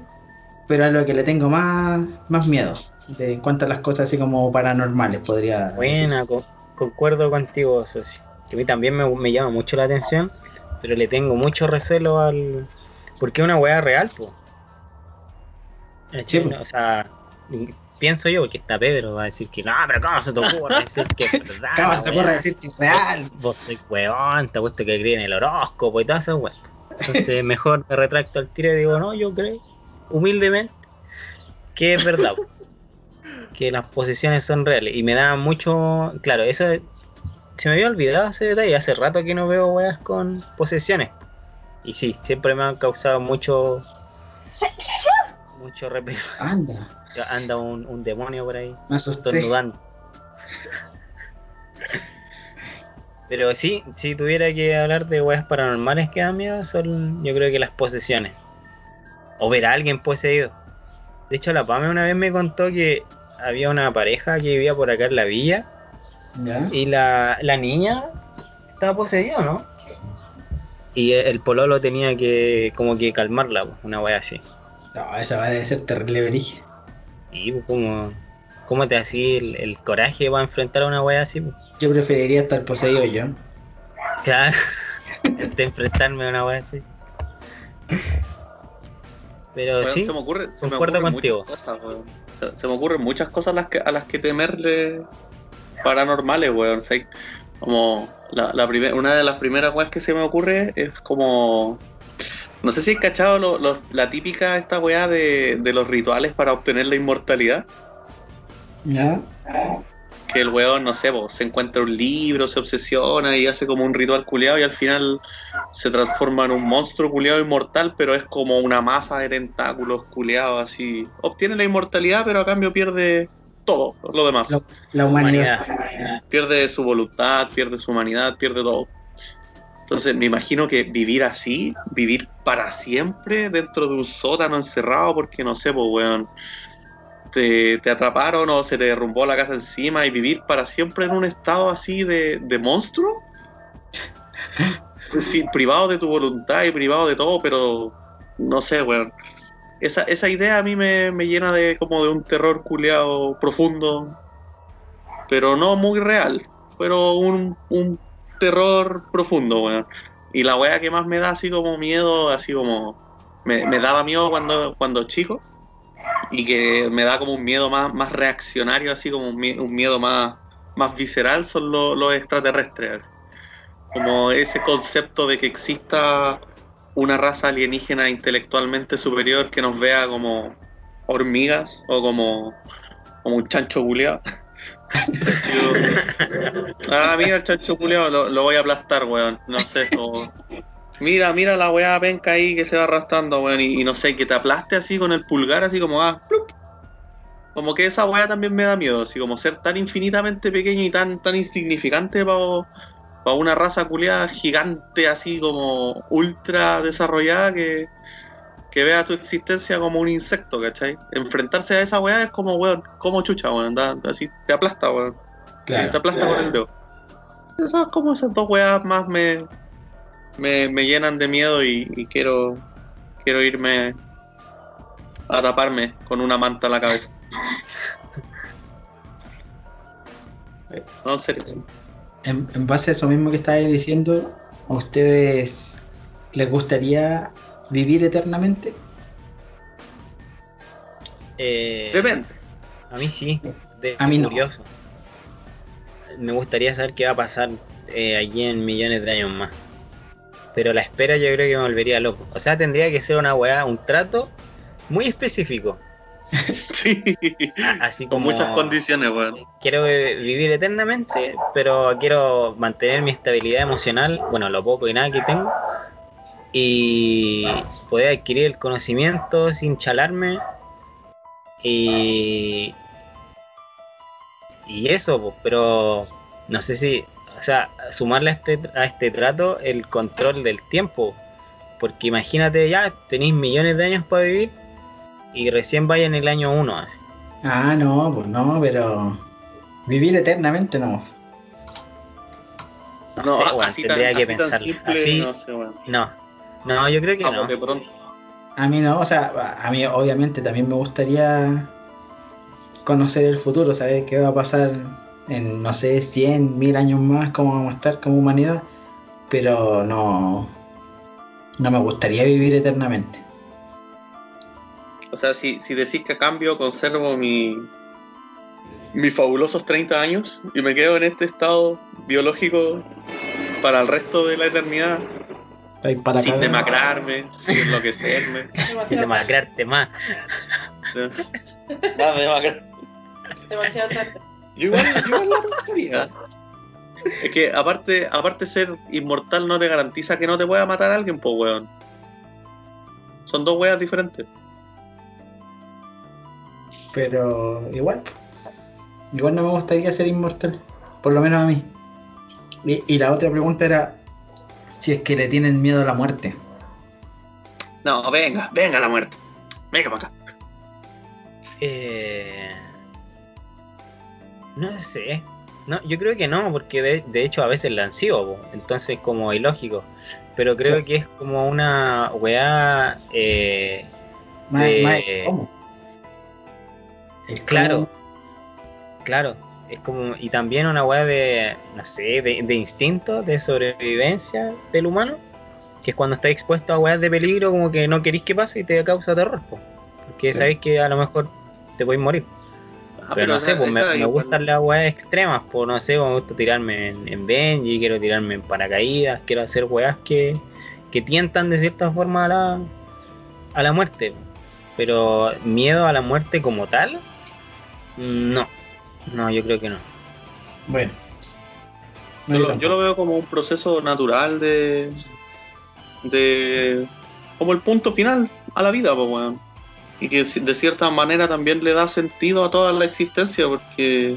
Pero a lo que le tengo más, más miedo, de, en cuanto a las cosas así como paranormales, podría Buena, co- concuerdo contigo, socio. Que a mí también me, me llama mucho la atención, pero le tengo mucho recelo al. Porque es una weá real, pues. Sí. O sea, pienso yo, porque está Pedro, va a decir que no, pero ¿cómo se te ocurre (laughs) decir que es verdad? ¿Cómo se te ocurre decir que es real? Vos sois weón, te puesto que creen en el horóscopo y todas esas weas. Entonces, (laughs) mejor me retracto al tiro y digo, no, yo creo, humildemente, que es verdad. (laughs) que las posiciones son reales. Y me da mucho. Claro, eso. Se me había olvidado ese detalle. Hace rato que no veo weas con posesiones. Y sí, siempre me han causado mucho. (laughs) Mucho repelo. Anda, Anda un, un demonio por ahí me asusté. estornudando. Pero sí, si tuviera que hablar de weas paranormales que dan miedo, son yo creo que las posesiones. O ver a alguien poseído. De hecho, la Pame una vez me contó que había una pareja que vivía por acá en la villa ¿Ya? y la, la niña estaba poseída, ¿no? Y el pololo tenía que como que calmarla, una wea así. No, esa va a ser terrible brígida. Y pues, como, ¿cómo te hacía el, el coraje para enfrentar a una wea así? Yo preferiría estar poseído yo. Claro, (laughs) este enfrentarme a una wea así. Pero sí, se me ocurre, se me ocurren contigo. cosas. Se, se me ocurren muchas cosas a las que, a las que temerle paranormales, weón. O sea, como la, la primer- una de las primeras weas que se me ocurre es como. No sé si has cachado lo- lo- la típica esta weá de, de los rituales para obtener la inmortalidad. ¿Ya? Que el weón, no sé, se encuentra un libro, se obsesiona y hace como un ritual culiado y al final se transforma en un monstruo culiado inmortal, pero es como una masa de tentáculos culiados así. Obtiene la inmortalidad, pero a cambio pierde todo lo demás. La, la humanidad. Pierde su voluntad, pierde su humanidad, pierde todo. Entonces me imagino que vivir así, vivir para siempre dentro de un sótano encerrado, porque no sé, pues weón, te, te atraparon o se te derrumbó la casa encima y vivir para siempre en un estado así de, de monstruo. (laughs) Sí, privado de tu voluntad y privado de todo, pero no sé, weón. Esa, esa idea a mí me, me llena de como de un terror culeado profundo, pero no muy real, pero un, un terror profundo, weón. Y la weá que más me da así como miedo, así como me, me daba miedo cuando, cuando chico, y que me da como un miedo más, más reaccionario, así como un, mie- un miedo más, más visceral, son lo- los extraterrestres. Como ese concepto de que exista una raza alienígena intelectualmente superior que nos vea como hormigas o como, como un chancho culeado. (laughs) ah, mira el chancho culeado, lo, lo voy a aplastar, weón. No sé, como... Mira, mira la weá penca ahí que se va arrastrando, weón, y, y no sé, que te aplaste así con el pulgar, así como, ah, plup. Como que esa weá también me da miedo, así como ser tan infinitamente pequeño y tan, tan insignificante para una raza culiada gigante, así como ultra desarrollada, que, que vea tu existencia como un insecto, ¿cachai? Enfrentarse a esa weá es como, weón, como chucha, weón, da- así te aplasta, weón. te Claro. aplasta con el dedo. Esas como esas dos weas más me, me, me llenan de miedo y, y quiero quiero irme a taparme con una manta a la cabeza. No, en serio. En, en base a eso mismo que estabas diciendo, ¿a ustedes les gustaría vivir eternamente? Eh, Depende. a mí sí. de A mí no. curioso. Me gustaría saber qué va a pasar eh, allí en millones de años más. Pero la espera yo creo que me volvería loco. O sea, tendría que ser una weá, un trato muy específico. (laughs) Sí. Así Con como muchas condiciones, weón. quiero vivir eternamente, pero quiero mantener mi estabilidad emocional, bueno, lo poco y nada que tengo, y poder adquirir el conocimiento sin chalarme. Y, y eso, pues, pero no sé si, o sea, sumarle a este, a este trato el control del tiempo, porque imagínate ya, tenéis millones de años para vivir y recién vaya en el año 1, así. Ah, no, pues no, pero. Vivir eternamente no. No, sé, weón, así tan- tendría que así tan pensar. simple, Así, no sé, no. No, yo creo que Vamos no. de pronto. A mí no, o sea, a mí obviamente también me gustaría conocer el futuro, saber qué va a pasar en, no sé, 100, 1000 años más, cómo vamos a estar como humanidad, pero no, no me gustaría vivir eternamente. O sea, si, si decís que a cambio conservo mi, mis fabulosos 30 años y me quedo en este estado biológico para el resto de la eternidad, para sin demacrarme, sin enloquecerme. (laughs) Sin demacrarte más. Demasiado tarde. Yo igual, yo igual lo pensaría. (laughs) Es que aparte, aparte ser inmortal no te garantiza que no te pueda matar alguien, pues weón. Son dos weas diferentes. Pero igual, igual no me gustaría ser inmortal, por lo menos a mí. Y, y la otra pregunta era si es que le tienen miedo a la muerte. No, venga, venga la muerte. Venga para acá. Eh, no sé. No, yo creo que no, porque de, de hecho a veces la han sido, po, entonces como ilógico. Pero creo que es como una weá. Eh, cómo. El Claro. cómo. Claro, es como, y también una weá de, no sé, de, de instinto, de sobrevivencia del humano, que es cuando estás expuesto a weas de peligro, como que no querís que pase y te causa terror, po, porque Sí. sabéis que a lo mejor te podéis morir. Ah, pero, no sé, pues me, gustan las weas extremas, pues no sé, me gusta tirarme en, en Benji, quiero tirarme en paracaídas, quiero hacer weas que, que tientan de cierta forma a la, a la muerte. Pero miedo a la muerte como tal, no. No, yo creo que no. Bueno. No, Yo lo, yo lo veo como un proceso natural de. de. como el punto final a la vida, pues, weón. Y que de cierta manera también le da sentido a toda la existencia, porque.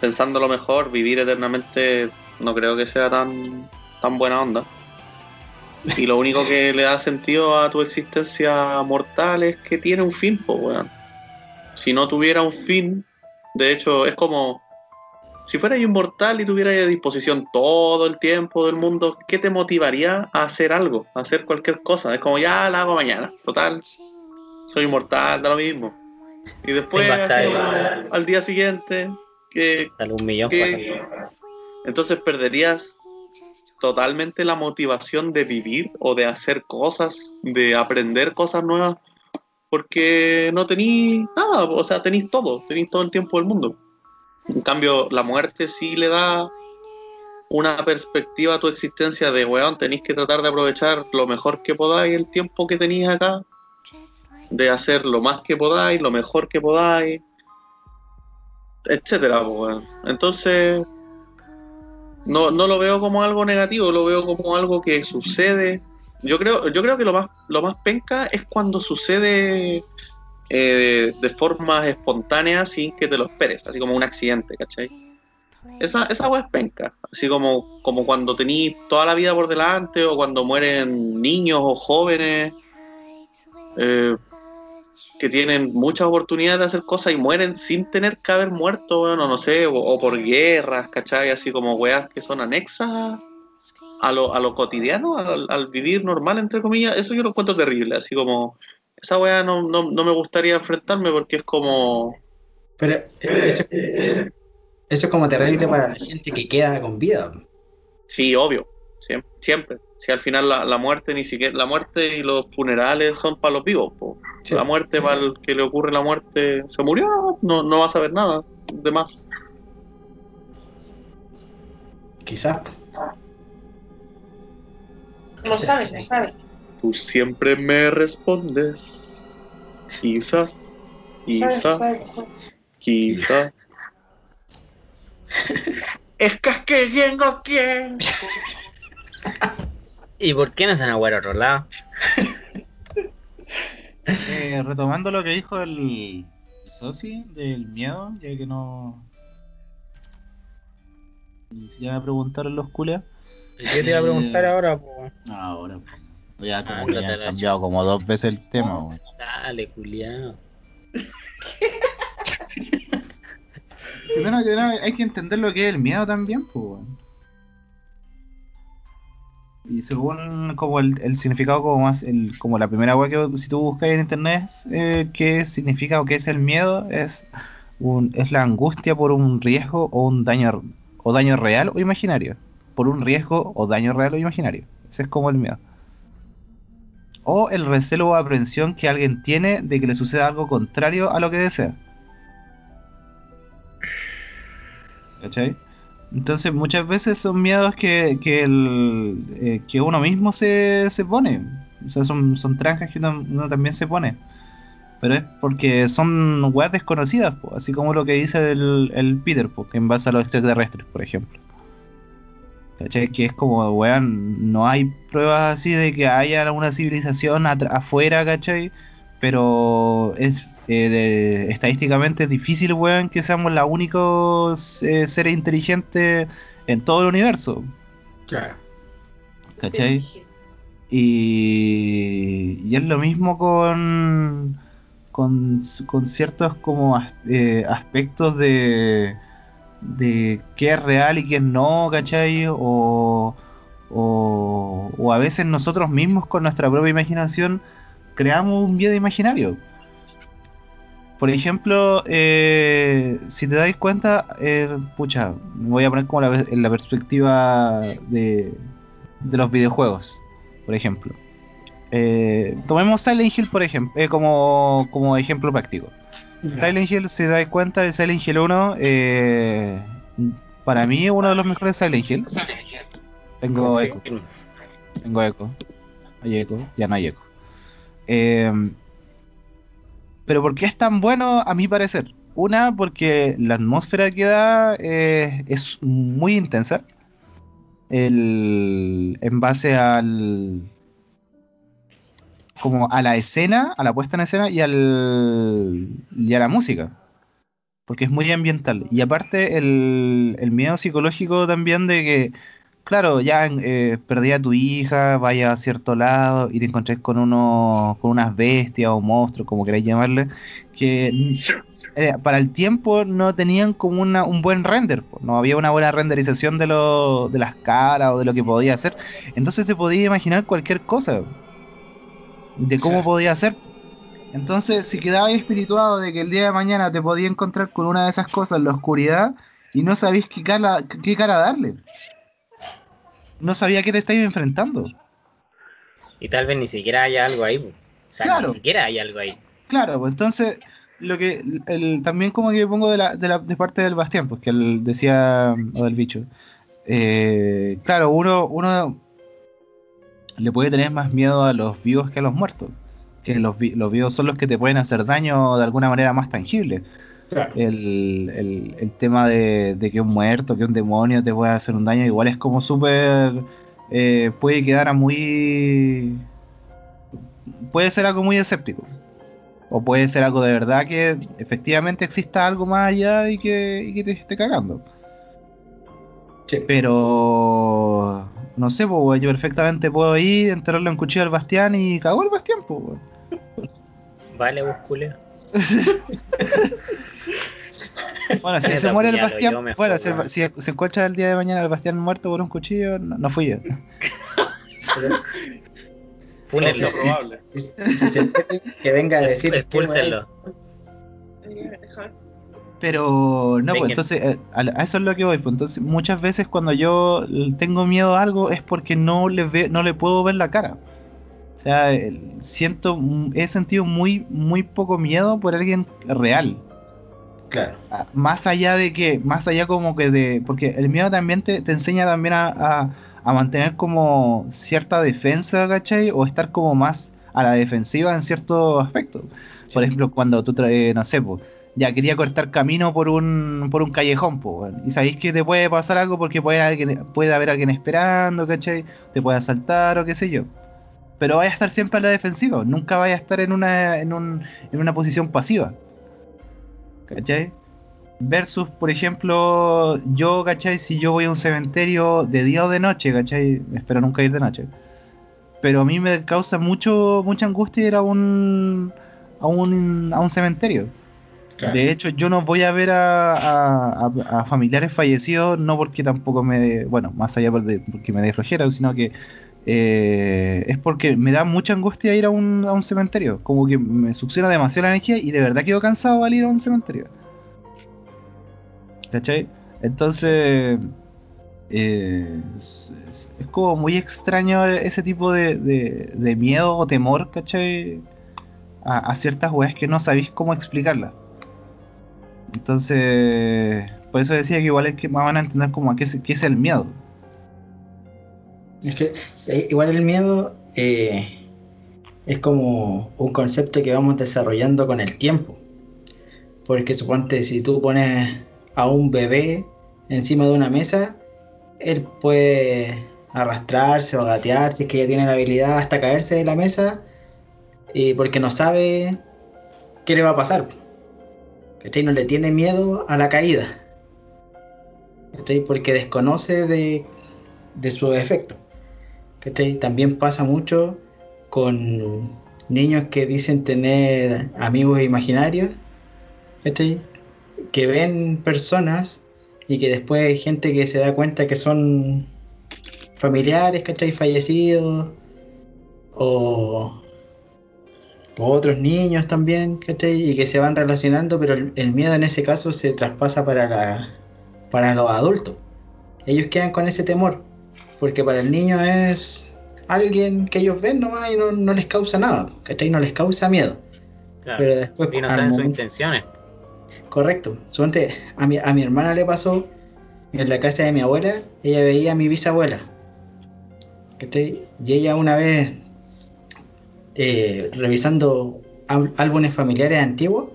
pensándolo mejor, vivir eternamente no creo que sea tan. tan buena onda. Y lo único que le da sentido a tu existencia mortal es que tiene un fin, pues, weón. Si no tuviera un fin, de hecho, es como si fueras inmortal y tuvieras a disposición todo el tiempo del mundo, ¿qué te motivaría a hacer algo? A hacer cualquier cosa. Es como ya la hago mañana. Total, soy inmortal, da lo mismo. Y después, así como al día siguiente, que, un millón que- entonces perderías totalmente la motivación de vivir o de hacer cosas, de aprender cosas nuevas, porque no tenéis nada, o sea, tenéis todo, tenéis todo el tiempo del mundo. En cambio, la muerte sí le da una perspectiva a tu existencia de, weón, tenéis que tratar de aprovechar lo mejor que podáis el tiempo que tenéis acá, de hacer lo más que podáis, lo mejor que podáis, etcétera, pues. Entonces, no, no lo veo como algo negativo, lo veo como algo que sucede. Yo creo, yo creo que lo más, lo más penca es cuando sucede eh, de forma espontánea sin que te lo esperes, así como un accidente, ¿cachai? Esa, esa weá es penca, así como, como cuando tenís toda la vida por delante o cuando mueren niños o jóvenes eh, que tienen muchas oportunidades de hacer cosas y mueren sin tener que haber muerto, bueno, no sé, o, o por guerras, ¿cachai? Así como weas que son anexas a lo, a lo cotidiano, al, al vivir normal, entre comillas, eso yo lo encuentro terrible, así como esa wea no, no, no me gustaría enfrentarme porque es como... Pero eh, eso, eso es como terrible para la gente que queda con vida. Sí, obvio, siempre. siempre. Si al final la, la muerte ni siquiera, la muerte y los funerales son para los vivos, po. Sí. la muerte para el que le ocurre la muerte, se murió, no, no vas a ver nada de más. Quizás. No sabes, no sabes. Tú siempre me respondes. Quizás, quizás, sabes, sabes. quizás. (laughs) es que es que tengo que. (laughs) ¿Y por qué no se van a jugar a otro lado? Eh, retomando lo que dijo el Soci del miedo, ya que no. Ni siquiera me preguntaron los culias. ¿Y qué te iba a preguntar Eh, ahora, po? Ahora, pues. Ya como Ah, que ya te han cambiado como dos veces el tema, weón. Dale, culiao. (laughs) Primero que nada, hay que entender lo que es el miedo también, pues. Y según como el, el significado como más, el, como la primera web que si tú buscas en internet, eh, qué significa o qué es el miedo, es un, es la angustia por un riesgo o un daño o daño real o imaginario. Por un riesgo o daño real o imaginario. Ese es como el miedo. O el recelo o aprensión que alguien tiene de que le suceda algo contrario a lo que desea. ¿Cachai? Entonces muchas veces son miedos que, que, el, eh, que uno mismo se, se pone. O sea, son, son trancas que uno, también se pone. Pero es porque son weas desconocidas, así como lo que dice el, el Peter, que en base a los extraterrestres, por ejemplo. ¿Cachai? Que es como, weón, no hay pruebas así de que haya una civilización afuera, ¿cachai? Pero es eh, de- estadísticamente es difícil, weón, que seamos los únicos eh, seres inteligentes en todo el universo, Claro. ¿cachai? Y, y es lo mismo con, con, con ciertos como eh, aspectos de, de qué es real y qué no, ¿cachai? O, o, o a veces nosotros mismos con nuestra propia imaginación creamos un miedo imaginario. Por ejemplo, eh, si te dais cuenta, eh, pucha, me voy a poner como la, en la perspectiva de, de los videojuegos, por ejemplo. Eh, tomemos Silent Hill por ejemplo, eh, como, como ejemplo práctico. Silent Hill, si te das cuenta, el Silent Hill 1, eh, para mí es uno de los mejores Silent Hill. Tengo eco, tengo eco. Hay eco, ya no hay eco. Eh, pero ¿por qué es tan bueno a mi parecer? Una, porque la atmósfera que da eh, es muy intensa. El, en base al. como a la escena, a la puesta en escena y al. y a la música. Porque es muy ambiental. Y aparte el, el miedo psicológico también de que, claro, ya eh, perdí a tu hija, vaya a cierto lado y te encontrés con uno, con unas bestias o monstruos, como queráis llamarle, que eh, para el tiempo no tenían como una, un buen render, po, no había una buena renderización de, lo, de las caras o de lo que podía hacer. Entonces se podía imaginar cualquier cosa de cómo podía ser. Entonces, si quedabas espirituado de que el día de mañana te podía encontrar con una de esas cosas en la oscuridad y no sabías qué cara, qué cara darle, no sabía qué te estabas enfrentando. Y tal vez ni siquiera haya algo ahí. O sea, Claro. ni siquiera hay algo ahí. Claro, pues entonces lo que el, también como que pongo de la, de la de parte del Bastián, pues que él decía o del bicho. eh, claro, uno uno le puede tener más miedo a los vivos que a los muertos. Que los, los vivos son los que te pueden hacer daño de alguna manera más tangible. Claro. El, el, el tema de, de que un muerto, que un demonio te pueda hacer un daño, igual es como súper. eh, puede quedar a muy. Puede ser algo muy escéptico. O puede ser algo de verdad que efectivamente exista algo más allá y que, y que te esté cagando. Sí. Pero. No sé, pues, yo perfectamente puedo ir, enterrarle un cuchillo al Bastián y cagó el Bastián, pues. Vale, vos, culeo. (laughs) (laughs) Bueno, si se muere el Bastián, bueno, si, se encuentra el día de mañana el Bastián muerto por un cuchillo, no, no fui yo. (laughs) Fúnenlo. Es probable. Que venga a (laughs) decir Expúlsenlo. Pero no, pues entonces eh, a, a eso es lo que voy. Pues entonces muchas veces cuando yo tengo miedo a algo es porque no le ve, no le puedo ver la cara. O sea, siento, he sentido muy, muy poco miedo por alguien real. Claro. Ah, Más allá de que, más allá como que de, porque el miedo también te, te enseña también a, a- a mantener como cierta defensa, ¿cachai? O estar como más a la defensiva en ciertos aspectos. Por ejemplo, cuando tú traes, no sé, pues, ya quería cortar camino por un, por un callejón, pues, y sabéis que te puede pasar algo porque puede, alguien, puede haber alguien esperando, ¿cachai? Te puede asaltar o qué sé yo. Pero vaya a estar siempre a la defensiva, nunca vaya a estar en una, en un, en una posición pasiva. ¿Cachai? Versus, por ejemplo, yo, ¿cachai? Si yo voy a un cementerio de día o de noche, ¿cachai? Espero nunca ir de noche. Pero a mí me causa mucho mucha angustia ir a un, a un, a un cementerio. Claro. De hecho, yo no voy a ver a, a- a- familiares fallecidos, no porque tampoco me bueno, más allá de porque me dé flojera, sino que eh, es porque me da mucha angustia ir a un, a un cementerio. Como que me succiona demasiado la energía y de verdad quedo cansado al ir a un cementerio. ¿Cachai? Entonces, eh, es, como muy extraño ese tipo de, de- de miedo o temor, ¿cachai? A, ciertas weas que no sabéis cómo explicarlas. Entonces, por eso decía que igual es que más van a entender como a qué qué es el miedo. Es que eh, igual el miedo eh, es como un concepto que vamos desarrollando con el tiempo. Porque suponte si tú pones a un bebé encima de una mesa, él puede arrastrarse o gatear si es que ya tiene la habilidad hasta caerse de la mesa y porque no sabe qué le va a pasar. ¿Cachai? No le tiene miedo a la caída. ¿Cachai? Porque desconoce de, de su efecto. También pasa mucho con niños que dicen tener amigos imaginarios. Que ven personas y que después hay gente que se da cuenta que son familiares, ¿cachai? Fallecidos o, o otros niños también. Y que se van relacionando, pero el, el miedo en ese caso se traspasa para, la, para los adultos. Ellos quedan con ese temor, porque para el niño es alguien que ellos ven nomás y no, no les causa nada, ¿cachai? No les causa miedo. Claro. Pero después, y no saben sus intenciones. Correcto. Suponte, a mi, a mi hermana le pasó en la casa de mi abuela, ella veía a mi bisabuela. ¿cachai? Y ella una vez, eh, revisando álbumes familiares antiguos,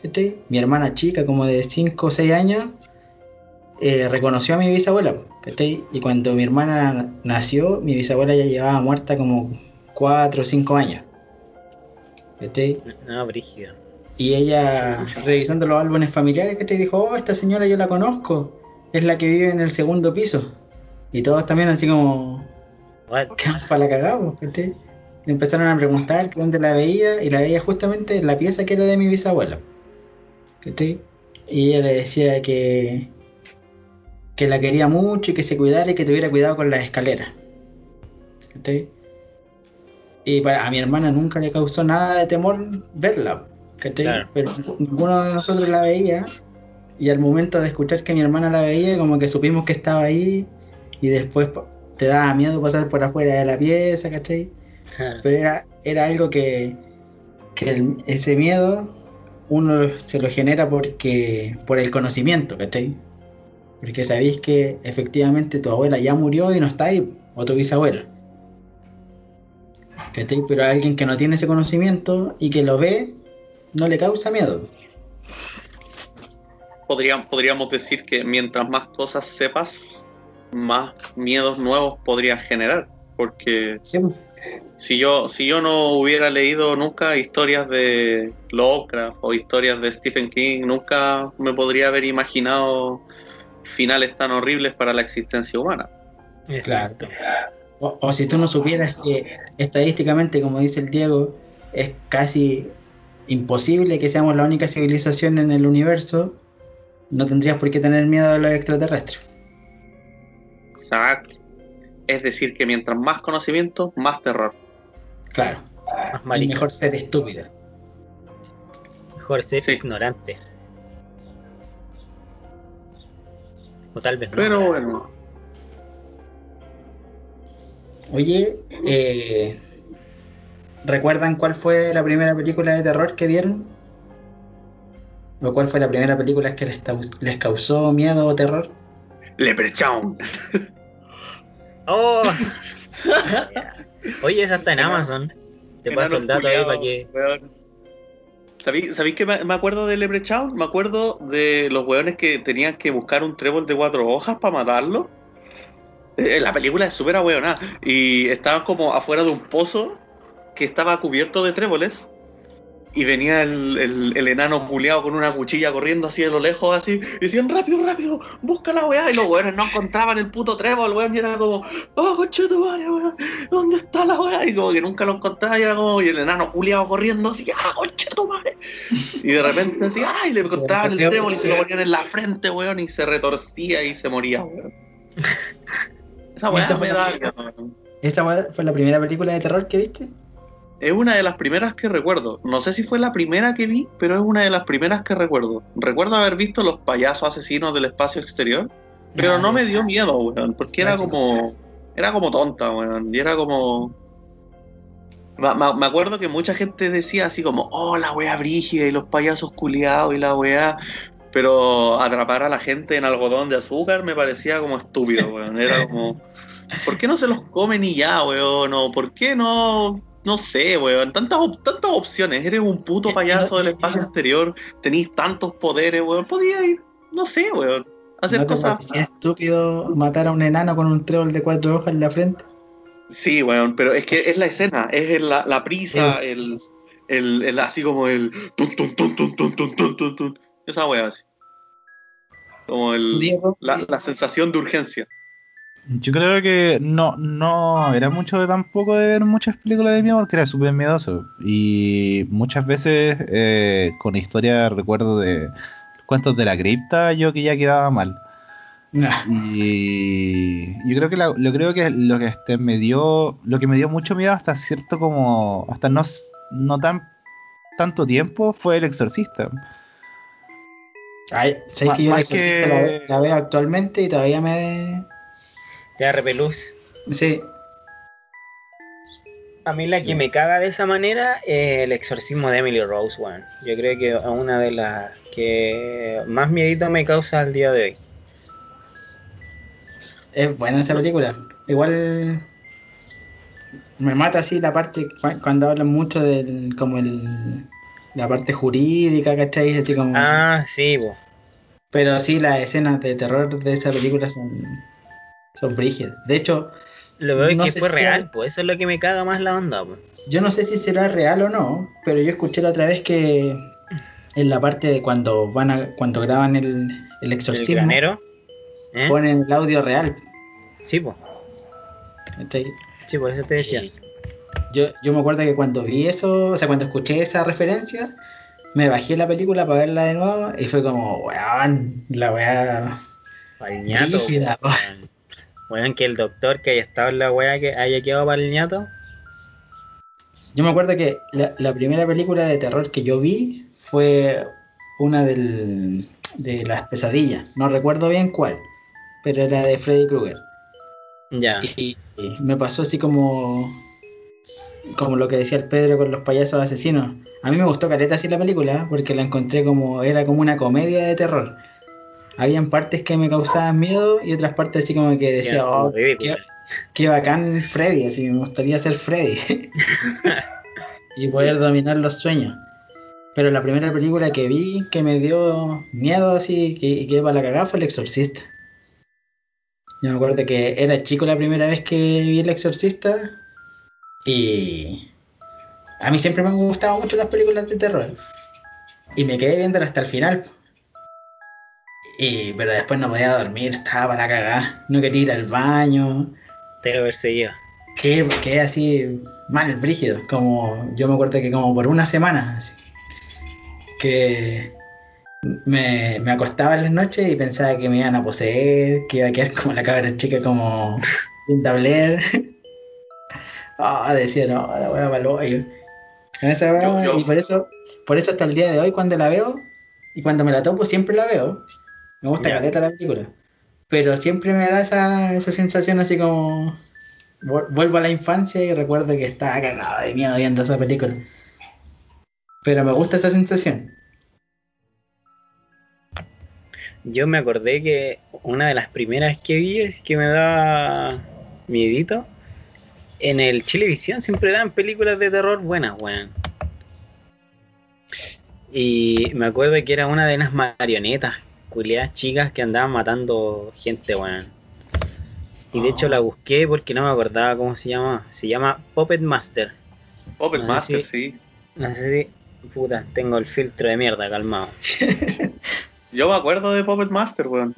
¿cachai? mi hermana chica, como de 5 o 6 años, eh, reconoció a mi bisabuela. ¿Cachai? Y cuando mi hermana nació, mi bisabuela ya llevaba muerta como 4 o 5 años. ¿cachai? No, brígido. Y ella, revisando los álbumes familiares, te dijo, oh, esta señora yo la conozco, es la que vive en el segundo piso. Y todos también así como, quedamos para la cagada, ¿cachai? Le empezaron a preguntar dónde la veía, y la veía justamente en la pieza que era de mi bisabuela. ¿cachai? Y ella le decía que, que la quería mucho y que se cuidara y que tuviera cuidado con las escaleras. ¿cachai? Y para, a mi hermana nunca le causó nada de temor verla, ¿cachai? Claro. Pero ninguno de nosotros la veía. Y al momento de escuchar que mi hermana la veía, como que supimos que estaba ahí. Y después te daba miedo pasar por afuera de la pieza, ¿cachai? Pero era, era algo que, que el- ese miedo uno se lo genera porque por el conocimiento, ¿cachai? Porque sabéis que efectivamente tu abuela ya murió y no está ahí, o tu bisabuela. ¿Cachai? Pero a alguien que no tiene ese conocimiento y que lo ve, no le causa miedo. Podríamos, podríamos decir que mientras más cosas sepas, más miedos nuevos podrías generar. Porque Sí, si yo, si yo no hubiera leído nunca historias de Lovecraft o historias de Stephen King, nunca me podría haber imaginado finales tan horribles para la existencia humana. Exacto. O, o si tú no supieras que estadísticamente, como dice el Diego, es casi imposible que seamos la única civilización en el universo, no tendrías por qué tener miedo a los extraterrestres. Exacto. Es decir, que mientras más conocimiento, más terror. Claro. Más Y mejor ser estúpido. Mejor ser Sí. ignorante. O tal vez no. Pero bueno, Oye, eh, ¿recuerdan cuál fue la primera película de terror que vieron? ¿O cuál fue la primera película que les causó miedo o terror? Leprechaun. (laughs) ¡Oh! (laughs) Oye, esa está en Amazon. Te paso el dato ahí para que. ¿Sabéis que me, acuerdo de Leprechaun? Me acuerdo de los weones que tenían que buscar un trébol de cuatro hojas para matarlo. Eh, La película es súper ahueonada. Y estaban como afuera de un pozo que estaba cubierto de tréboles. Y venía el, el, el enano culeado con una cuchilla corriendo así de lo lejos, así. Y decían, rápido, rápido, busca la weá. Y los weones no encontraban el puto trébol, weón. Y era como, oh, conchetumare, weón, ¿dónde está la weá? Y como que nunca lo encontraba. Y era como, y el enano culeado corriendo así, ah, conchetumare. Y de repente así, ay, le encontraban el trébol y se lo ponían en la frente, weón. Y se retorcía y se moría, weón. Esa weá me da. la- ¿Esta fue- fue la primera película de terror que viste? Es una de las primeras que recuerdo. No sé si fue la primera que vi, pero es una de las primeras que recuerdo. Recuerdo haber visto los payasos asesinos del espacio exterior, pero no me dio miedo, weón, porque era como. Era como tonta, weón. Y era como. Me acuerdo que mucha gente decía así como, oh, la wea brígida y los payasos culiados y la wea. Pero atrapar a la gente en algodón de azúcar me parecía como estúpido, weón. Era como, (laughs) ¿por qué no se los comen y ya, weón? O ¿por qué no? No sé, weón. Tantas, op tantas opciones. Eres un puto payaso del espacio exterior. Tenís tantos poderes, weón. Podía ir, no sé, weón. Hacer ¿No cosas. estúpido matar a un enano con un trébol de cuatro hojas en la frente. Sí, weón. Pero es que es la escena. Es la, la prisa, el, el, el, así como el. Tun, tun, tun, Esa weón así. Como el, la, eh, la sensación de urgencia. Yo creo que no, no era mucho de tampoco de ver muchas películas de miedo porque era súper miedoso. Y muchas veces eh, con historia recuerdo de cuentos de la cripta yo que ya quedaba mal. Y yo creo que la- lo creo que lo que este me dio lo que me dio mucho miedo hasta cierto como hasta no no tan tanto tiempo fue el exorcista. Ay, ¿sabes Ma- que yo la, más que- Exorcista la, la veo actualmente y todavía me... Te da repelús. Sí, A mí la que me caga de esa manera es el exorcismo de Emily Rose, weón. Yo creo que es una de las que más miedito me causa al día de hoy. es buena esa película. Igual me mata así la parte cu- cuando hablan mucho del como el la parte jurídica, ¿cachai? Así como Ah, sí, po. pero sí las escenas de terror de esa película son son brígidas. De hecho, Lo veo No que sé fue si- real, pues eso es lo que me caga más la onda, pues. yo no sé si será real o no, pero yo escuché la otra vez que en la parte de cuando van a cuando graban el, el El exorcismo granero. ¿eh? ponen el audio real. Sí, pues. Sí, por eso te decía. Yo, yo me acuerdo que cuando vi eso, o sea, cuando escuché esa referencia, me bajé la película para verla de nuevo y fue como, weón, la weá. Pa'l ñato, Brígida, weón. Weón, que el doctor que haya estado en la weá que haya quedado para el ñato. Yo me acuerdo que la, la primera película de terror que yo vi fue una del, de las pesadillas. No recuerdo bien cuál, pero era de Freddy Krueger. Ya. Y, y me pasó así como como lo que decía el Pedro con los payasos asesinos. A mí me gustó caleta así la película porque la encontré como era como una comedia de terror. Habían partes que me causaban miedo y otras partes así como que decía, oh, qué, qué bacán Freddy, así me gustaría ser Freddy (laughs) y poder dominar los sueños. Pero la primera película que vi que me dio miedo así que, que para la cagada fue El Exorcista. Yo me acuerdo que era chico la primera vez que vi El Exorcista y a mí siempre me han gustado mucho las películas de terror y me quedé viéndola hasta el final. Y, pero después no podía dormir, estaba para la cagada, no quería ir al baño, Te lo perseguía. quedé, quedé así mal, brígido, como yo me acuerdo que como por una semana, así, que me, me acostaba en las noches y pensaba que me iban a poseer, que iba a quedar como la cabra chica como Linda Blair. (laughs) Ah, decía, no, la voy a hoyo. Con esa weá, Yo- yo- y por eso, por eso hasta el día de hoy cuando la veo, y cuando me la topo siempre la veo, me gusta caleta la película. Pero siempre me da esa, esa sensación así como Vu- Vuelvo a la infancia y recuerdo que estaba cagado de miedo viendo esa película. Pero me gusta esa sensación. yo me acordé que una de las primeras que vi es que me daba miedito. En el Chilevisión siempre daban películas de terror buenas, weón. Y me acuerdo que era una de unas marionetas, culiadas chicas que andaban matando gente, weón. Y de hecho la busqué porque no me acordaba cómo se llama. Se llama Puppet Master. Puppet Ah, Master, sí. sí. No sé si. Puta, tengo el filtro de mierda, calmado. (laughs) Yo me acuerdo de Puppet Master, weón.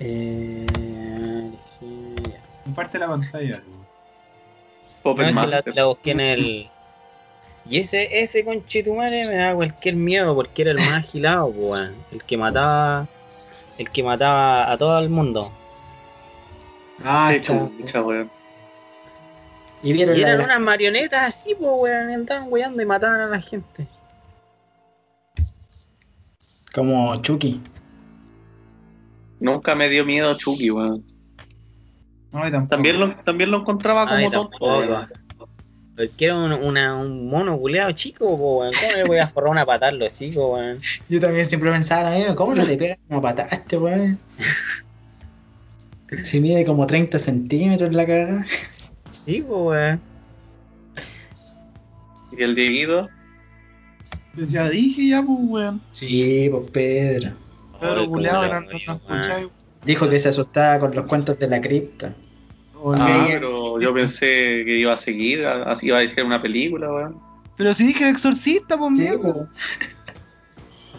Eh, Comparte la pantalla. Puppet No, es que la, Master. la busqué en el. Y ese, ese conchetumare me da cualquier miedo porque era el más agilado, po, weón. El que mataba. El que mataba a todo el mundo. Ah, Qué está. chucha, weón. Y eran la- unas marionetas así, po, weón. y Andaban weyando y mataban a la gente. como Chucky. Nunca me dio miedo Chucky, weón. No. También lo, también lo encontraba como Ay, tonto, tampoco. Era un, una- un mono culeado chico, po, weón. ¿Cómo le voy a forrar una patada los hocico, weón? Yo también siempre pensaba, amigo, ¿cómo no le pegan una patada a este weón? Si mide como 30 centímetros la caga. Sí, po, weón. Y el Dieguito, Pues ya dije ya, pues, weón. Sí, pues Pedro. Pedro Ay, culeado, no, no. Dijo que se asustaba con los cuentos de la cripta. Ah, pero yo pensé que iba a seguir, así iba a ser una película, weón. Pero si dije el exorcista, pues, Sí, mierda. pues.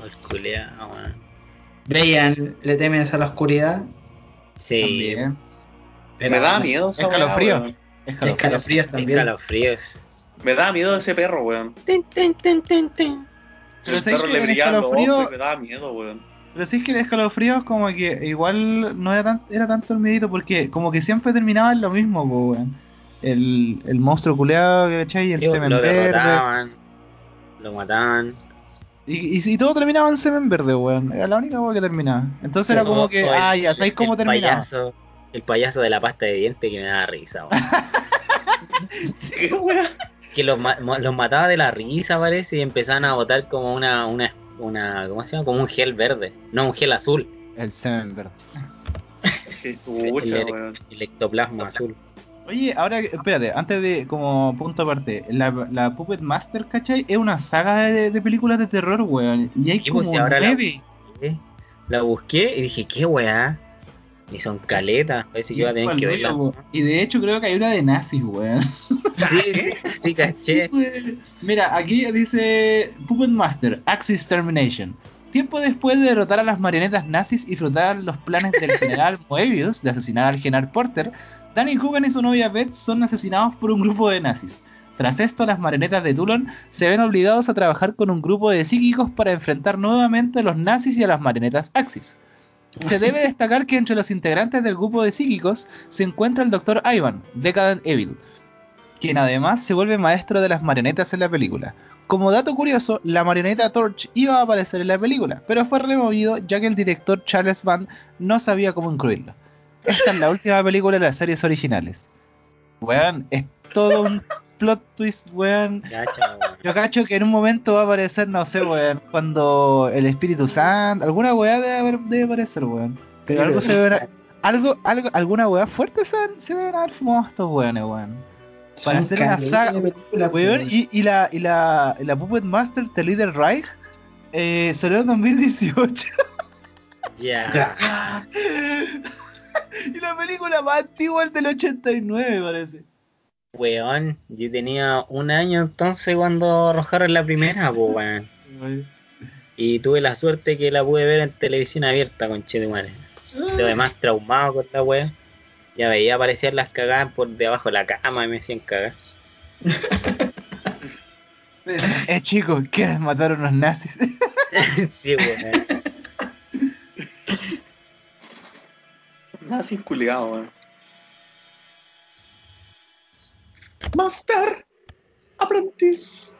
Oh, culeado, weón. Veían, le temes a la oscuridad. Sí. También. Pero me da miedo esa weá, Escalofrío. weón. Escalofrío. Escalofríos también. Escalofríos. Me da miedo ese perro, weón. Tin, tin, tin, tin, tin. Pero el ¿sabes perro le el brillaban los escalofrío- ojos y me daba miedo, weón. Pero sí es que el escalofrío es como que igual no era tan, era tanto el miedito porque como que siempre terminaba en lo mismo, po, weón. El, el monstruo culeado, ¿cachai? El Digo, semen lo verde. derrotaban, lo mataban. Y, y, y todo terminaba en semen verde, weón. Era la única weón que terminaba. Entonces era como O- que, o el- ah, ya sabéis cómo el terminaba. Payaso, el payaso de la pasta de dientes que me daba risa, weón. (laughs) Que los, los mataba de la risa, parece, y empezaban a botar como una, una, una, ¿cómo se llama? Como un gel verde, no un gel azul, El semen verde. (laughs) El, el- weón. el ectoplasma azul. Oye, ahora, que- espérate, antes de, como punto aparte, la, la Puppet Master, ¿cachai? Es una saga de, de películas de terror, weón. Y hay Sí, como pues, si ahora la- nueve. ¿eh? La busqué y dije, ¿qué weá? Y son caletas, parece que iba a tener que verla. Y de hecho creo que hay una de nazis, weón. Sí, (laughs) sí, sí, caché. Mira, aquí dice Puppet Master, Axis Termination. Tiempo después de derrotar a las marionetas nazis y frutar los planes del general (laughs) Moebius de asesinar al general Porter, Danny Coogan y su novia Beth son asesinados por un grupo de nazis. Tras esto, las marionetas de Toulon se ven obligados a trabajar con un grupo de psíquicos para enfrentar nuevamente a los nazis y a las marionetas Axis. Se debe destacar que entre los integrantes del grupo de psíquicos se encuentra el Dr. Ivan, Decadent Evil, quien además se vuelve maestro de las marionetas en la película. Como dato curioso, la marioneta Torch iba a aparecer en la película, pero fue removido ya que el director Charles Band no sabía cómo incluirlo. Esta es la última película de las series originales. Weón, es todo un plot twist, weón. Yo cacho que en un momento va a aparecer, no sé, weón, cuando el Espíritu Santo, alguna weá debe, haber- debe aparecer, weón. Pero algo se debe algo, algo, alguna weá fuerte se, se deben haber fumado estos weones, weón. Para hacer una saga, Weón, y, y la, y, la, y la Puppet Master The Leader Reich eh, salió en 2018. (laughs) Ya. Ya. (laughs) y la película más antigua es del 89, parece. Weón, yo tenía un año entonces cuando arrojaron la primera, pues weón. (laughs) Y tuve la suerte que la pude ver en televisión abierta, con madre. Lo demás traumado con la weá. Ya veía aparecer las cagadas por debajo de la cama y me hacían cagar. Eh, chicos, ¿qué? Mataron a los nazis. (laughs) sí, weón. Nazi culiado, weón. Master, aprendiz.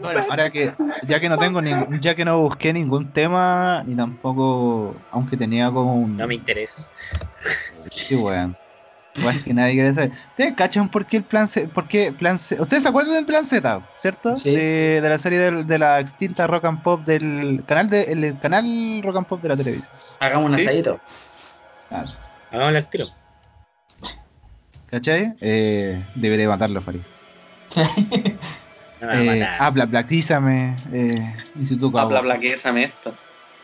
Bueno, ahora que ya que no tengo ningún, ya que no busqué ningún tema ni tampoco, aunque tenía como un No me interesa. sí, weón. Igual que nadie quiere saber. ¿Ustedes cachan por qué el plan C? Por qué plan C? ¿Ustedes se acuerdan del plan Z, cierto? Sí. De, de la serie de, la extinta Rock and Pop del canal de el, canal Rock and Pop de la televisión. Hagamos un Sí. asadito. Claro. Hagámosle al tiro. ¿Cachai? Eh, debería matarlo, Farid. (laughs) Eh, habla, platízame. Eh, Instituto Habla esta.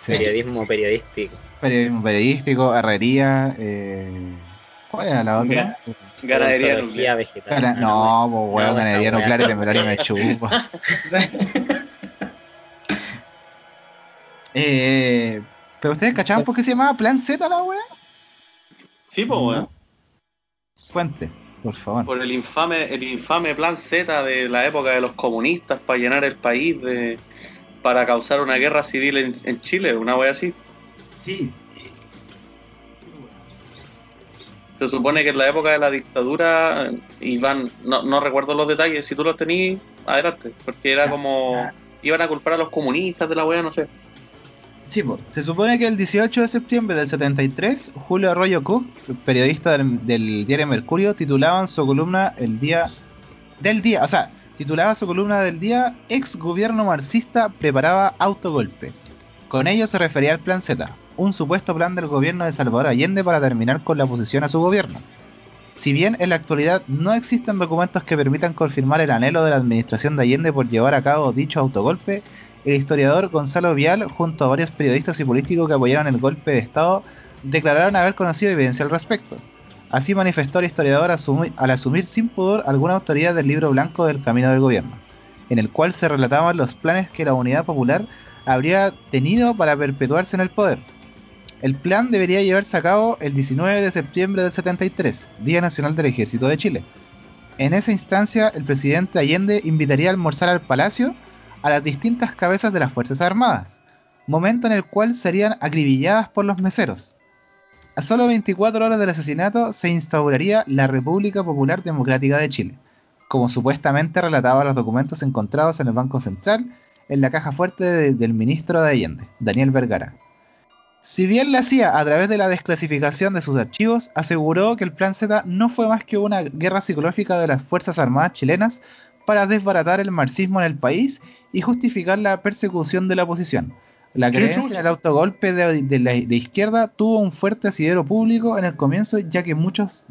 Sí. Periodismo periodístico. Periodismo periodístico, herrería. Eh, ¿Cuál era la otra? Ga- Ganadería nuclear. vegetal. Gana- Ah, no, pues weón, No, ganadería nuclear y temeraria me (laughs) chupa. (laughs) Eh, ¿Pero ustedes cachaban por qué se llamaba Plan Z la weá? Sí, pues, weón. Cuente, por favor. Por el infame, el infame plan Z de la época de los comunistas para llenar el país de para causar una guerra civil en, en Chile, una wea así. Sí. Se supone que en la época de la dictadura iban, no, no recuerdo los detalles, si tú los tenías, adelante, porque era como iban a culpar a los comunistas de la wea, no sé. Sí, se supone que el 18 de septiembre del 73, Julio Arroyo Cook, periodista del, del diario Mercurio, titulaba en su columna El día del día, o sea, titulaba su columna del día Ex gobierno marxista preparaba autogolpe. Con ello se refería al Plan Z, un supuesto plan del gobierno de Salvador Allende para terminar con la oposición a su gobierno. Si bien en la actualidad no existen documentos que permitan confirmar el anhelo de la administración de Allende por llevar a cabo dicho autogolpe, el historiador Gonzalo Vial, junto a varios periodistas y políticos que apoyaron el golpe de Estado, declararon haber conocido evidencia al respecto. Así manifestó el historiador al asumir sin pudor alguna autoridad del libro blanco del camino del gobierno, en el cual se relataban los planes que la Unidad Popular habría tenido para perpetuarse en el poder. El plan debería llevarse a cabo el 19 de septiembre del 73, Día Nacional del Ejército de Chile. En esa instancia, el presidente Allende invitaría a almorzar al palacio a las distintas cabezas de las Fuerzas Armadas, momento en el cual serían acribilladas por los meseros. A solo 24 horas del asesinato se instauraría la República Popular Democrática de Chile, como supuestamente relataba los documentos encontrados en el Banco Central en la caja fuerte de- del ministro de Allende, Daniel Vergara. Si bien la hacía a través de la desclasificación de sus archivos, aseguró que el Plan Z no fue más que una guerra psicológica de las Fuerzas Armadas chilenas para desbaratar el marxismo en el país y justificar la persecución de la oposición. La ¿Qué creencia en el autogolpe de, de la de izquierda tuvo un fuerte asidero público en el comienzo, ya que muchos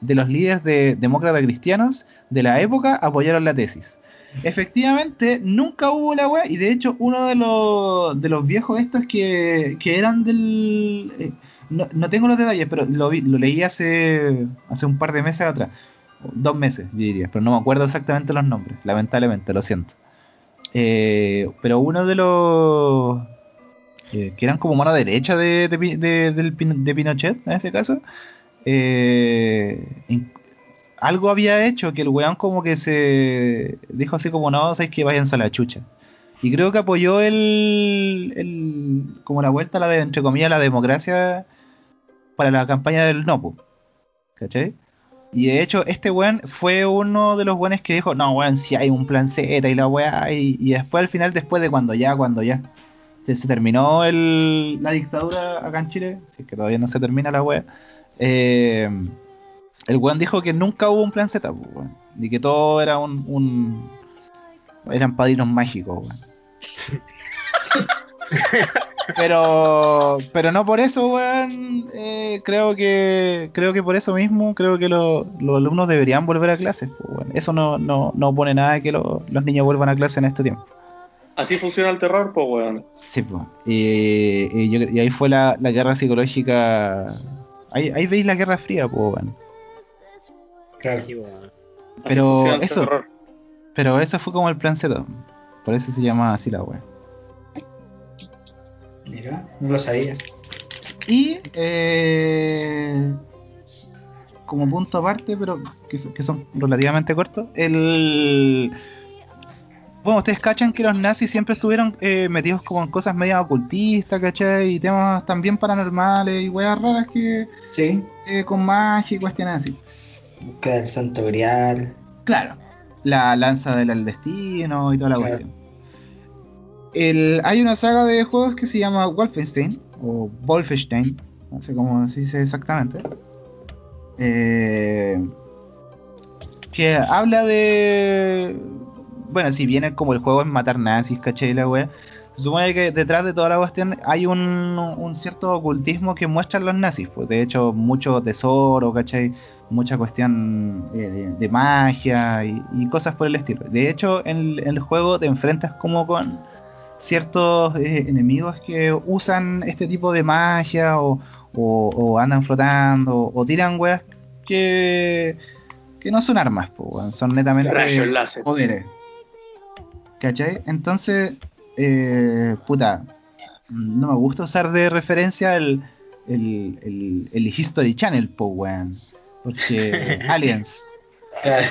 de los líderes de demócratas cristianos de la época apoyaron la tesis. Efectivamente, nunca hubo la web, y de hecho, uno de los, de los viejos estos que, que eran del. eh, no, no tengo los detalles, pero lo, vi- lo leí hace, hace un par de meses atrás. Dos meses, yo diría, pero no me acuerdo exactamente los nombres, lamentablemente, lo siento. Eh, pero uno de los. eh, que eran como mano derecha de, de, de- de Pinochet, en este caso. eh, algo había hecho que el weón como que se dijo así como no, sabes que vayan a la chucha. Y creo que apoyó el, el como la vuelta a la de, entre comillas, la democracia para la campaña del no, po. ¿cachai? Y de hecho, este weón fue uno de los weones que dijo, no, weón, si hay un plan Z y la weá, y, después al final, después de cuando ya, cuando ya se, terminó el, la dictadura acá en Chile, si es que todavía no se termina la weá, eh, el weón dijo que nunca hubo un plan Z, pues, weón. Y que todo era un, un- eran padrinos mágicos, weón. (laughs) pero pero no por eso, weón. eh, creo que creo que por eso mismo creo que lo- los alumnos deberían volver a clases, pues, weón. Eso no, no, no opone nada de que lo- los niños vuelvan a clase en este tiempo. Así funciona el terror, pues weón. Sí, pues. Y, y yo- y ahí fue la, la guerra psicológica. Ahí, ahí veis la guerra fría, pues, weón. Claro. Sí, weón. Pero eso- terror. Pero eso fue como el plan Z. Por eso se llama así la wea. Mira, no lo sabía. Y eh, como punto aparte, pero que, que son relativamente cortos, el bueno, ustedes cachan que los nazis siempre estuvieron eh, metidos como en cosas medio ocultistas, ¿cachai? Y temas también paranormales y weas raras que Sí. eh, con magia y cuestiones así. Del Santo Grial. Claro, la lanza del destino y toda la Claro. cuestión. El, hay una saga de juegos que se llama Wolfenstein, o Wolfenstein, no sé cómo se dice exactamente. eh, que habla de. Bueno, si bien como el juego es matar nazis, ¿cachai? La wea. Se supone que detrás de toda la cuestión hay un, un cierto ocultismo que muestran los nazis. Pues de hecho, mucho tesoro, ¿cachai? Mucha cuestión eh, de, de magia y, y cosas por el estilo. De hecho, en el juego te enfrentas como con ciertos eh, enemigos que usan este tipo de magia o, o- o andan flotando o tiran weas que, que no son armas, po, son netamente Rayos láser. poderes. ¿Cachai? Entonces, eh, puta, no me gusta usar de referencia el, el, el, el History Channel, po, weón. Porque (laughs) Aliens. Claro.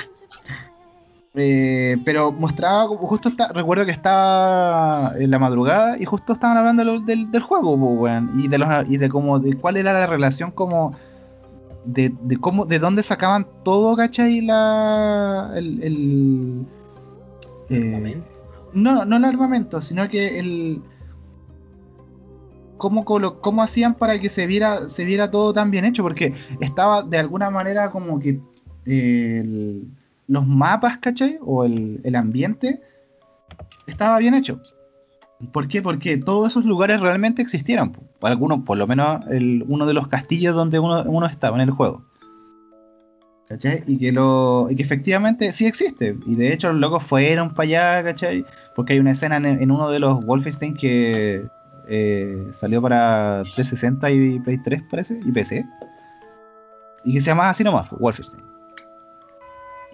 Eh, pero mostraba como justo está, recuerdo que estaba en la madrugada y justo estaban hablando del, del juego, weón, y de los y de cómo de cuál era la relación como de, de cómo de dónde sacaban todo, ¿cachai? La el, el eh, no, no el armamento, sino que el cómo, cómo hacían para que se viera, se viera todo tan bien hecho, porque estaba de alguna manera como que eh, el- los mapas, ¿cachai? O el, el ambiente estaba bien hecho. ¿Por qué? Porque todos esos lugares realmente existieron. po. Algunos, por lo menos el- uno de los castillos donde uno, uno estaba en el juego. ¿Cachai? Y que, lo, y que efectivamente sí existe. Y de hecho los locos fueron para allá, ¿cachai? Porque hay una escena en, en uno de los Wolfenstein que eh, salió para 360 y Play 3, parece, y PC. Y que se llama así nomás, Wolfenstein.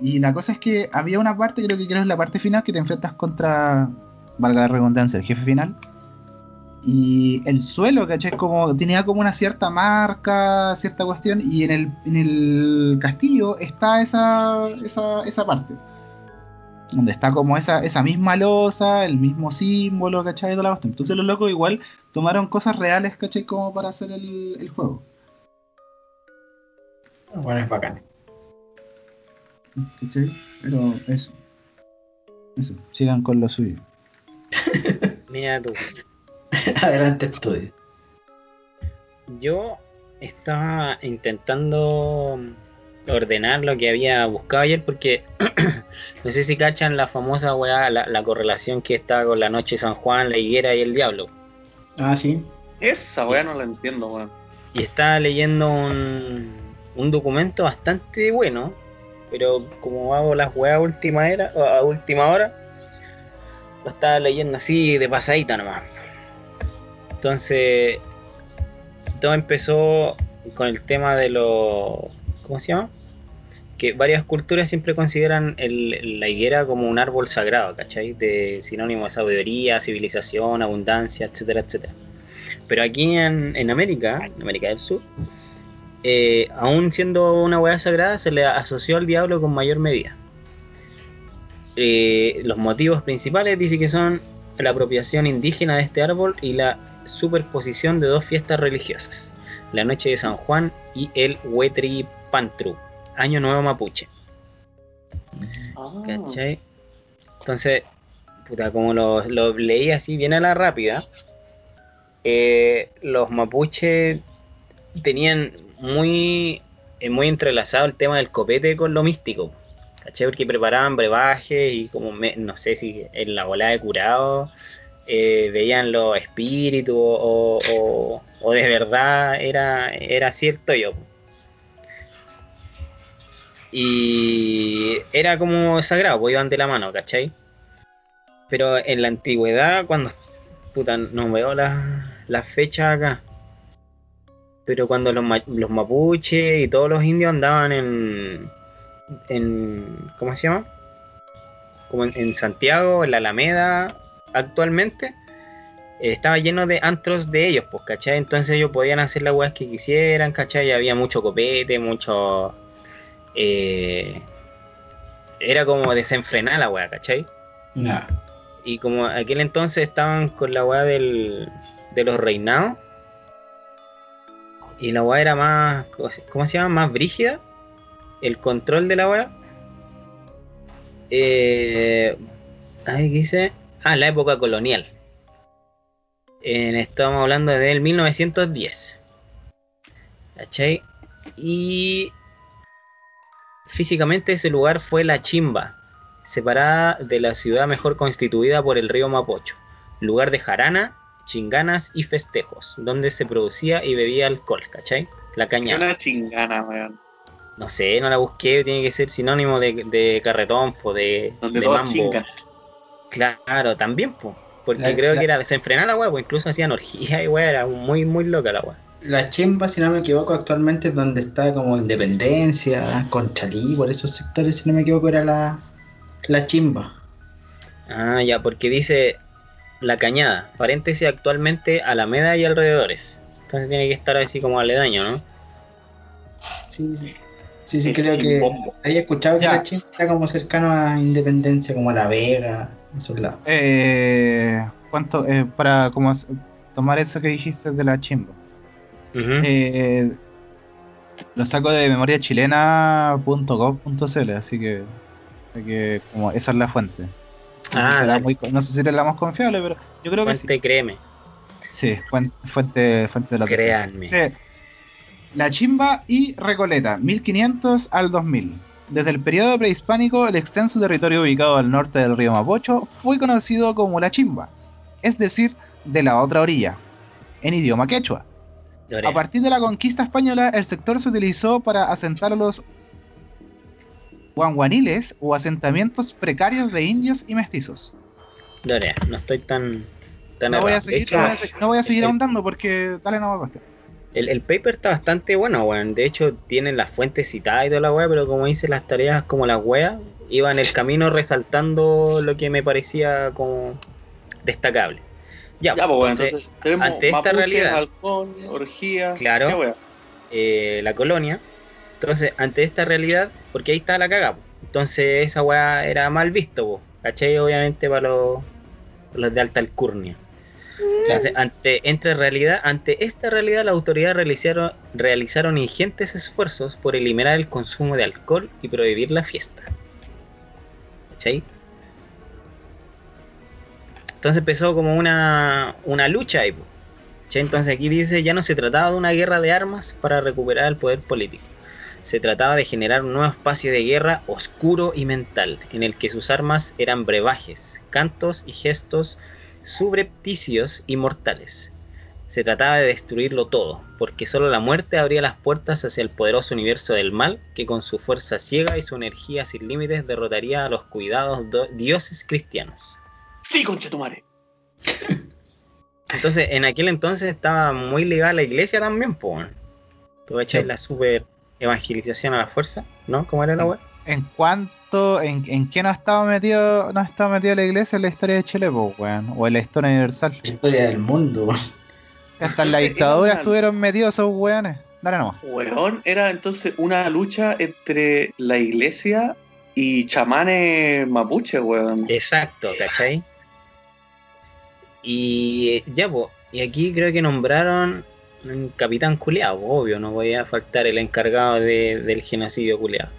Y la cosa es que había una parte, creo que creo es la parte final, que te enfrentas contra, valga la redundancia, el jefe final. Y el suelo, ¿cachai? Como, tenía como una cierta marca, cierta cuestión, y en el, en el castillo está esa, esa, esa parte. Donde está como esa, esa misma losa, el mismo símbolo, ¿cachai? Toda la cuestión. Entonces los locos igual tomaron cosas reales, ¿cachai? Como para hacer el, el juego. Bueno, es bacán. ¿Cachai? Pero eso. Eso, sigan con lo suyo. (laughs) Mira tú. (laughs) Adelante, estudio. Yo estaba intentando ordenar lo que había buscado ayer porque (clears throat) no sé si cachan la famosa weá, la, la correlación que está con la noche de San Juan, la higuera y el diablo. Ah, sí. Esa weá no la entiendo, weón. Y estaba leyendo un, un documento bastante bueno, pero como hago las weas a última, era, a última hora, lo estaba leyendo así de pasadita nomás. Entonces, todo empezó con el tema de los. ¿Cómo se llama? Que varias culturas siempre consideran el- la higuera como un árbol sagrado, ¿cachai? De sinónimo de sabiduría, civilización, abundancia, etcétera, etcétera. Pero aquí en, en América, en América del Sur, eh, aún siendo una hueá sagrada, se le asoció al diablo con mayor medida. Eh, los motivos principales dice que son la apropiación indígena de este árbol y la superposición de dos fiestas religiosas, la noche de San Juan y el Huetri Pantru, Año Nuevo Mapuche. Ah. ¿Cachai? Entonces, puta, como lo, lo leí así bien a la rápida, eh, los mapuches tenían muy, eh, muy entrelazado el tema del copete con lo místico. ¿Cachai? Porque preparaban brebajes y como, me- no sé si en la bola de curado eh, veían los espíritus o, o- o de verdad era, era cierto yo. Y era como sagrado, pues iban de la mano, ¿cachai? Pero en la antigüedad, cuando. Puta, no veo las las fechas acá. Pero cuando los, ma- los mapuches y todos los indios andaban en. en ¿Cómo se llama? Como en, en Santiago, en la Alameda, actualmente. eh, estaba lleno de antros de ellos, pues, ¿cachai? Entonces ellos podían hacer las weas que quisieran, ¿cachai? Y había mucho copete, mucho. eh, era como desenfrenada la wea, ¿cachai? No. Y como aquel entonces estaban con la weá del, de los reinados. Y la weá era más. ¿Cómo se llama? Más brígida. El control de la weá. Eh, ¿qué dice? Ah, la época colonial. En, estamos hablando del 1910. ¿Cachai? Y Físicamente ese lugar fue La Chimba, separada de la ciudad mejor constituida por el río Mapocho, lugar de jarana, chinganas y festejos, donde se producía y bebía alcohol, ¿cachai? La cañada. una chingana, weón. No sé, no la busqué, tiene que ser sinónimo de, de carretón, po, de, Donde de todos mambo. chingan. Claro, también, po, porque La- creo la- que era desenfrenar la weá, pues incluso hacían orgía y weá, era muy, muy loca la weá. La chimba, si no me equivoco, actualmente es donde está como Independencia, Conchalí, por esos sectores, si no me equivoco, era la, la chimba. Ah, ya, porque dice la cañada, paréntesis actualmente Alameda y alrededores. Entonces tiene que estar así como aledaño, ¿no? Sí, sí. Sí, sí, El creo que había escuchado que Ya. la era como cercano a Independencia, como a La Vega, esos lados. Eh, ¿Cuánto? eh, para como tomar eso que dijiste de la chimba. Eh, lo saco de memoriachilena.gov.cl, así que, así que como esa es la fuente. No, sé Ah, será muy no sé si era la más confiable, pero yo creo que sí. Fuente, créeme. Sí, fuen- fuente, fuente de la. Créanme. Sí. La Chimba y Recoleta, 1500 al 2000. Desde el periodo prehispánico, el extenso territorio ubicado al norte del río Mapocho fue conocido como La Chimba, es decir, de la otra orilla, en idioma quechua. A partir de la conquista española, el sector se utilizó para asentar a los guanguaniles o asentamientos precarios de indios y mestizos. Dorea, no estoy tan, tan No voy, a seguir, hecho, no voy a no voy a seguir el- ahondando porque dale no va a El, el paper está bastante bueno, weón. De hecho, tienen las fuentes citadas y toda la weá, pero como dice, las tareas como las weas, iba en el camino resaltando lo que me parecía como destacable. Ya, Ya, pues, entonces, entonces tenemos ante esta mapuches, realidad- halcón, orgía. Claro. eh, la colonia. Entonces, ante esta realidad, porque ahí está la cagada, entonces esa weá era mal visto, po, ¿cachai? Obviamente para los, los de alta alcurnia. Entonces, ante, entre realidad, ante esta realidad, las autoridades realizaron, realizaron ingentes esfuerzos por eliminar el consumo de alcohol y prohibir la fiesta. ¿Cachai? Entonces empezó como una, una lucha ahí. ¿Cachai? Entonces aquí dice, ya no se trataba de una guerra de armas para recuperar el poder político. Se trataba de generar un nuevo espacio de guerra oscuro y mental, en el que sus armas eran brebajes, cantos y gestos subrepticios y mortales. Se trataba de destruirlo todo, porque solo la muerte abría las puertas hacia el poderoso universo del mal, que con su fuerza ciega y su energía sin límites derrotaría a los cuidados do- dioses cristianos. Sí, conchetumare. (laughs) Entonces, en aquel entonces estaba muy ligada a la iglesia también, pues. Tú echas Sí. la super evangelización a la fuerza, ¿no? ¿Cómo era la web? En cuanto, en, en qué no estaba metido, no estaba metido la iglesia en la historia de Chile, pues, weón, o en la historia universal. La historia del mundo. Hasta en la (laughs) dictadura estuvieron metidos esos weones. Dale nomás. Weón, era entonces una lucha entre la iglesia y chamanes mapuche, weón. Exacto, ¿cachai? Y eh, ya, pues, y aquí creo que nombraron un capitán culeado, obvio, no podía faltar el encargado de- del genocidio culeado.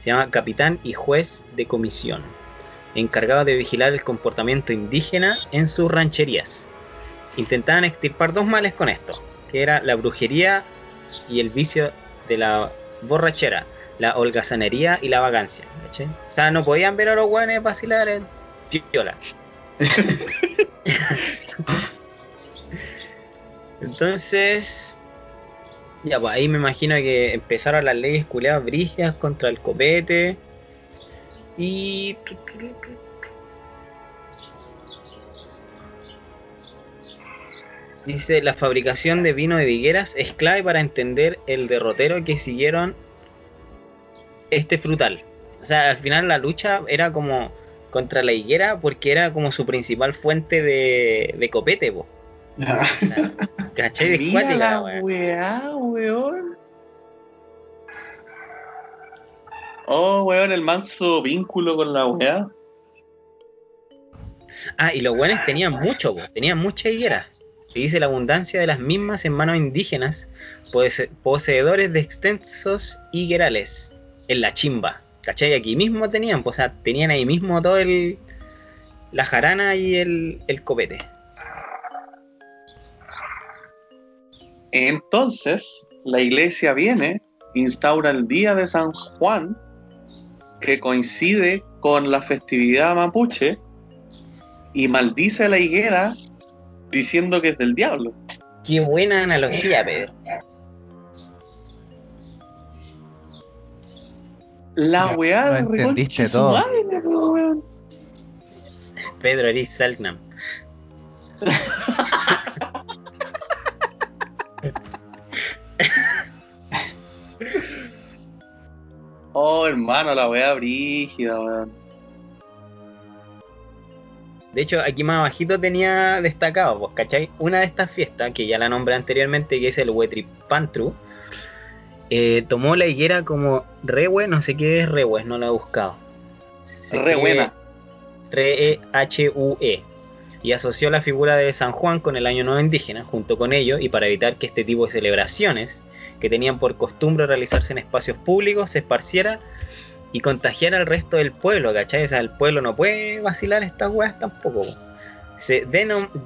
Se llama capitán y juez de comisión, encargado de vigilar el comportamiento indígena en sus rancherías. Intentaban extirpar dos males con esto, que era la brujería y el vicio de la borrachera, la holgazanería y la vagancia. O sea, no podían ver a los guanes vacilar en piola. (laughs) Entonces, ya pues ahí me imagino que empezaron las leyes culeadas brígidas contra el copete. Y. Dice, la fabricación de vino de higueras es clave para entender el derrotero que siguieron este frutal. O sea, al final la lucha era como contra la higuera porque era como su principal fuente de, de copete, po. (laughs) ¿Cachai? Es Mira la weón. weá, weón. Oh, weón, el manso vínculo con la weá. Ah, y los buenos tenían mucho, po, tenían mucha higuera. Se dice la abundancia de las mismas en manos indígenas, pose- poseedores de extensos higuerales en la chimba. ¿Cachai? Aquí mismo tenían, pues, o sea, tenían ahí mismo todo el. la jarana y el, el copete. Entonces, la iglesia viene, instaura el día de San Juan que coincide con la festividad mapuche y maldice a la higuera diciendo que es del diablo. Qué buena analogía, Pedro. La Ya, weá de entendiste reconcha su todo. madre, po, weón. Pedro Eris Selknam. (laughs) Oh, hermano, la weá brígida, weón. De hecho, aquí más abajito tenía destacado, pues, ¿cachai? Una de estas fiestas, que ya la nombré anteriormente, que es el Huetripantru, eh, tomó la higuera como rehue, no sé qué es rehue, no la he buscado. Se Re escribe buena. R-E-H-U-E. Y asoció la figura de San Juan con el año nuevo indígena, junto con ello, y para evitar que este tipo de celebraciones, que tenían por costumbre realizarse en espacios públicos, se esparciera y contagiara al resto del pueblo, ¿cachai? O sea, el pueblo no puede vacilar estas weas tampoco. po. Se,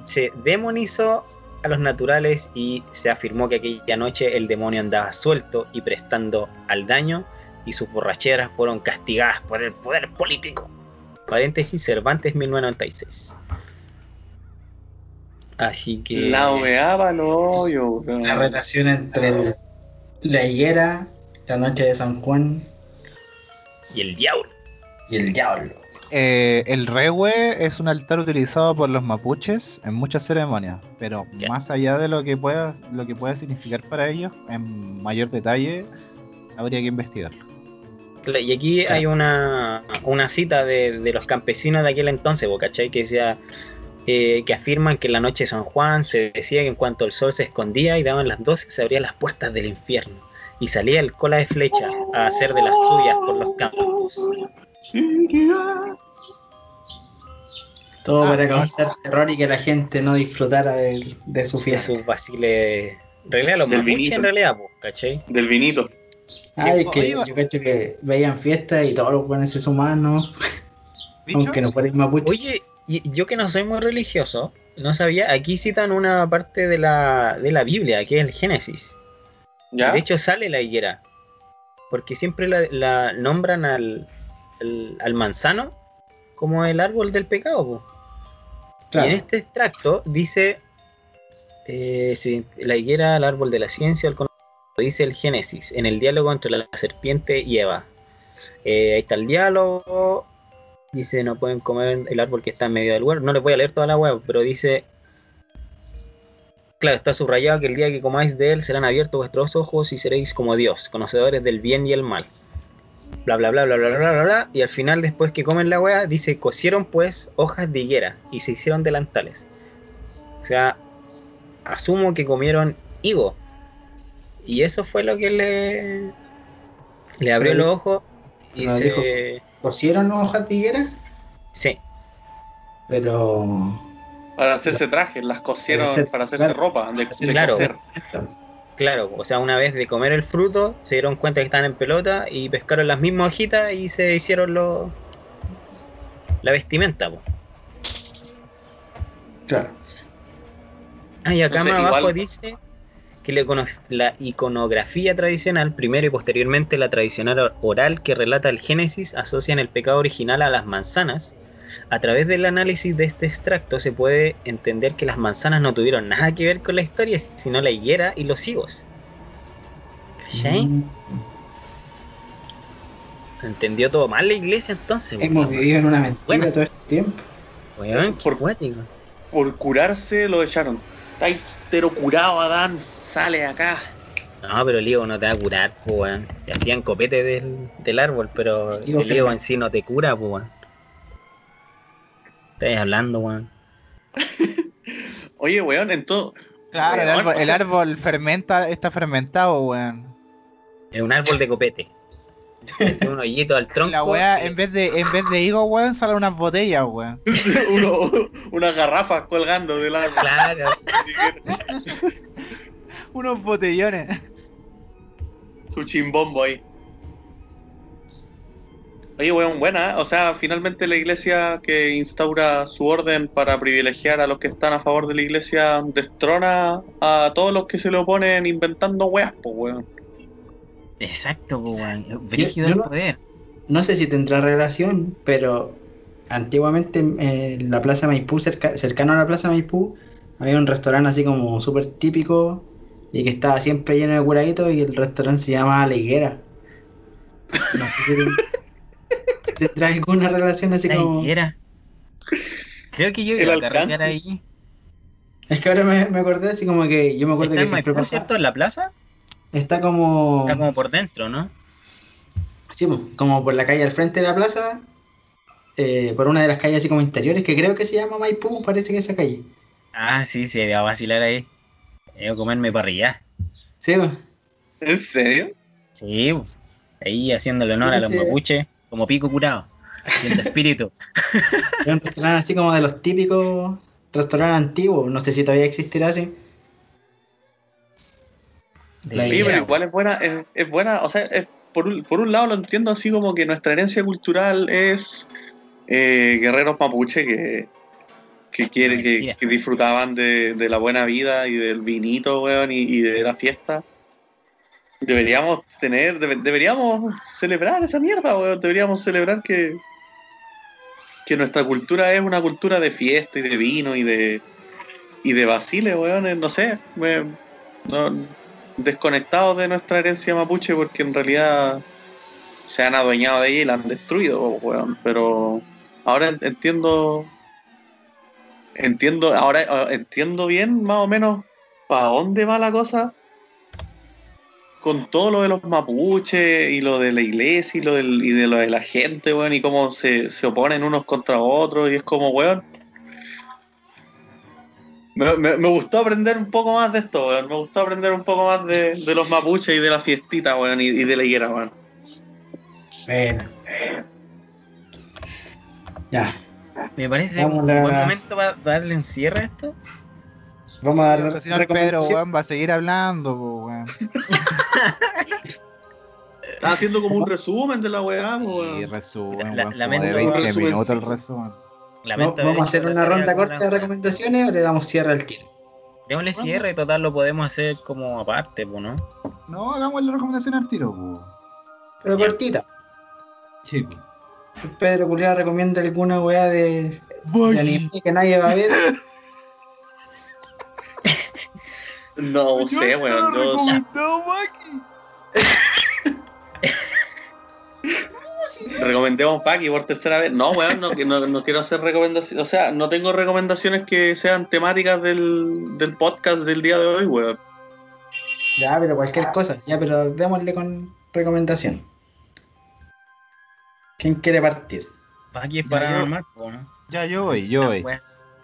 se demonizó a los naturales y se afirmó que aquella noche el demonio andaba suelto y prestando al daño y sus borracheras fueron castigadas por el poder político. Paréntesis Cervantes 1996. Así que... La hoyo, weón. La relación entre el- la higuera, la noche de San Juan Y el diablo. y el diablo. Eh, el rehue es un altar utilizado por los mapuches en muchas ceremonias, pero más allá de lo que pueda lo que pueda significar para ellos, en mayor detalle, habría que investigarlo. Y aquí hay una, una cita de, de los campesinos de aquel entonces, ¿cachai? Que decía eh, que afirman que en la noche de San Juan se decía que en cuanto el sol se escondía y daban las 12 se abrían las puertas del infierno y salía el cola de flecha a hacer de las suyas por los campos. Todo Ah, para no. causar terror y que la gente no disfrutara de, de su De fiesta. sus vaciles. Realidad, los Del vinito. en realidad, po, ¿cachai? Del vinito. Ay, es que Oye, yo cacho que veían fiestas y todos los buenos humanos, aunque no fueran mapuches. Oye, y yo que no soy muy religioso, no sabía, aquí citan una parte de la, de la Biblia, que es el Génesis. ¿Ya? De hecho sale la higuera. Porque siempre la, la nombran al, al, al manzano como el árbol del pecado. Claro. Y en este extracto dice eh, la higuera, el árbol de la ciencia, el conocimiento. Dice el Génesis, en el diálogo entre la serpiente y Eva. Eh, ahí está el diálogo. Dice, no pueden comer el árbol que está en medio del huerto. No les voy a leer toda la web, pero dice Claro, está subrayado que el día que comáis de él serán abiertos vuestros ojos y seréis como Dios, conocedores del bien y el mal. Bla bla bla bla bla bla bla bla. Y al final, después que comen la wea, dice cosieron pues hojas de higuera y se hicieron delantales. O sea, asumo que comieron higo. Y eso fue lo que le, le abrió los ojos y se. Cosieron hojas de higuera, Sí, pero Para hacerse trajes, las cosieron Para hacer- para hacerse claro. ropa. De, de Claro. coser. Claro, o sea, una vez de comer el fruto, se dieron cuenta que estaban en pelota y pescaron las mismas hojitas y se hicieron los la vestimenta. po. claro. Ah, y acá Entonces, más abajo igual- dice que la, icono- la iconografía tradicional, primero y posteriormente la tradicional oral que relata el Génesis, asocian el pecado original a las manzanas. A través del análisis de este extracto se puede entender que las manzanas no tuvieron nada que ver con la historia, sino la higuera y los higos. ¿Cachai? Mm. Entendió todo mal la iglesia entonces. Hemos vivido en una mentira Bueno. todo este tiempo. Qué Por-. Por curarse lo echaron. Está curado, Adán. Sale acá. No, pero el higo no te va a curar, pues, weón. Te hacían copete del, del árbol, pero Higo el higo en sí no te cura, pues, weón. Estás hablando, weón. (laughs) Oye, weón, en todo. Claro, el árbol, o el árbol fermenta, está fermentado, weón. Es un árbol de copete. Es un hoyito al tronco. La weá, en vez de, en vez de higo, weón, salen unas botellas, weón. (laughs) Uno, unas garrafas colgando del árbol. Claro. (laughs) Unos botellones. Su chimbombo ahí. Oye, weón, buena. ¿eh? O sea, finalmente la iglesia que instaura su orden para privilegiar a los que están a favor de la iglesia destrona a todos los que se le oponen inventando weas, pues, weón. Exacto, pues, weón. Brígido el no- poder. no sé si tendrá relación, pero antiguamente en la Plaza Maipú, cerca- cercano a la Plaza Maipú, había un restaurante así como súper típico y que estaba siempre lleno de curaditos y el restaurante se llama La Higuera. No sé si (laughs) tendrá alguna relación así La como... higuera. Creo que yo El iba a carretear alcance. ahí. Es que ahora me, me acordé así como que yo me acuerdo ¿Está que en siempre pasaba. cierto? ¿En la plaza? Está como... Está como por dentro, ¿no? Sí, po, como por la calle al frente de la plaza, eh, por una de las calles así como interiores, que creo que se llama Maipú, parece que esa calle. Ah, sí, se iba a vacilar ahí. A comerme parrilla. Sí, po. ¿En serio? Sí, ahí haciéndole honor a los Sí. mapuches como pico curado. Siendo espíritu. es (laughs) un restaurante así como de los típicos restaurantes antiguos, no sé si todavía existirá así. La higuera, pero igual es buena, es, es buena, o sea, es- por, un, por un lado lo entiendo así como que nuestra herencia cultural es eh, guerreros mapuche que, que, quiere, que, que disfrutaban de, de la buena vida y del vinito, weón, y, y de la fiesta. Deberíamos tener, debe- deberíamos celebrar esa mierda, weón, deberíamos celebrar que, que nuestra cultura es una cultura de fiesta y de vino y de, y de basile, weón, eh, no sé, no, desconectados de nuestra herencia mapuche porque en realidad se han adueñado de ella y la han destruido, weón. Pero ahora en- entiendo, entiendo, ahora eh, entiendo bien más o menos para dónde va la cosa con todo lo de los mapuches y lo de la iglesia y lo, del, y de lo de la gente, weón, y cómo se, se oponen unos contra otros y es como, weón. Me, me- gustó aprender un poco más de esto, weón. Me gustó aprender un poco más de, de los mapuches y de la fiestita, weón, y, y de la higuera, weón. Bueno. Ya, Me parece un Vamos buen momento para darle un cierre a esto. vamos a dar O sea, si no, el Pedro, recomendación. weón, va a seguir hablando, weón. (laughs) Estaba haciendo como un resumen de la weá, Y weón. resumen, La- weón, como lamento- de 20 resumen, minutos el sí. resumen. Lamento ¿Vamos a hacer una ronda corta de recomendaciones o le damos cierre al tiro? Démosle cierre, total lo podemos hacer como aparte, pues, ¿no? No, hagamos la recomendación al tiro, po. Pero cortita. Sí, po. Pedro Culeado recomienda alguna weá de, de anime que nadie va a ver. (laughs) No sé, weón. Yo recomendé a un Faki por tercera vez. No, weón, no, que no, no quiero hacer recomendaciones. O sea, no tengo recomendaciones que sean temáticas del, del podcast del día de hoy, weón. Ya, pero cualquier cosa. Ya, pero démosle con recomendación. ¿Quién quiere partir? Aquí es Ya, paranormal, pues, ¿no? Ya, yo voy, yo voy. Bueno,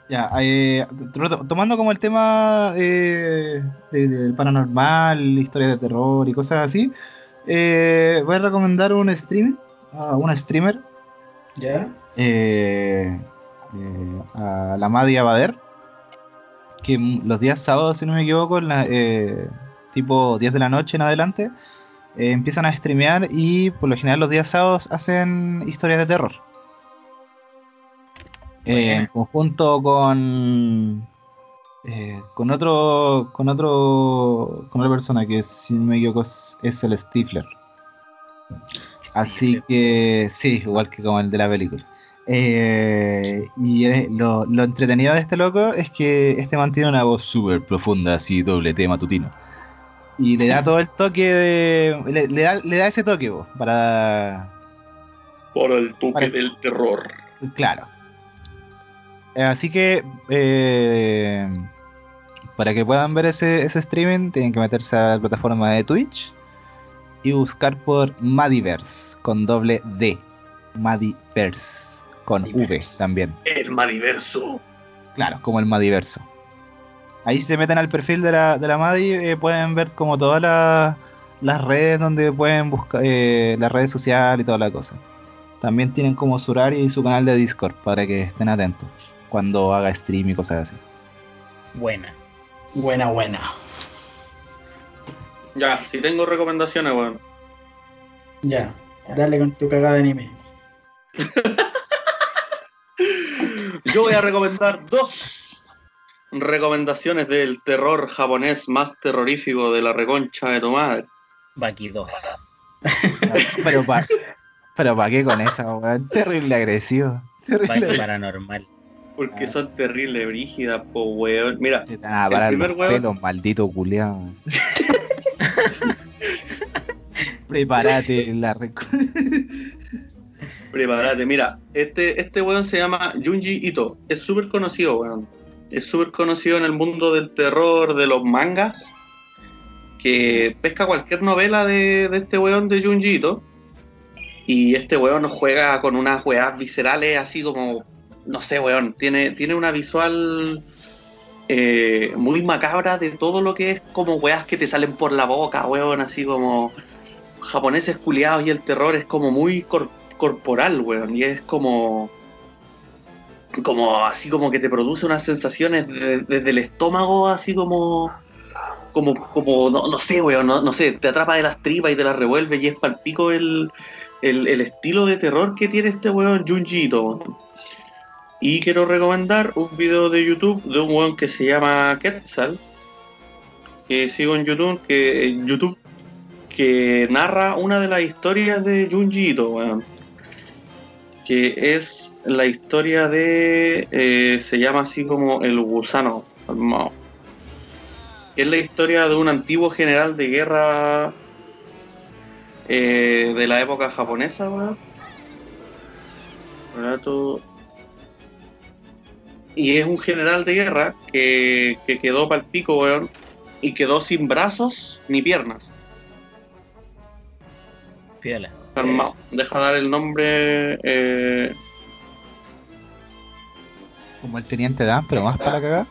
Ya, eh, to- tomando como el tema eh, de- del paranormal, historias de terror y cosas así, eh, voy a recomendar un stream, a una streamer, ¿Ya? eh, eh, a la Madi Abader, que los días sábados, si no me equivoco, en la- eh, tipo 10 de la noche en adelante, eh, empiezan a streamear y por lo general los días sábados hacen historias de terror. Eh, en conjunto con eh, con otro con otro con otra persona que si no me equivoco es, es el Stifler. Así que sí igual que como el de la película. Eh, y lo, lo entretenido de este loco es que este mantiene una voz súper profunda así doble T matutino y le da todo el toque de le, le da, le da ese toque bo, para Por el toque Para- del terror. Claro. Eh, Así que eh, para que puedan ver ese, ese streaming tienen que meterse a la plataforma de Twitch y buscar por Madiverse con doble D. Madiverse con V también. El Madiverso. Claro, como el Madiverso. Ahí se meten al perfil de la, de la Madi, eh, pueden ver como todas las- las redes donde pueden buscar, eh, las redes sociales y toda la cosa. También tienen como su horario y su canal de Discord para que estén atentos cuando haga stream y cosas así. buena. Buena, buena. Ya, si tengo recomendaciones, weón. Ya, dale con tu cagada de anime. (laughs) Yo voy a recomendar dos recomendaciones del terror japonés más terrorífico de la reconcha de tu madre. Baki 2. (laughs) Pero pa- Pero ¿para qué con esa, weón? Terrible agresivo. Terrible agresivo. paranormal. Porque son terribles brígidas, po weón. Mira, te van a parar los primer weón- pelos, maldito culiao. (laughs) Prepárate la prepárate. Mira, este, este weón se llama Junji Ito. Es súper conocido, weón. Es súper conocido en el mundo del terror, de los mangas. Que pesca cualquier novela de, de este weón de Junji Ito. Y este weón juega con unas weas viscerales así como. No sé, weón. Tiene, tiene una visual eh, muy macabra de todo lo que es como weas que te salen por la boca, weón. Así como japoneses culiados y el terror es como muy cor- corporal, weón. Y es como. Como así como que te produce unas sensaciones de- desde el estómago, así como. Como, como no, no sé, weón, no, no sé, te atrapa de las tripas y te las revuelve y es palpico el, el, el estilo de terror que tiene este weón Junji Ito, weón. Y quiero recomendar un video de YouTube de un weón que se llama Quetzal, que sigo en YouTube, que YouTube que narra una de las historias de Junji Ito, weón. Que es la historia de. eh, se llama así como El Gusano Armado. Es la historia de un antiguo general de guerra eh, de la época japonesa, weón. Relato- Y es un general de guerra que, que quedó pal pico, weón. Y quedó sin brazos ni piernas. Piola. Calmado. Deja dar el nombre. eh, Como el teniente Dan, pero más para la cagada.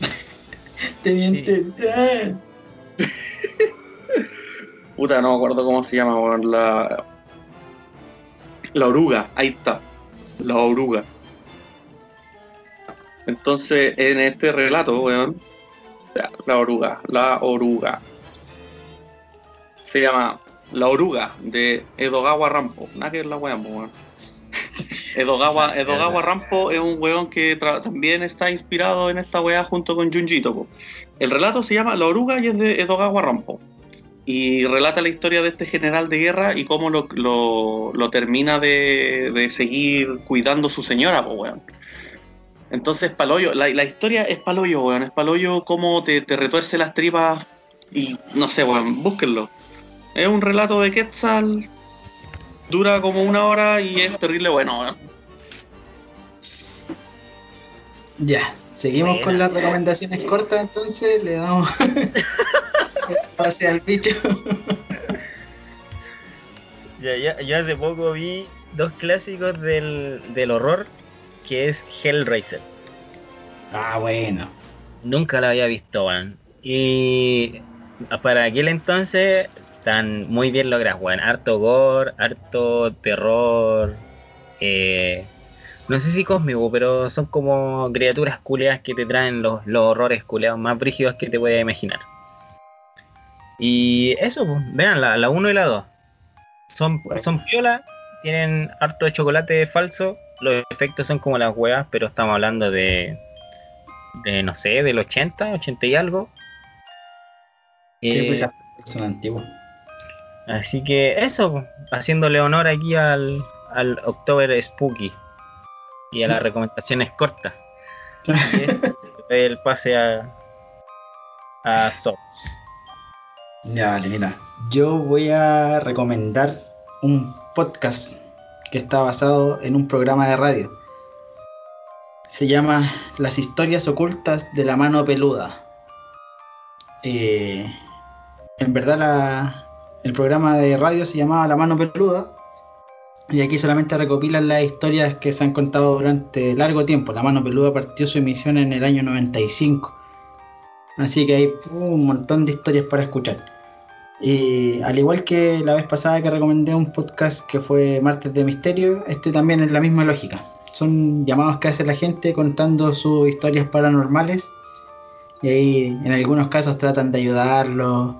(laughs) Teniente Dan. (laughs) Puta, no me acuerdo cómo se llama, weón. La. La oruga, ahí está. La oruga. Entonces, en este relato, weón. La oruga, la oruga. Se llama La oruga de Edogawa Rampo. Nada que ver la weón, weón. Edogawa, Edogawa Rampo es un weón que también está inspirado en esta weá junto con Junjito. po. El relato se llama La oruga y es de Edogawa Rampo y relata la historia de este general de guerra y cómo lo, lo- lo termina de, de seguir cuidando su señora, pues, weón. Entonces, paloyo, la, la historia es paloyo, weón, es paloyo cómo te, te retuerce las tripas y no sé, weón, búsquenlo. Es un relato de Quetzal, dura como una hora y es terrible bueno, weón. Ya, seguimos Buena. con las recomendaciones cortas, entonces le damos (laughs) pase al bicho. Ya, ya- yo hace poco vi dos clásicos del, del horror, que es Hellraiser. Ah, bueno. Nunca la había visto, weón. Y para aquel entonces están muy bien logradas, weón. Harto gore, harto terror. eh, no sé si cósmico, pero son como criaturas culeadas que te traen los, los horrores culeados más brígidos que te puedas imaginar. Y eso, pues, vean la, la 1 y la 2. Son, son piola, tienen harto de chocolate falso. Los efectos son como las huevas, pero estamos hablando de, de no sé, del 80, 80 y algo. Sí, Eh, pues son antiguas. Así que eso, haciéndole honor aquí al, al October Spooky y a las recomendaciones cortas. (laughs) Este, el pase a, a Sots. Ya, vale, mira. Yo voy a recomendar un podcast que está basado en un programa de radio. Se llama Las historias ocultas de la mano peluda. Eh, en verdad la- el programa de radio se llamaba La mano peluda. Y aquí solamente recopilan las historias que se han contado durante largo tiempo. La mano peluda partió su emisión en el año 95. Así que hay un montón de historias para escuchar. Y al igual que la vez pasada que recomendé un podcast que fue Martes de Misterio, este también es la misma lógica. Son llamados que hace la gente contando sus historias paranormales y ahí en algunos casos tratan de ayudarlos,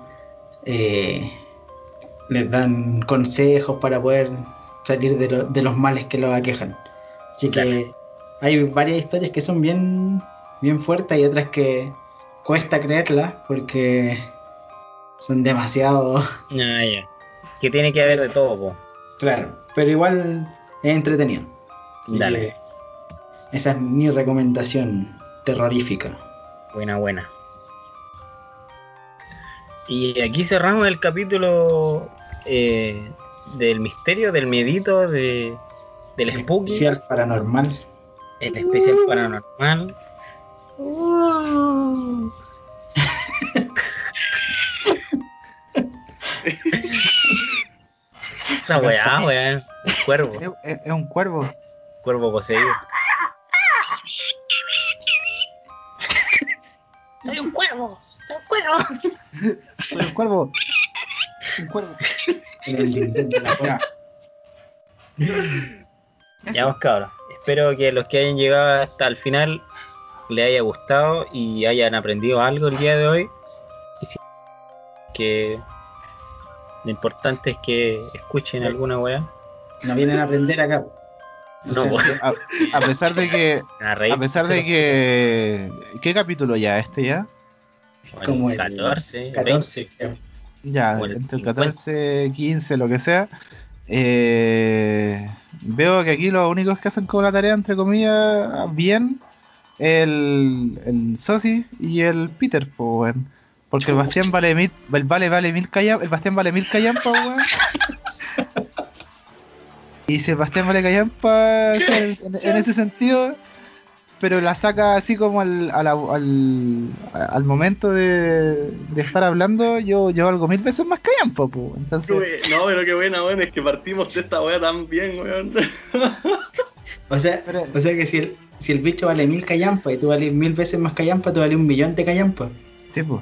eh, les dan consejos para poder salir de, lo- de los males que los aquejan. Así que hay varias historias que son bien, bien fuertes y otras que cuesta creerlas porque son demasiado (laughs) Ah. Que tiene que haber de todo, po. Claro, pero igual es entretenido. Así Dale. Esa es mi recomendación terrorífica. Buena, buena. Y aquí cerramos el capítulo eh, del misterio, del miedito, de, del spooky, Especial paranormal. el especial paranormal. Esa weá, weá. Un cuervo, Es, es- es un cuervo. cuervo poseído. Soy un cuervo, soy un cuervo. Un cuervo. Un cuervo. Ya vos cabros. Espero que los que hayan llegado hasta el final les haya gustado y hayan aprendido algo el día de hoy. Y si- que lo importante es que escuchen alguna weá. No vienen a aprender acá. No. A, a pesar de que. (laughs) A, A pesar de que. ¿Qué capítulo ya? ¿Este ya? Como el 14, 14. 20. Ya, el entre el 50. 14, 15, lo que sea. Eh, veo que aquí los únicos que hacen como la tarea, entre comillas, bien, el, el Sosi y el Peter, pues, weón. Porque el Bastián vale mil, el vale vale mil callam, el Bastián vale mil callampa, weón. (laughs) Y si el Bastián vale callampa (laughs) en, en ese sentido, pero la saca así como al, al, al momento de, de estar hablando, yo, yo valgo mil veces más callampa, pues. Entonces, No, pero qué buena, weón, es que partimos de esta weá tan bien, weón. (laughs) O sea, Pero- o sea que si el, si el bicho vale mil callampa y tú vales mil veces más callampa, tú vales un millón de callampa. sí, pues.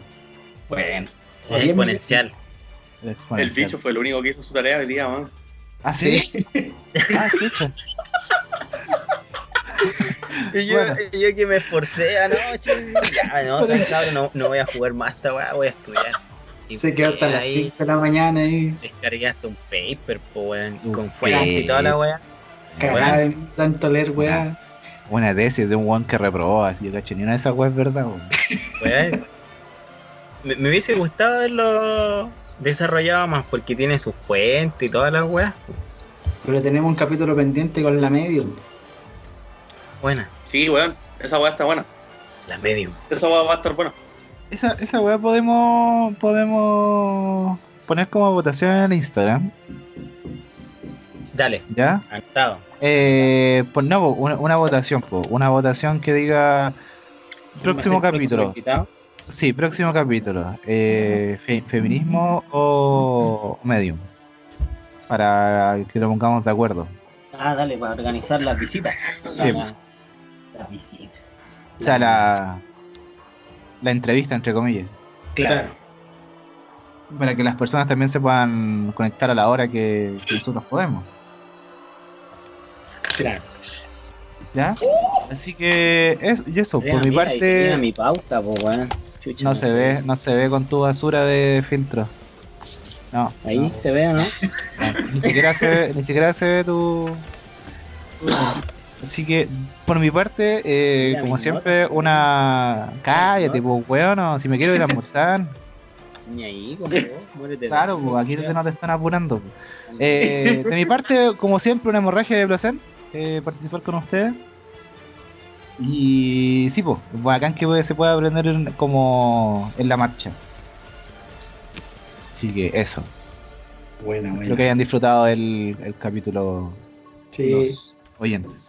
Bueno. Exponencial. el bicho fue el único que hizo su tarea hoy día, weón. ¿Ah, sí? Sí. (laughs) Ah, escucha. (laughs) (laughs) Y yo, Bueno. y yo que me esforcé anoche. Ya, no, ¿sabes, (laughs) cabrón? no, no voy a jugar más esta weá, voy a estudiar. Y Se quedó hasta las ahí 5 de la mañana y descargué hasta un paper, po, weón, con fuente y toda la weá. cagada de tanto leer, weá. Una tesis de un one que reprobó, así yo cacho, ni una de esas weas es verdad, weón. (laughs) Weón. Me, me hubiese gustado haberlo desarrollado más porque tiene su fuente y todas las weas. Pero tenemos un capítulo pendiente con la medium. Buena, Sí, weón, esa weá está buena. la medium. Esa weá va a estar buena. Esa, esa wea podemos, podemos poner como votación en el Instagram, Dale, ¿ya? anotado. Eh, pues no, una, una votación, po, una votación que diga próximo ¿Va a ser capítulo. Sí, próximo capítulo. Eh, fe- feminismo o medium. Para que lo pongamos de acuerdo. Ah, dale, para organizar las visitas. Sí. La- visitas. O sea, la, la entrevista, entre comillas. Claro. Para que las personas también se puedan conectar a la hora que, que nosotros podemos. Claro. ¿Ya? Así que es, y eso, por mi Mira, parte mi pauta, po, weón. Chucha, no se sé. ve, no se ve con tu basura de filtro. No, Ahí no, se ve, ¿o ¿no? no, ni siquiera se ve, ni siquiera se ve tu. Así que por mi parte, eh, como siempre, una cállate, pues weón, si me quiero ir a almorzar. (laughs) Ni ahí, muérete Claro, pues aquí weón. no te están apurando. Eh, de mi parte, (laughs) como siempre, una hemorragia de placer eh, participar con ustedes. Y sí, pues, bacán que se pueda aprender en- como en la marcha. Así que eso. Buena, Espero buena. que hayan disfrutado el, el capítulo Sí. los oyentes.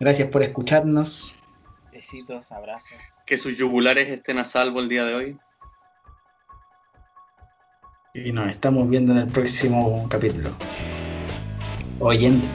Gracias por escucharnos. Besitos, abrazos. Que sus yugulares estén a salvo el día de hoy. Y nos estamos viendo en el próximo capítulo. Oyente.